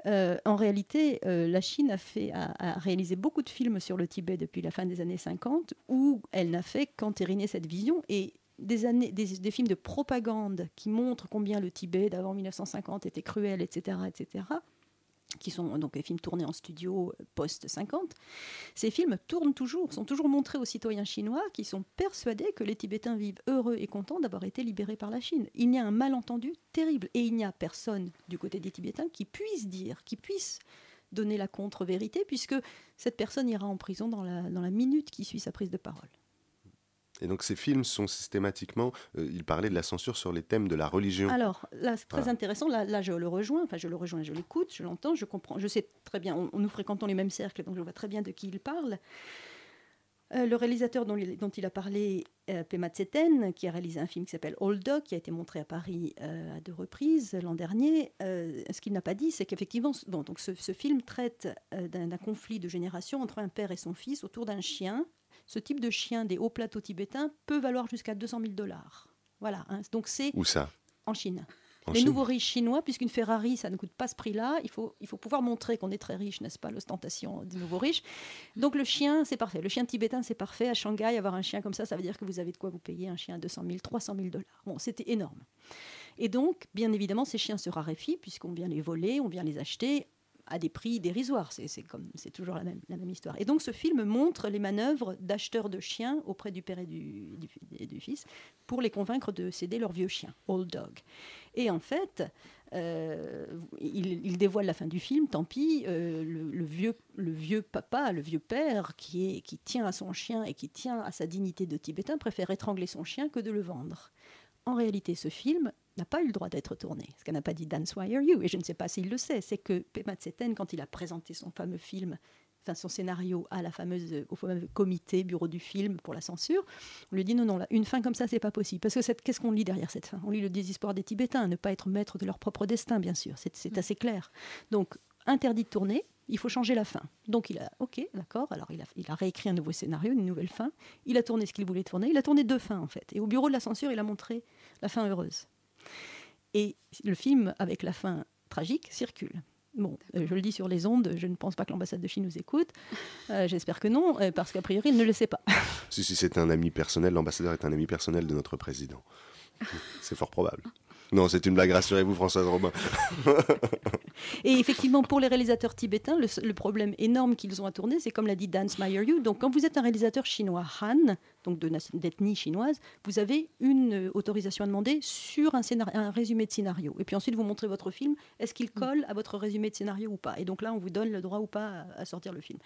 en réalité, la Chine a, réalisé beaucoup de films sur le Tibet depuis la fin des années 50, où elle n'a fait qu'entériner cette vision. Et des, des, films de propagande qui montrent combien le Tibet d'avant 1950 était cruel, etc., etc., qui sont donc les films tournés en studio euh, post-50, ces films tournent toujours, sont toujours montrés aux citoyens chinois qui sont persuadés que les Tibétains vivent heureux et contents d'avoir été libérés par la Chine. Il y a un malentendu terrible et il n'y a personne du côté des Tibétains qui puisse dire, qui puisse donner la contre-vérité, puisque cette personne ira en prison dans la, dans la minute qui suit sa prise de parole. Et donc ces films sont systématiquement, euh, il parlait de la censure sur les thèmes de la religion. Alors là, c'est très intéressant. Là, là, je le rejoins. Enfin, je le rejoins, je l'écoute, je l'entends, je comprends. Je sais très bien. On, nous fréquentons les mêmes cercles, donc je vois très bien de qui il parle. Euh, le réalisateur dont il, dont il, a parlé, euh, Pema Tseten, qui a réalisé un film qui s'appelle Old Dog, qui a été montré à Paris euh, à deux reprises l'an dernier, ce qu'il n'a pas dit, c'est qu'effectivement, bon, donc ce, ce, film traite d'un conflit de génération entre un père et son fils autour d'un chien ce type de chien des hauts plateaux tibétains peut valoir jusqu'à 200 000 dollars. Voilà. Hein. Donc c'est où ça? En Chine. les nouveaux riches chinois, puisqu'une Ferrari, ça ne coûte pas ce prix-là, il faut, il faut pouvoir montrer qu'on est très riche, n'est-ce pas, l'ostentation des nouveaux riches. Donc le chien, c'est parfait. Le chien tibétain, c'est parfait. À Shanghai, avoir un chien comme ça, ça veut dire que vous avez de quoi vous payer un chien à 200 000, 300 000 dollars. Bon, c'était énorme. Et donc, bien évidemment, ces chiens se raréfient, puisqu'on vient les voler, on vient les acheter à des prix dérisoires. C'est comme c'est toujours la même, histoire. Et donc ce film montre les manœuvres d'acheteurs de chiens auprès du père et du, fils pour les convaincre de céder leur vieux chien, Old Dog. Et en fait, euh, il, dévoile la fin du film, tant pis, euh, le, vieux, le vieux papa, le vieux père qui, est, qui tient à son chien et qui tient à sa dignité de Tibétain préfère étrangler son chien que de le vendre. En réalité, ce film n'a pas eu le droit d'être tourné. Ce qu'elle n'a pas dit Dan Swire You, et je ne sais pas s'il le sait, c'est que Pema Tseten, quand il a présenté son fameux film, enfin son scénario à la fameuse, au fameux comité, bureau du film pour la censure, on lui dit non, non, là, une fin comme ça, c'est pas possible. Parce que qu'est-ce qu'on lit derrière cette fin? On lit le désespoir des Tibétains, ne pas être maître de leur propre destin, bien sûr, c'est assez clair. Donc, interdit de tourner, il faut changer la fin. Donc il a, ok, d'accord, alors il a, réécrit un nouveau scénario, une nouvelle fin, il a tourné ce qu'il voulait tourner, il a tourné deux fins en fait. Et au bureau de la censure, il a montré la fin heureuse. Et le film avec la fin tragique circule. Bon, euh, je le dis sur les ondes, je ne pense pas que l'ambassade de Chine nous écoute. Euh, j'espère que non, euh, parce qu'a priori, il ne le sait pas. si, si c'est un ami personnel, l'ambassadeur est un ami personnel de notre président. C'est fort probable. Non, c'est une blague, rassurez-vous, Françoise Robin. et effectivement, pour les réalisateurs tibétains, le, problème énorme qu'ils ont à tourner, c'est comme l'a dit Dan Yu. Donc, quand vous êtes un réalisateur chinois Han, donc d'ethnie chinoise, vous avez une euh, autorisation à demander sur un, un, résumé de scénario. Et puis ensuite, vous montrez votre film. Est-ce qu'il colle à votre résumé de scénario ou pas? Et donc là, on vous donne le droit ou pas à, sortir le film.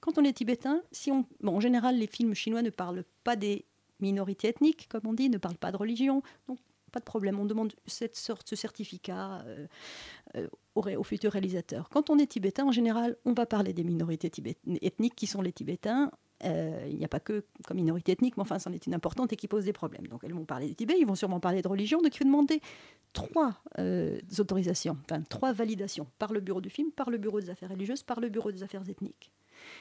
Quand on est tibétain, si on, bon, en général, les films chinois ne parlent pas des minorités ethniques, comme on dit, ne parlent pas de religion. Donc pas de problème. On demande cette sorte, ce certificat euh, euh, au, futur réalisateur. Quand on est tibétain, en général, on va parler des minorités ethniques qui sont les Tibétains. Euh, il n'y a pas que comme minorité ethnique, mais enfin, c'en est une importante et qui pose des problèmes. Donc, elles vont parler des Tibet, ils vont sûrement parler de religion. Donc, il faut demander trois autorisations, enfin, trois validations par le bureau du film, par le bureau des affaires religieuses, par le bureau des affaires ethniques.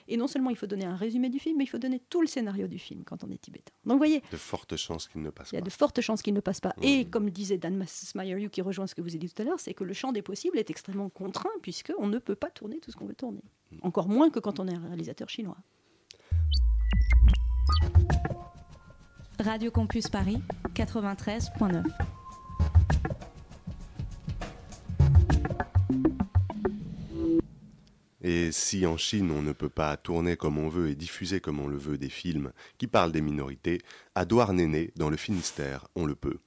Et non seulement il faut donner un résumé du film, mais il faut donner tout le scénario du film quand on est tibétain. Donc vous voyez. De fortes chances qu'il ne passe pas. Il y a de fortes chances qu'il ne passe pas. Et comme disait Dan Smayeryu, qui rejoint ce que vous avez dit tout à l'heure, c'est que le champ des possibles est extrêmement contraint, puisqu'on ne peut pas tourner tout ce qu'on veut tourner. Encore moins que quand on est un réalisateur chinois. Radio Campus Paris, 93.9. Et si en Chine on ne peut pas tourner comme on veut et diffuser comme on le veut des films qui parlent des minorités, à Douarnenez, dans le Finistère, on le peut.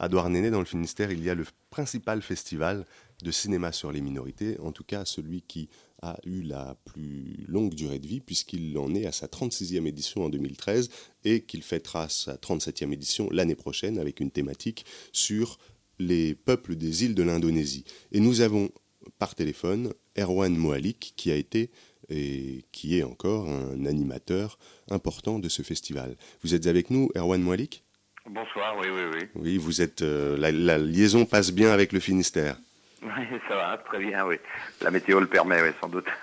À Douarnenez, dans le Finistère, il y a le principal festival de cinéma sur les minorités, en tout cas celui qui a eu la plus longue durée de vie, puisqu'il en est à sa 36e édition en 2013 et qu'il fêtera sa 37e édition l'année prochaine avec une thématique sur les peuples des îles de l'Indonésie. Et nous avons par téléphone Erwan Moalik, qui a été et qui est encore un animateur important de ce festival. Vous êtes avec nous, Erwan Moalik Bonsoir, oui, oui, oui. Oui, vous êtes. Euh, la, liaison passe bien avec le Finistère. Oui, ça va, très bien, oui. La météo le permet, oui, sans doute.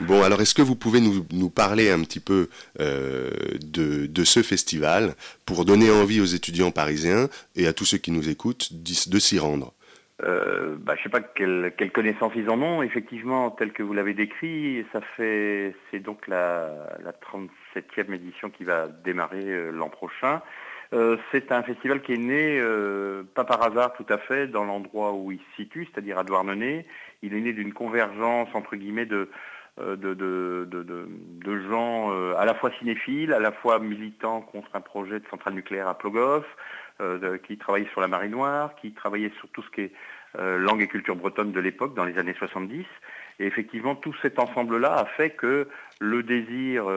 Bon, alors est-ce que vous pouvez nous, nous parler un petit peu euh, de, de, ce festival pour donner envie aux étudiants parisiens et à tous ceux qui nous écoutent de s'y rendre? Euh, bah, je ne sais pas quelle, quelle, connaissance ils en ont. Effectivement, tel que vous l'avez décrit, ça fait, c'est donc la, la 37e édition qui va démarrer euh, l'an prochain. Euh, c'est un festival qui est né, euh, pas par hasard tout à fait, dans l'endroit où il se situe, c'est-à-dire à Douarnenez. Il est né d'une convergence, entre guillemets, de, euh, de, de, de, de, gens à la fois cinéphiles, à la fois militants contre un projet de centrale nucléaire à Plogoff, qui travaillaient sur la marée noire, qui travaillaient sur tout ce qui est langue et culture bretonne de l'époque, dans les années 70. Et effectivement, tout cet ensemble-là a fait que le désir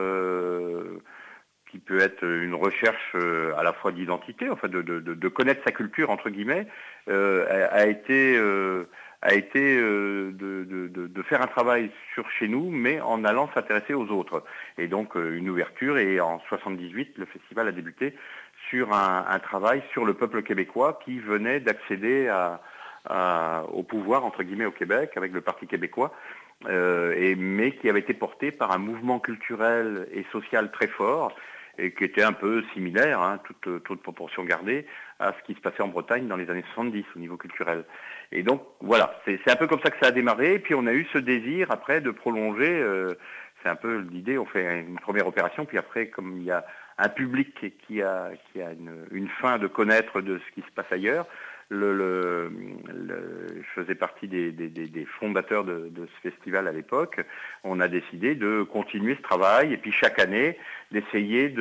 qui peut être une recherche euh, à la fois d'identité, enfin de, de, connaître sa culture entre guillemets, euh, a, été euh, a été de, faire un travail sur chez nous, mais en allant s'intéresser aux autres. Et donc une ouverture. Et en 78, le festival a débuté sur un, travail sur le peuple québécois qui venait d'accéder au pouvoir entre guillemets au Québec avec le Parti québécois. et, mais qui avait été porté par un mouvement culturel et social très fort et qui était un peu similaire, hein, toute, toute, proportion gardée, à ce qui se passait en Bretagne dans les années 70 au niveau culturel. Et donc voilà, c'est un peu comme ça que ça a démarré, et puis on a eu ce désir après de prolonger, euh, c'est un peu l'idée, on fait une première opération, puis après comme il y a un public qui a, une, fin de connaître de ce qui se passe ailleurs, le, je faisais partie des, fondateurs de, ce festival à l'époque. On a décidé de continuer ce travail et puis chaque année d'essayer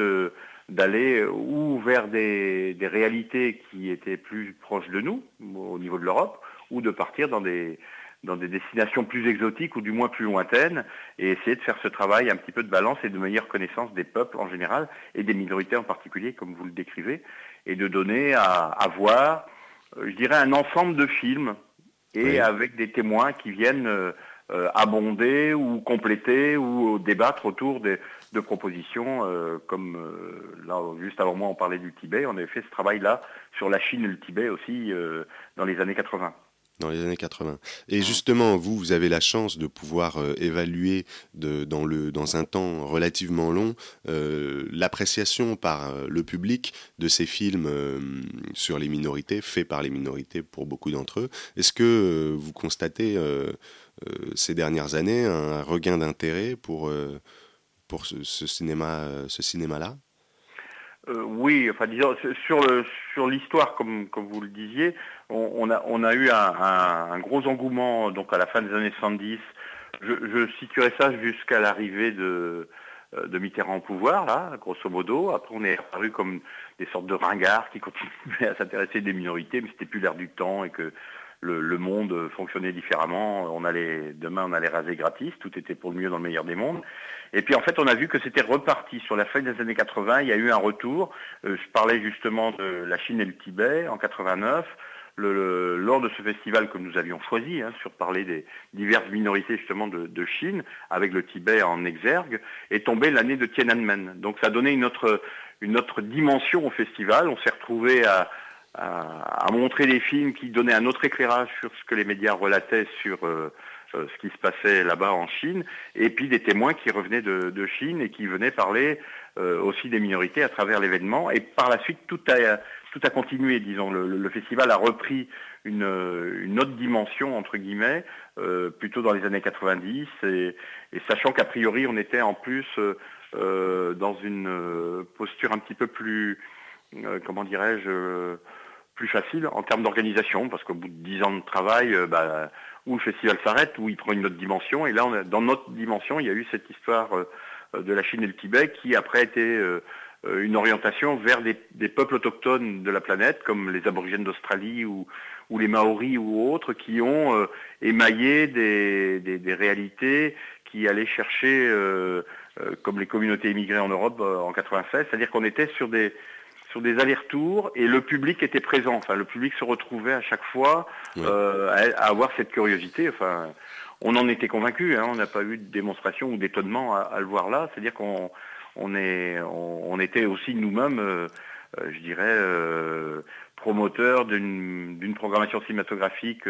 d'aller ou vers des, réalités qui étaient plus proches de nous au niveau de l'Europe ou de partir dans des dans des destinations plus exotiques ou du moins plus lointaines et essayer de faire ce travail un petit peu de balance et de meilleure connaissance des peuples en général et des minorités en particulier comme vous le décrivez et de donner à, à voir euh, je dirais, un ensemble de films et avec des témoins qui viennent euh, euh, abonder ou compléter ou débattre autour de propositions comme là juste avant moi on parlait du Tibet, on avait fait ce travail là sur la Chine et le Tibet aussi dans les années 80 dans les années 80. Et justement, vous, vous avez la chance de pouvoir euh, évaluer de, dans, le, dans un temps relativement long euh, l'appréciation par euh, le public de ces films sur les minorités, faits par les minorités pour beaucoup d'entre eux. Est-ce que vous constatez ces dernières années un regain d'intérêt pour, pour ce, ce cinéma-là? Euh, oui, enfin disons sur l'histoire comme vous le disiez, on, a eu un, gros engouement donc à la fin des années 70. Je, je situerai ça jusqu'à l'arrivée de euh, de Mitterrand au pouvoir, là, grosso modo. Après, on est apparu comme des sortes de ringards qui continuaient à s'intéresser des minorités, mais c'était plus l'air du temps et que le, monde fonctionnait différemment. On allait, demain, on allait raser gratis. Tout était pour le mieux dans le meilleur des mondes. Et puis, en fait, on a vu que c'était reparti. Sur la fin des années 80, il y a eu un retour. Euh, je parlais justement de la Chine et le Tibet en 89. Le, lors de ce festival que nous avions choisi, hein, sur parler des diverses minorités justement de, Chine, avec le Tibet en exergue, est tombé l'année de Tiananmen. Donc ça a donné une autre, une autre dimension au festival. On s'est retrouvé à, à, montrer des films qui donnaient un autre éclairage sur ce que les médias relataient sur euh, euh, ce qui se passait là-bas en Chine, et puis des témoins qui revenaient de, Chine et qui venaient parler euh, aussi des minorités à travers l'événement. Et par la suite, tout a, tout a continué, disons. Le, festival a repris une, une, autre dimension, entre guillemets, plutôt dans les années 90, et, et sachant qu'a priori, on était en plus dans une posture un petit peu plus, comment dirais-je, plus facile en termes d'organisation, parce qu'au bout de dix ans de travail, euh, bah, où le festival s'arrête, où il prend une autre dimension. Et là, on dans notre dimension, il y a eu cette histoire euh, de la Chine et le Tibet qui après a été euh, une orientation vers des, peuples autochtones de la planète, comme les aborigènes d'Australie ou, les Maoris ou autres, qui ont euh, émaillé des, réalités qui allaient chercher, euh, comme les communautés immigrées en Europe en 96, c'est-à-dire qu'on était sur des sur des allers-retours et le public était présent. Enfin, le public se retrouvait à chaque fois à, avoir cette curiosité. Enfin, on en était convaincu. Hein. on n'a pas eu de démonstration ou d'étonnement à, le voir là. C'est-à-dire qu'on on est, on, était aussi nous-mêmes, euh, euh, je dirais, euh, promoteurs d'une programmation cinématographique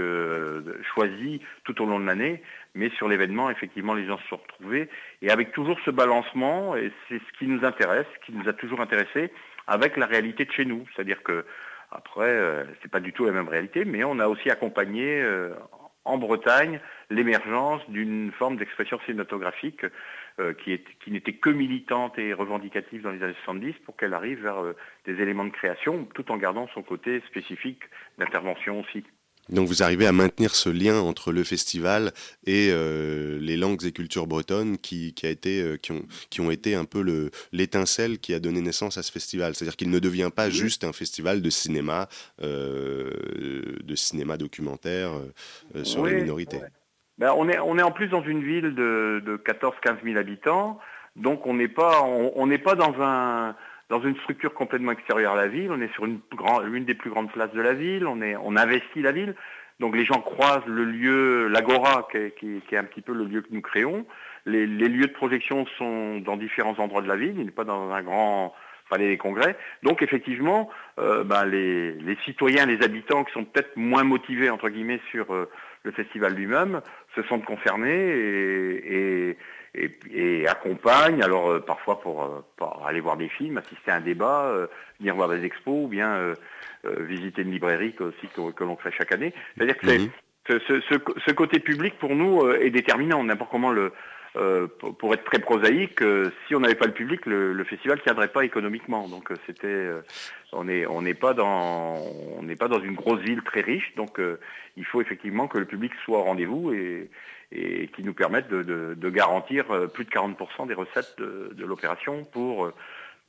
choisie tout au long de l'année, mais sur l'événement, effectivement, les gens se sont retrouvés, et avec toujours ce balancement, et c'est ce qui nous intéresse, ce qui nous a toujours intéressé, avec la réalité de chez nous. C'est-à-dire que, après, c'est pas du tout la même réalité, mais on a aussi accompagné en Bretagne l'émergence d'une forme d'expression cinématographique euh, qui, qui n'était que militante et revendicative dans les années 70 pour qu'elle arrive vers euh, des éléments de création tout en gardant son côté spécifique d'intervention aussi. Donc vous arrivez à maintenir ce lien entre le festival et euh, les langues et cultures bretonnes qui, a été, qui, ont, qui ont été un peu l'étincelle qui a donné naissance à ce festival. C'est-à-dire qu'il ne devient pas juste un festival de cinéma, de cinéma documentaire sur les minorités. Ben, on, est, on est en plus dans une ville de, de 14-15 000 habitants, donc on n'est pas, on, n'est pas dans, un, dans une structure complètement extérieure à la ville, on est sur une, une des plus grandes places de la ville, on, est, on investit la ville, donc les gens croisent le lieu, l'agora, qui, est un petit peu le lieu que nous créons. Les, lieux de projection sont dans différents endroits de la ville, il n'est pas dans un grand palais des congrès. Donc effectivement, euh, ben, les, citoyens, les habitants qui sont peut-être moins motivés, entre guillemets, sur... Euh, le festival lui-même se sentent concernés et, et, accompagnent, alors euh, parfois euh, pour, aller voir des films, assister à un débat, euh, venir voir des expos ou bien visiter une librairie aussi que, l'on fait chaque année. C'est-à-dire que mhm. ce, côté public pour nous est déterminant. N'importe comment le, euh, pour être très prosaïque, euh, si on n'avait pas le public, le, festival ne tiendrait pas économiquement. Donc euh, c'était, on n'est on n'est pas dans, on n'est pas dans une grosse ville très riche. Donc il faut effectivement que le public soit au rendez-vous et, et qui nous permette de, de, garantir plus de 40% des recettes de, de l'opération pour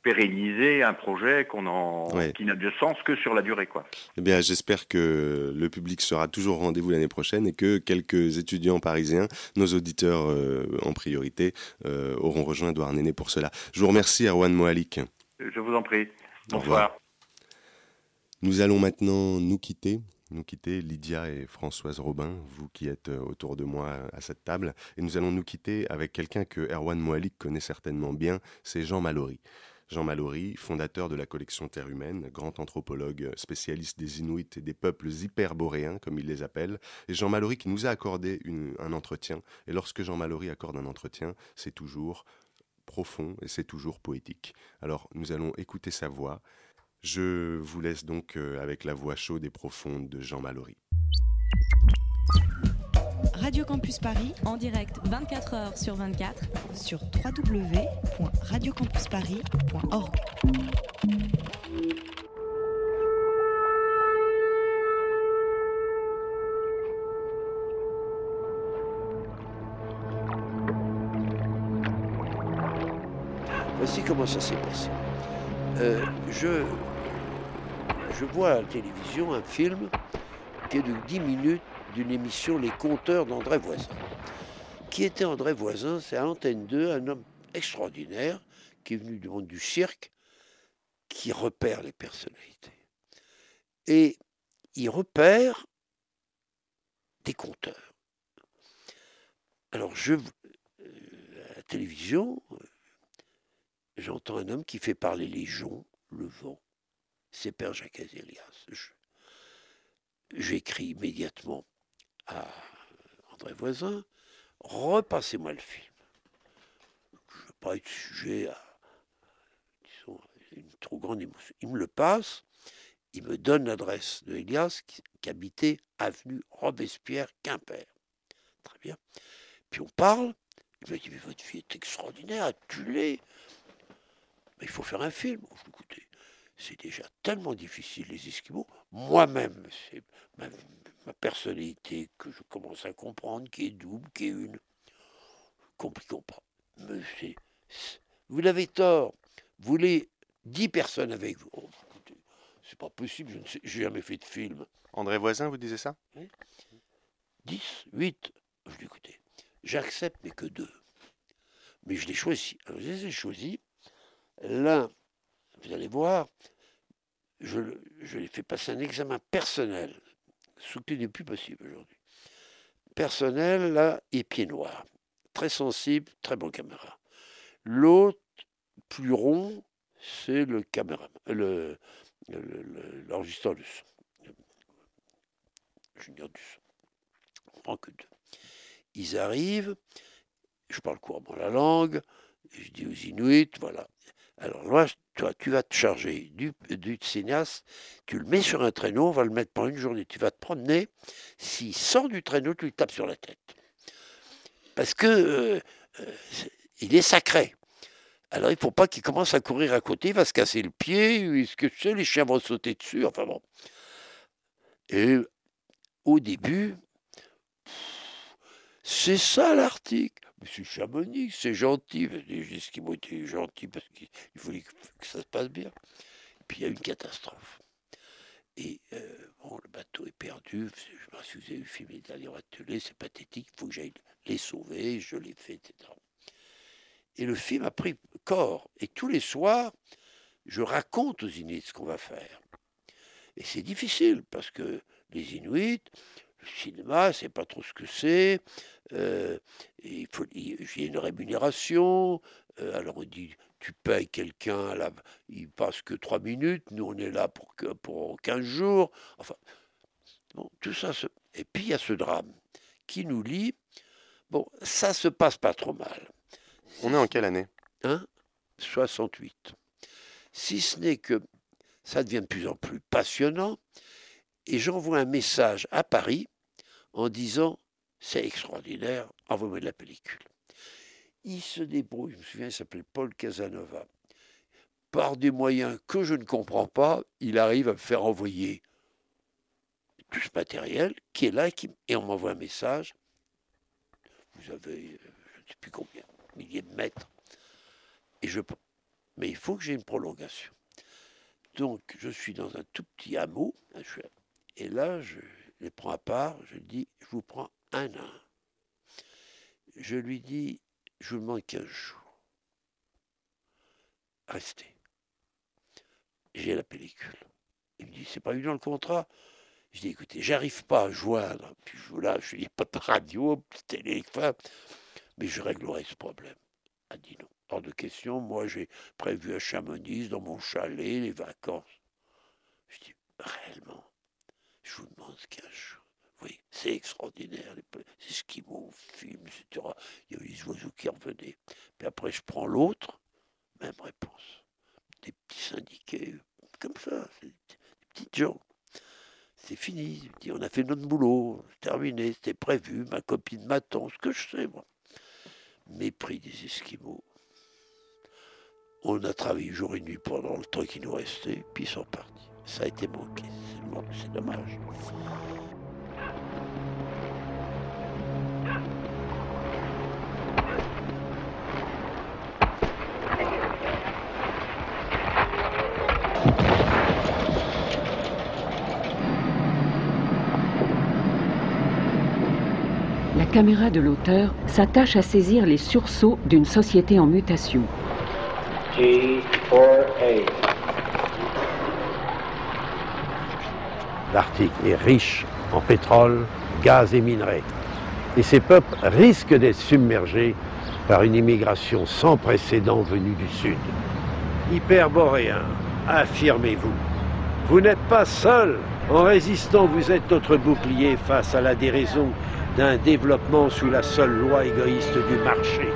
pérenniser un projet qu'on en, qui n'a de sens que sur la durée. Quoi. Eh bien, j'espère que le public sera toujours au rendez-vous l'année prochaine et que quelques étudiants parisiens, nos auditeurs euh, en priorité, euh, auront rejoint Douarnenez pour cela. Je vous remercie, Erwan Moalik. Je vous en prie. Bonsoir. Nous allons maintenant nous quitter nous quitter, Lydia et Françoise Robin, vous qui êtes euh, autour de moi à cette table. Et nous allons nous quitter avec quelqu'un que Erwan Moalik connaît certainement bien, c'est Jean Mallory. Jean Mallory, fondateur de la collection Terre humaine, grand anthropologue spécialiste des Inuits et des peuples hyperboréens, comme il les appelle, et Jean Mallory qui nous a accordé un entretien. Et lorsque Jean Mallory accorde un entretien, c'est toujours profond et c'est toujours poétique. Alors nous allons écouter sa voix. Je vous laisse donc euh, avec la voix chaude et profonde de Jean Mallory. Radio Campus Paris en direct 24 heures sur 24 sur www.radiocampusparis.org. Voici comment ça s'est passé. Euh, je, je vois à la télévision un film qui est de 10 minutes d'une émission Les Conteurs d'André Voisin. Qui était André Voisin C'est à l'antenne 2, un homme extraordinaire qui est venu du monde du cirque, qui repère les personnalités. Et il repère des conteurs. Alors, je, euh, à la télévision, euh, j'entends un homme qui fait parler les joncs, le vent. C'est Père Jacques Azélias. J'écris immédiatement à André Voisin, repassez-moi le film. Je ne veux pas être sujet à une trop grande émotion. Il me le passe, il me donne l'adresse de Elias qui, habitait avenue Robespierre, Quimper. Très bien. Puis on parle, il me dit, mais votre fille est extraordinaire, tu l'es. Mais il faut faire un film. Écoutez, c'est déjà tellement difficile les Esquimaux. Moi-même, c'est ma, ma personnalité que je commence à comprendre, qui est double, qui est une. Compliquons pas. Mais vous avez tort. Vous voulez 10 personnes avec vous. Oh, écoutez, c'est pas possible, je ne sais, j'ai jamais fait de film. André Voisin, vous disiez ça? 10, 8. Je dis, écoutez, j'accepte, mais que deux. Mais je les choisis. Alors, je les ai choisis. L'un, vous allez voir, je, le- je lui ai fait passer un examen personnel, ce qui n'est plus possible aujourd'hui. Personnel, là, et pied noir. Très sensible, très bon caméra. L'autre, plus rond, c'est le caméra, le, le- le- l'enregistreur du son. Junior du son. Que deux. Ils arrivent, je parle couramment la langue, je dis aux Inuits, voilà. Alors là, tu vas te charger du, du cinéaste, tu le mets sur un traîneau, on va le mettre pendant une journée, tu vas te promener, s'il sort du traîneau, tu lui tapes sur la tête. Parce que euh, euh, il est sacré. Alors il ne faut pas qu'il commence à courir à côté, il va se casser le pied, ce que les chiens vont sauter dessus, enfin bon. Et au début, c'est ça l'article. Monsieur Chamonix, c'est gentil. Les Esquimaux étaient gentils parce qu'il voulait que ça se passe bien. Puis il y a eu une catastrophe. Et euh, bon, le bateau est perdu. Je avez vu le film Les derniers ateliers, c'est pathétique. Il faut que j'aille les sauver. Je l'ai fait, etc. Et le film a pris corps. Et tous les soirs, je raconte aux Inuits ce qu'on va faire. Et c'est difficile parce que les Inuits, le cinéma, c'est pas trop ce que c'est. Euh, il faut, a une rémunération. euh, alors on dit, tu payes quelqu'un, là, il passe que trois minutes. Nous, on est là pour, pour 15 jours. Enfin, bon, tout ça. se- Et puis il y a ce drame qui nous lie. Bon, ça se passe pas trop mal. On est en quelle année? Hein? 68. Si ce n'est que ça devient de plus en plus passionnant, et j'envoie un message à Paris en disant c'est extraordinaire, envoie-moi de la pellicule. Il se débrouille, je me souviens, il s'appelait Paul Casanova. Par des moyens que je ne comprends pas, il arrive à me faire envoyer tout ce matériel qui est là et, on m'envoie un message. Vous avez, euh, je ne sais plus combien, milliers de mètres. Et je, mais il faut que j'ai une prolongation. Donc, je suis dans un tout petit hameau, et là, je les prends à part, je dis, je vous prends un à un. Je lui dis, je vous demande 15 jours. Restez. J'ai la pellicule. Il me dit, c'est pas eu dans le contrat Je dis, écoutez, j'arrive pas à joindre. Puis je là, je dis, pas de radio, de téléphone, mais je réglerai ce problème. Elle dit non, hors de question. Moi, j'ai prévu à Chamonix, dans mon chalet, les vacances. Je dis, réellement, je vous demande 15 jours. Oui, c'est extraordinaire. C'est ce qui film, etc. Il y avait les oiseaux qui revenaient. Puis après, je prends l'autre, même réponse. Des petits syndiqués, comme ça, des des petites gens. C'est fini. On a fait notre boulot, terminé, c'était prévu, ma copine m'attend, ce que je sais, moi. Mépris des Esquimaux. On a travaillé jour et nuit pendant le temps qui nous restait, puis ils sont partis. Ça a été manqué, c'est bon, c'est dommage. La caméra de l'auteur s'attache à saisir les sursauts d'une société en mutation. G4A. L'Arctique est riche en pétrole, gaz et minerais. Et ces peuples risquent d'être submergés par une immigration sans précédent venue du Sud. Hyperboréens, affirmez-vous. Vous n'êtes pas seul. En résistant, vous êtes notre bouclier face à la déraison d'un développement sous la seule loi égoïste du marché.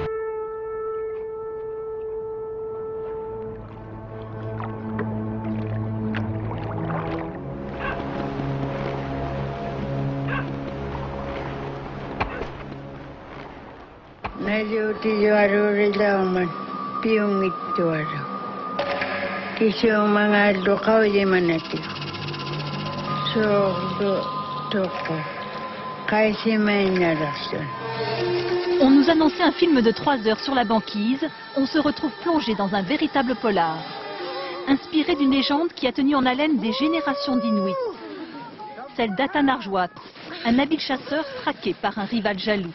On nous annonçait un film de 3 heures sur la banquise. On se retrouve plongé dans un véritable polar. inspiré d'une légende qui a tenu en haleine des générations d'Inuits. Celle d'Atanarjuat, un habile chasseur traqué par un rival jaloux.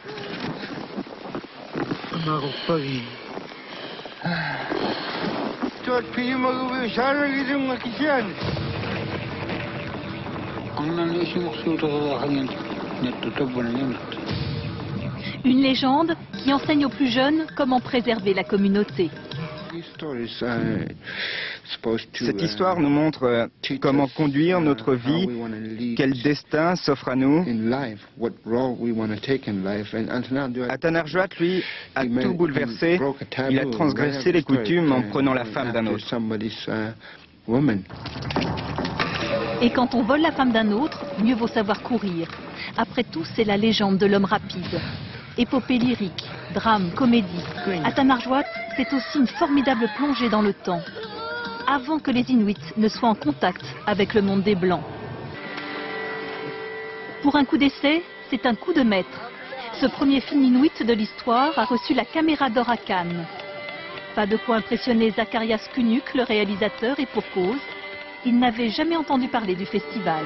Une légende qui enseigne aux plus jeunes comment préserver la communauté. Cette histoire nous montre euh, comment conduire notre vie, quel destin s'offre à nous. Atanarjuat, lui, a tout bouleversé. Il a transgressé les coutumes en prenant la femme d'un autre. Et quand on vole la femme d'un autre, mieux vaut savoir courir. Après tout, c'est la légende de l'homme rapide. Épopée lyrique, drame, comédie. Atanarjuat, c'est aussi une formidable plongée dans le temps, avant que les Inuits ne soient en contact avec le monde des Blancs. Pour un coup d'essai, c'est un coup de maître. Ce premier film Inuit de l'histoire a reçu la caméra d'or à Cannes. Pas de quoi impressionner Zacharias Kunuk, le réalisateur, et pour cause, il n'avait jamais entendu parler du festival.